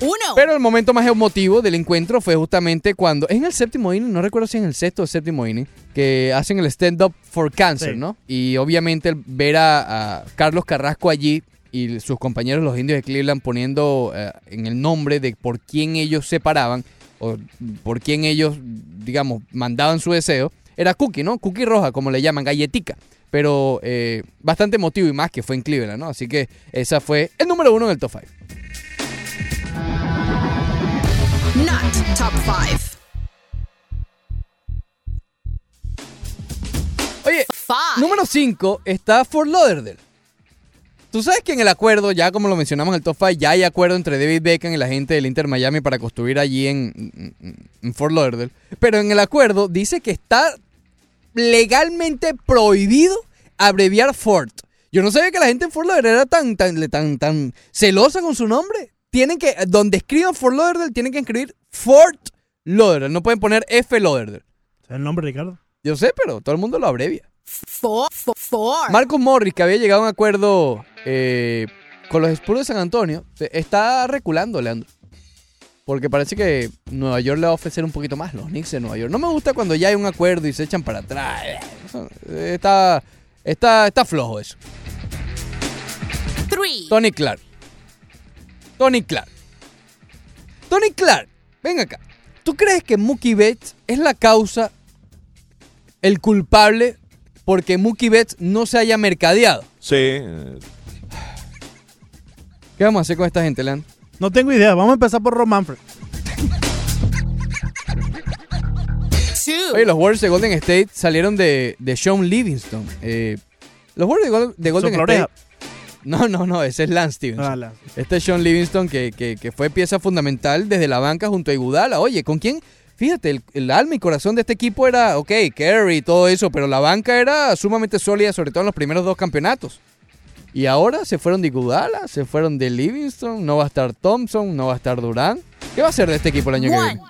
Uno. Pero el momento más emotivo del encuentro fue justamente cuando, en el séptimo inning, no recuerdo si en el sexto o séptimo inning, que hacen el stand-up for cancer, Sí. ¿no? Y obviamente el ver a, a Carlos Carrasco allí y sus compañeros los indios de Cleveland poniendo eh, en el nombre de por quién ellos se paraban o por quién ellos, digamos, mandaban su deseo, era Cookie, ¿no? Cookie roja, como le llaman, galletica. Pero eh, bastante emotivo y más que fue en Cleveland, ¿no? Así que esa fue el número uno en el top 5. Not top five. Oye, número 5 está Fort Lauderdale. Tú sabes que en el acuerdo, ya como lo mencionamos en el top 5, ya hay acuerdo entre David Beckham y la gente del Inter Miami para construir allí en, Fort Lauderdale. Pero en el acuerdo dice que está legalmente prohibido abreviar Fort. Yo no sabía que la gente en Fort Lauderdale era tan, tan, tan, tan celosa con su nombre. Tienen que, donde escriban Fort Lauderdale, tienen que escribir Fort Lauderdale. No pueden poner F Lauderdale. ¿Es el nombre, Ricardo? Yo sé, pero todo el mundo lo abrevia. Four. Four. four. Marcus Morris, que había llegado a un acuerdo eh, con los Spurs de San Antonio, está reculando, Leandro. Porque parece que Nueva York le va a ofrecer un poquito más, los Knicks de Nueva York. No me gusta cuando ya hay un acuerdo y se echan para atrás. Eso, eh, Está, está, está flojo eso. Three. Tony Clark. Tony Clark. Tony Clark, ven acá. ¿Tú crees que Mookie Betts es la causa, el culpable, porque Mookie Betts no se haya mercadeado? Sí. ¿Qué vamos a hacer con esta gente, Leandro? No tengo idea. Vamos a empezar por Ron Manfred. Oye, los Warriors de Golden State salieron de, de Sean Livingston. Eh, los Warriors de, de Golden. State. No, no, no, ese es Lance Stevenson. Ah, Lance. Este es Sean Livingston que, que- que fue pieza fundamental desde la banca junto a Iguodala. Oye, ¿con quién? Fíjate, el, el alma y corazón de este equipo era, ok, Kerry y todo eso, pero la banca era sumamente sólida, sobre todo en los primeros dos campeonatos. Y ahora se fueron de Iguodala, se fueron de Livingston, no va a estar Thompson, no va a estar Durán. ¿Qué va a hacer de este equipo el año que viene?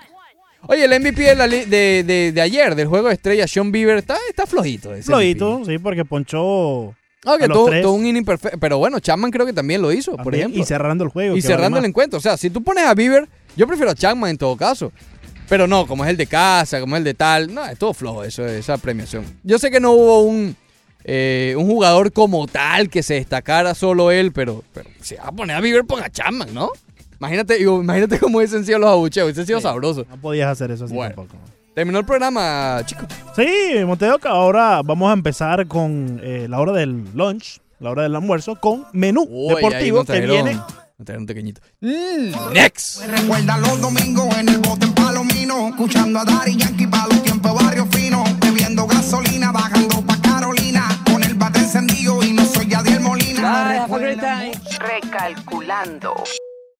Oye, el MVP de, la li- de, de- de ayer, del juego de estrella, Sean Bieber, está, está flojito. ese Flojito, sí, porque ponchó. Ah, tuvo, tres. tuvo un inning perfecto. Pero bueno, Chapman creo que también lo hizo, por ejemplo. y cerrando el juego, Y cerrando el encuentro. O sea, si tú pones a Bieber, yo prefiero a Chapman en todo caso. Pero no, como es el de casa, como es el de tal. No, es todo flojo eso, esa premiación. Yo sé que no hubo un, eh, un jugador como tal que se destacara solo él, pero, pero si va a poner a Bieber, ponga a Chapman, ¿no? Imagínate, digo, imagínate cómo hubiesen sido los abucheos. Hubiese sido sabroso. No podías hacer eso así Bueno. tampoco. Terminó el programa, chicos. Sí, Montedoca, ahora vamos a empezar con eh, la hora del lunch. la hora del almuerzo, con menú Uy, deportivo que viene. un pequeñito. Mm, next. Recuerda los domingos en el bote en Palomino, escuchando a Dari Yankee para los tiempos barrio fino, bebiendo gasolina, bajando encendido y no soy Yadiel Molina. Recalculando.